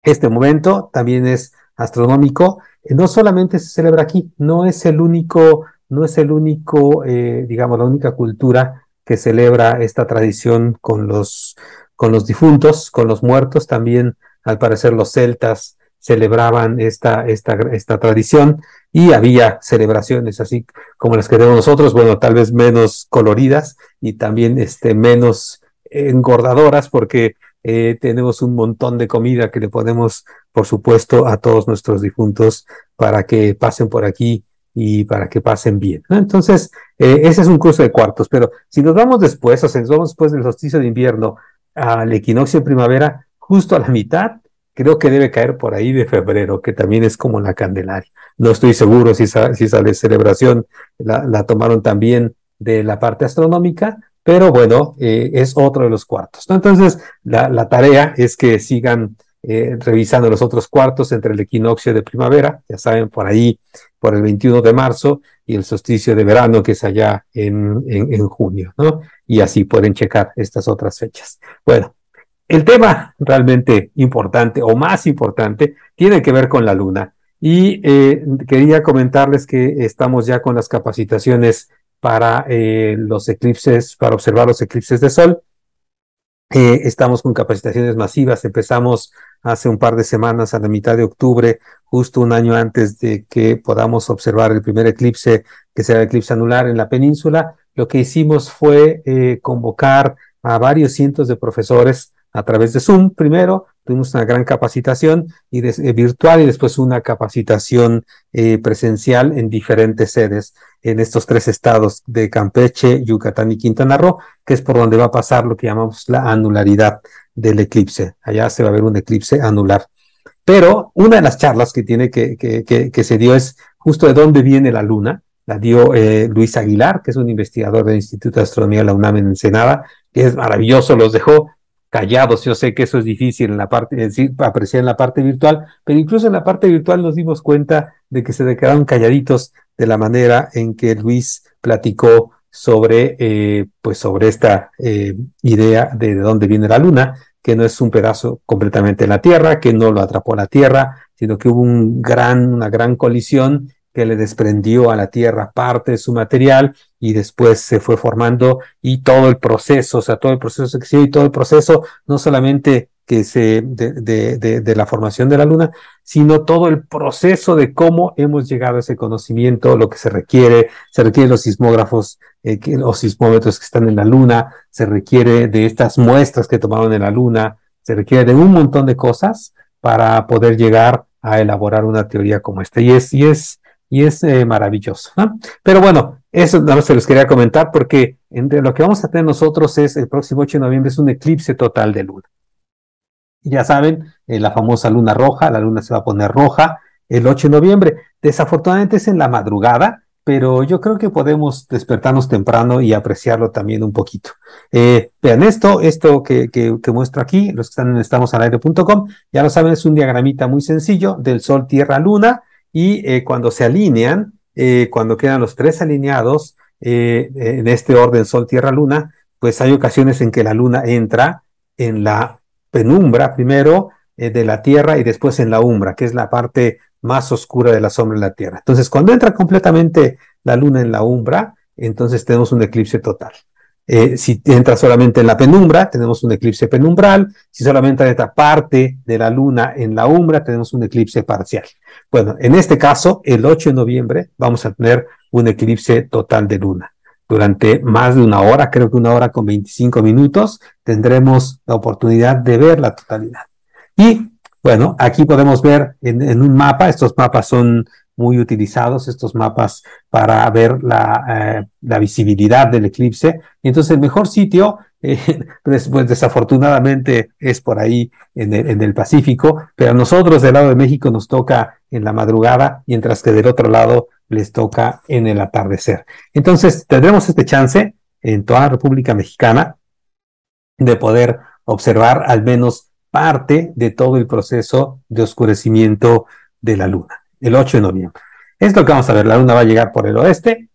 este momento también es astronómico. No solamente se celebra aquí, no es el único, no es el único, eh, digamos, la única cultura que celebra esta tradición con los, con los difuntos, con los muertos. También, al parecer, los celtas celebraban esta, esta, esta tradición y había celebraciones así como las que tenemos nosotros, bueno, tal vez menos coloridas y también este, menos engordadoras porque eh, tenemos un montón de comida que le ponemos, por supuesto, a todos nuestros difuntos para que pasen por aquí y para que pasen bien. Entonces, eh, ese es un curso de cuartos, pero si nos vamos después, o sea, nos vamos después del solsticio de invierno al equinoccio de primavera, justo a la mitad, creo que debe caer por ahí de febrero, que también es como la Candelaria. No estoy seguro si esa, esa celebración la, tomaron también de la parte astronómica, pero bueno, eh, es otro de los cuartos. Entonces, la, tarea es que sigan eh, revisando los otros cuartos entre el equinoccio de primavera, ya saben, por ahí, por el 21 de marzo, y el solsticio de verano, que es allá en, en junio, ¿no? Y así pueden checar estas otras fechas. Bueno, el tema realmente importante o más importante tiene que ver con la luna. Y eh, quería comentarles que estamos ya con las capacitaciones para eh, los eclipses, para observar los eclipses de sol. Eh, estamos con capacitaciones masivas. Empezamos hace un par de semanas, a la mitad de octubre, justo un año antes de que podamos observar el primer eclipse, que será el eclipse anular en la península. Lo que hicimos fue convocar a varios cientos de profesores a través de Zoom primero, tuvimos una gran capacitación y eh, virtual y después una capacitación eh, presencial en diferentes sedes en estos tres estados de Campeche, Yucatán y Quintana Roo, que es por donde va a pasar lo que llamamos la anularidad del eclipse. Allá se va a ver un eclipse anular. Pero una de las charlas que tiene que, que, que, se dio es justo de dónde viene la luna. La dio eh, Luis Aguilar, que es un investigador del Instituto de Astronomía de la UNAM en Ensenada, que es maravilloso, los dejó callados. Yo sé que eso es difícil en la parte, decir, apreciar en la parte virtual, pero incluso en la parte virtual nos dimos cuenta de que se quedaron calladitos de la manera en que Luis platicó sobre, eh, pues sobre esta eh, idea de, de dónde viene la luna, que no es un pedazo completamente en la Tierra, que no lo atrapó la Tierra, sino que hubo un gran, una gran colisión que le desprendió a la Tierra parte de su material y después se fue formando y todo el proceso, o sea, todo el proceso y todo el proceso, no solamente que se de, de, de, la formación de la Luna, sino todo el proceso de cómo hemos llegado a ese conocimiento, lo que se requiere, se requiere los sismógrafos, eh, los sismómetros que están en la Luna, se requiere de estas muestras que tomaron en la Luna, se requiere de un montón de cosas para poder llegar a elaborar una teoría como esta. Y es, y es y es eh, maravilloso. ¿no? Pero bueno, eso nada más se los quería comentar porque entre lo que vamos a tener nosotros es el próximo 8 de noviembre es un eclipse total de luna. Ya saben, eh, la famosa luna roja, la luna se va a poner roja el 8 de noviembre. Desafortunadamente es en la madrugada, pero yo creo que podemos despertarnos temprano y apreciarlo también un poquito. Eh, vean esto, esto que, que, muestro aquí, los que están en estamosalaire.com, ya lo saben, es un diagramita muy sencillo del Sol, Tierra, Luna y eh, cuando se alinean, eh, cuando quedan los tres alineados eh, en este orden Sol, Tierra, Luna, pues hay ocasiones en que la Luna entra en la penumbra primero de la Tierra y después en la umbra, que es la parte más oscura de la sombra de la Tierra. Entonces, cuando entra completamente la Luna en la umbra, entonces tenemos un eclipse total. Eh, si entra solamente en la penumbra, tenemos un eclipse penumbral. Si solamente entra parte de la luna en la umbra, tenemos un eclipse parcial. Bueno, en este caso, el 8 de noviembre vamos a tener un eclipse total de luna. Durante más de una hora, creo que una hora con 25 minutos, tendremos la oportunidad de ver la totalidad. Y bueno, aquí podemos ver en, en un mapa, estos mapas son muy utilizados estos mapas para ver la, eh, la visibilidad del eclipse. Y entonces el mejor sitio, eh, pues, pues, desafortunadamente es por ahí en el, en el, Pacífico, pero a nosotros del lado de México nos toca en la madrugada, mientras que del otro lado les toca en el atardecer. Entonces tendremos este chance en toda la República Mexicana de poder observar al menos parte de todo el proceso de oscurecimiento de la luna el 8 de noviembre. Esto que vamos a ver, la luna va a llegar por el oeste,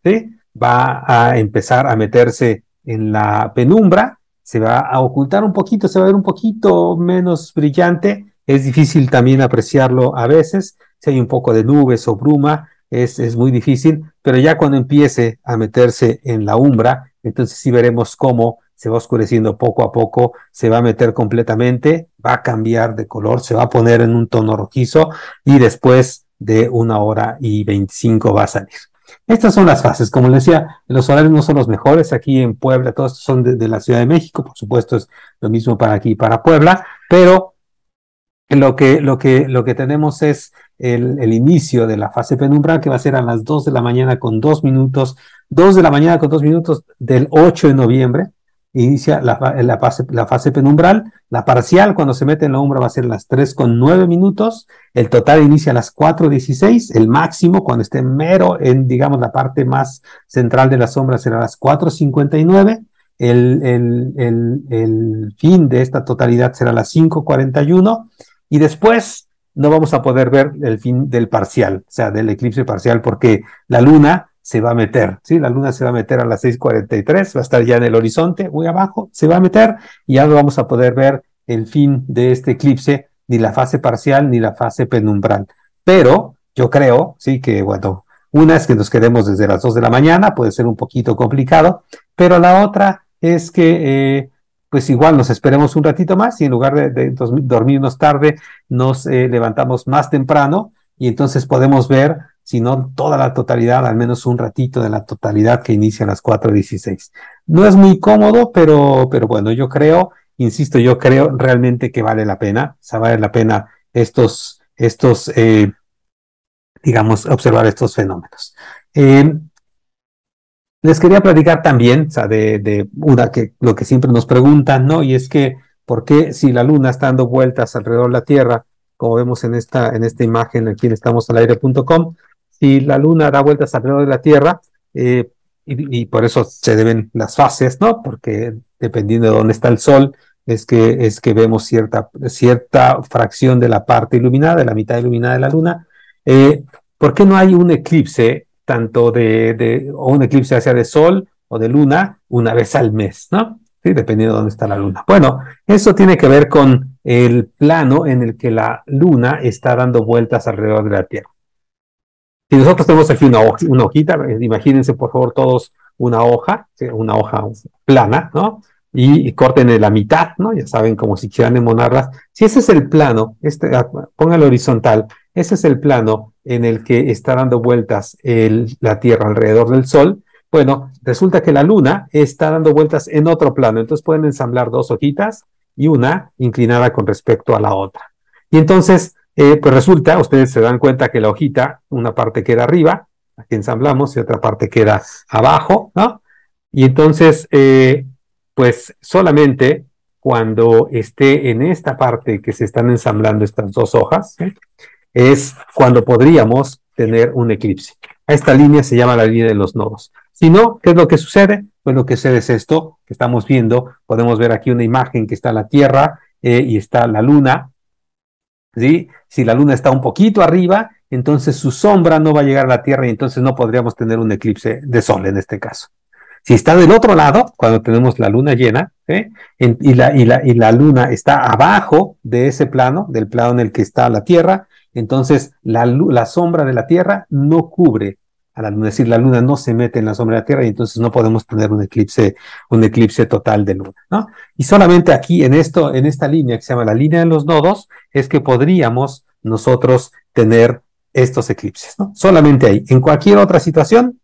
va a empezar a meterse en la penumbra, se va a ocultar un poquito, se va a ver un poquito menos brillante, es difícil también apreciarlo a veces, si hay un poco de nubes o bruma, es, es muy difícil, pero ya cuando empiece a meterse en la umbra, entonces sí veremos cómo se va oscureciendo poco a poco, se va a meter completamente, va a cambiar de color, se va a poner en un tono rojizo y después de una hora y 25 va a salir. Estas son las fases. Como les decía, los horarios no son los mejores. Aquí en Puebla, todos son de, la Ciudad de México. Por supuesto, es lo mismo para aquí, para Puebla. Pero lo que, lo que, lo que tenemos es el, el, inicio de la fase penumbral, que va a ser a las 2 de la mañana con 2 minutos. 2 de la mañana con 2 minutos del 8 de noviembre inicia la, fase, penumbral. La parcial, cuando se mete en la umbra, va a ser las 3 con 9 minutos. El total inicia a las 4.16. El máximo, cuando esté mero en, digamos, la parte más central de la sombra, será las 4.59. El, el, el, el fin de esta totalidad será las 5.41. Y después no vamos a poder ver el fin del parcial, o sea, del eclipse parcial, porque la luna se va a meter, ¿sí? La luna se va a meter a las 6.43, va a estar ya en el horizonte, muy abajo, se va a meter y ya no vamos a poder ver el fin de este eclipse, ni la fase parcial ni la fase penumbral. Pero yo creo, sí, que bueno, una es que nos quedemos desde las 2 de la mañana, puede ser un poquito complicado, pero la otra es que eh, pues igual nos esperemos un ratito más y en lugar de, dormirnos tarde, nos eh, levantamos más temprano y entonces podemos ver sino toda la totalidad, al menos un ratito de la totalidad que inicia a las 4.16. No es muy cómodo, pero, pero bueno, yo creo, insisto, yo creo realmente que vale la pena, o sea, vale la pena estos, estos, eh, digamos, observar estos fenómenos. Eh, les quería platicar también, o sea, de, de, una que lo que siempre nos preguntan, ¿no? Y es que, ¿por qué si la luna está dando vueltas alrededor de la Tierra, como vemos en esta, en esta imagen aquí en estamosalaire.com, si la luna da vueltas alrededor de la Tierra, eh, y, por eso se deben las fases, ¿no? Porque dependiendo de dónde está el Sol, es que, es que vemos cierta, cierta fracción de la parte iluminada, de la mitad iluminada de la luna. Eh, ¿Por qué no hay un eclipse, tanto de, de, o un eclipse hacia de Sol o de Luna, una vez al mes, ¿no? Sí, dependiendo de dónde está la luna. Bueno, eso tiene que ver con el plano en el que la luna está dando vueltas alrededor de la Tierra. Si nosotros tenemos aquí una, hojita, eh, imagínense por favor todos una hoja, una hoja plana, ¿no? Y, corten en la mitad, ¿no? Ya saben, como si quieran emonarlas. Si ese es el plano, este, ah, póngalo horizontal, ese es el plano en el que está dando vueltas la Tierra alrededor del Sol, bueno, resulta que la Luna está dando vueltas en otro plano, entonces pueden ensamblar dos hojitas y una inclinada con respecto a la otra. Y entonces eh, pues resulta, ustedes se dan cuenta que la hojita, una parte queda arriba, aquí ensamblamos, y otra parte queda abajo, ¿no? Y entonces, eh, pues solamente cuando esté en esta parte que se están ensamblando estas dos hojas, ¿eh? es cuando podríamos tener un eclipse. Esta línea se llama la línea de los nodos. Si no, ¿qué es lo que sucede? Pues lo que sucede es esto que estamos viendo. Podemos ver aquí una imagen que está la Tierra y está la Luna, si la luna está un poquito arriba, entonces su sombra no va a llegar a la Tierra y entonces no podríamos tener un eclipse de sol en este caso. Si está del otro lado, cuando tenemos la luna llena, ¿eh? y, la, luna está abajo de ese plano, del plano en el que está la Tierra, entonces la sombra de la Tierra no cubre a la luna, es decir, la luna no se mete en la sombra de la Tierra y entonces no podemos tener un eclipse, un eclipse total de luna, ¿no? Y solamente aquí en esto, en esta línea que se llama la línea de los nodos, es que podríamos nosotros tener estos eclipses, ¿no? Solamente ahí. En cualquier otra situación,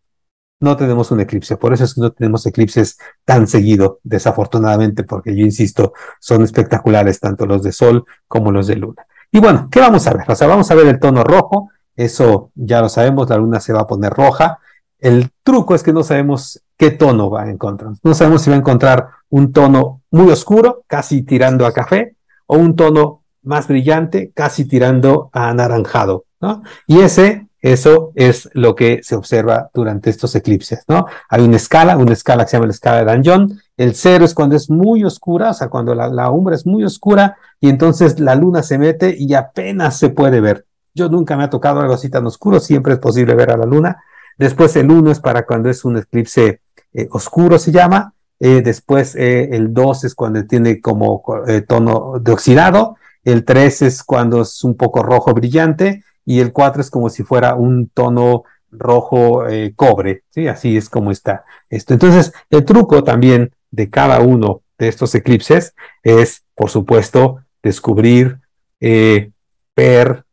no tenemos un eclipse. Por eso es que no tenemos eclipses tan seguido, desafortunadamente, porque yo insisto, son espectaculares tanto los de Sol como los de Luna. Y bueno, ¿qué vamos a ver? O sea, vamos a ver el tono rojo, eso ya lo sabemos, la luna se va a poner roja. El truco es que no sabemos qué tono va a encontrar. No sabemos si va a encontrar un tono muy oscuro, casi tirando a café, o un tono más brillante, casi tirando a anaranjado. ¿no? Y ese, eso es lo que se observa durante estos eclipses. ¿no? Hay una escala, una escala que se llama la escala de Danjon. El cero es cuando es muy oscura, o sea, cuando la, la es muy oscura y entonces la luna se mete y apenas se puede ver. Yo nunca me ha tocado algo así tan oscuro, siempre es posible ver a la luna. Después el 1 es para cuando es un eclipse eh, oscuro, se llama. Eh, después eh, el 2 es cuando tiene como tono de oxidado. El 3 es cuando es un poco rojo brillante. Y el 4 es como si fuera un tono rojo cobre. ¿sí? Así es como está esto. Entonces, el truco también de cada uno de estos eclipses es, por supuesto, descubrir, ver,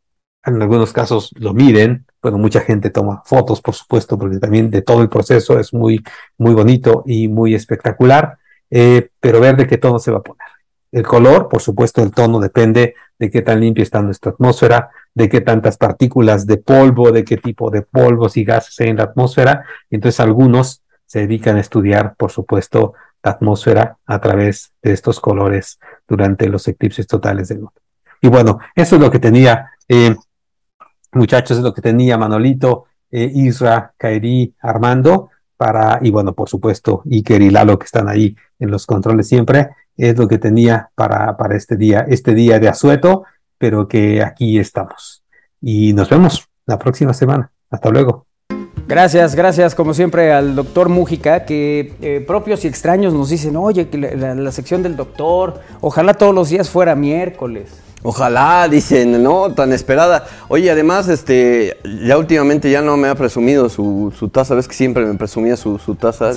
en algunos casos lo miden, bueno, mucha gente toma fotos, por supuesto, porque también de todo el proceso es muy, muy bonito y muy espectacular, eh, pero ver de qué tono se va a poner. El color, por supuesto, el tono depende de qué tan limpia está nuestra atmósfera, de qué tantas partículas de polvo, de qué tipo de polvos y gases hay en la atmósfera. Entonces, algunos se dedican a estudiar, por supuesto, la atmósfera a través de estos colores durante los eclipses totales de luna. Y bueno, eso es lo que tenía eh, muchachos, es lo que tenía Manolito, eh, Isra, Kairi, Armando, para, y bueno, por supuesto, Iker y Lalo que están ahí en los controles siempre, es lo que tenía para, para este día, este día de asueto, pero que aquí estamos. Y nos vemos la próxima semana. Hasta luego. Gracias, gracias como siempre al doctor Mújica, que eh, propios y extraños nos dicen, oye, que la sección del doctor, ojalá todos los días fuera miércoles. Ojalá, dicen, ¿no? Tan esperada. Oye, además, este, ya últimamente ya no me ha presumido su, su taza, ves que siempre me presumía su, su taza.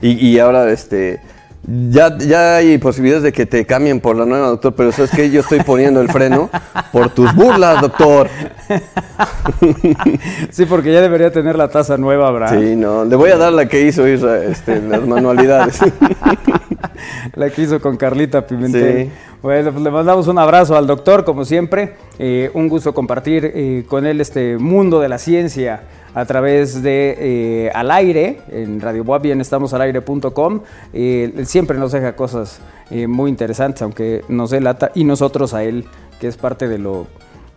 Y, y, ahora, este, ya, ya hay posibilidades de que te cambien por la nueva, doctor, pero sabes que yo estoy poniendo el freno por tus burlas, doctor. Sí, porque ya debería tener la taza nueva, Abraham. Sí, no, le voy a dar la que hizo este, las manualidades. la que hizo con Carlita Pimentel. Sí. Bueno, pues le mandamos un abrazo al doctor, como siempre. Eh, un gusto compartir eh, con él este mundo de la ciencia a través de eh, Al Aire, en Radio Boab y en estamosalaire.com. él siempre nos deja cosas muy interesantes, aunque nos delata, y nosotros a él, que es parte de lo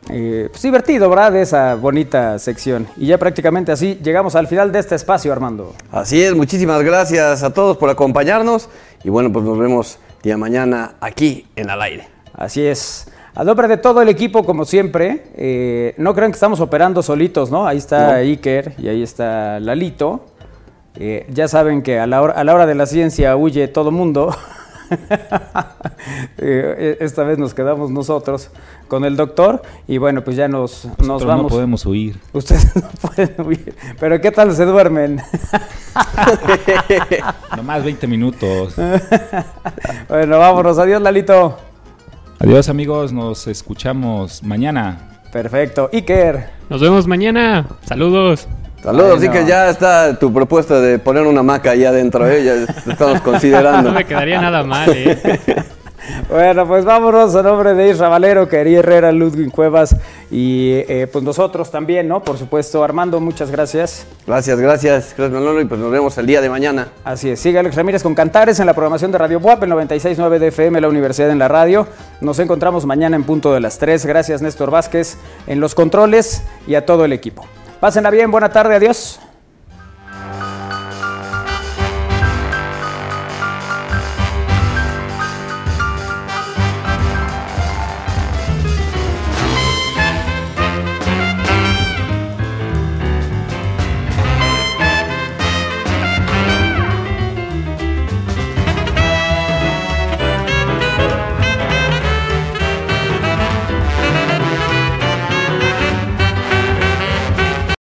pues divertido, ¿verdad? De esa bonita sección. Y ya prácticamente así llegamos al final de este espacio, Armando. Así es, muchísimas gracias a todos por acompañarnos y bueno, pues nos vemos día mañana aquí en Al Aire. Así es. A nombre de todo el equipo, como siempre, eh, no crean que estamos operando solitos, ¿no? Ahí está Iker y ahí está Lalito. Eh, ya saben que a la, hora, a la hora de la ciencia huye todo mundo. Eh, esta vez nos quedamos nosotros con el doctor y bueno, pues ya nos, nos vamos. no podemos huir. Ustedes no pueden huir. Pero ¿qué tal se duermen? Nomás 20 minutos. bueno, vámonos. Adiós, Lalito. Adiós, amigos. Nos escuchamos mañana. Perfecto. Iker. Nos vemos mañana. Saludos. Saludos, así que ya está tu propuesta de poner una maca allá adentro, ¿eh? ya estamos considerando. No me quedaría nada mal, ¿eh? Bueno, pues vámonos a nombre de Isra Valero, Quería Herrera, Ludwig Cuevas y eh, pues nosotros también, ¿no? Por supuesto, Armando, muchas gracias. Gracias, gracias, gracias Manolo, y pues nos vemos el día de mañana. Así es, sigue Alex Ramírez con Cantares en la programación de Radio Buap, el 96.9 de FM, la Universidad en la Radio. Nos encontramos mañana en punto de las 3. Gracias, Néstor Vázquez, en los controles y a todo el equipo. Pásenla bien, buena tarde, adiós.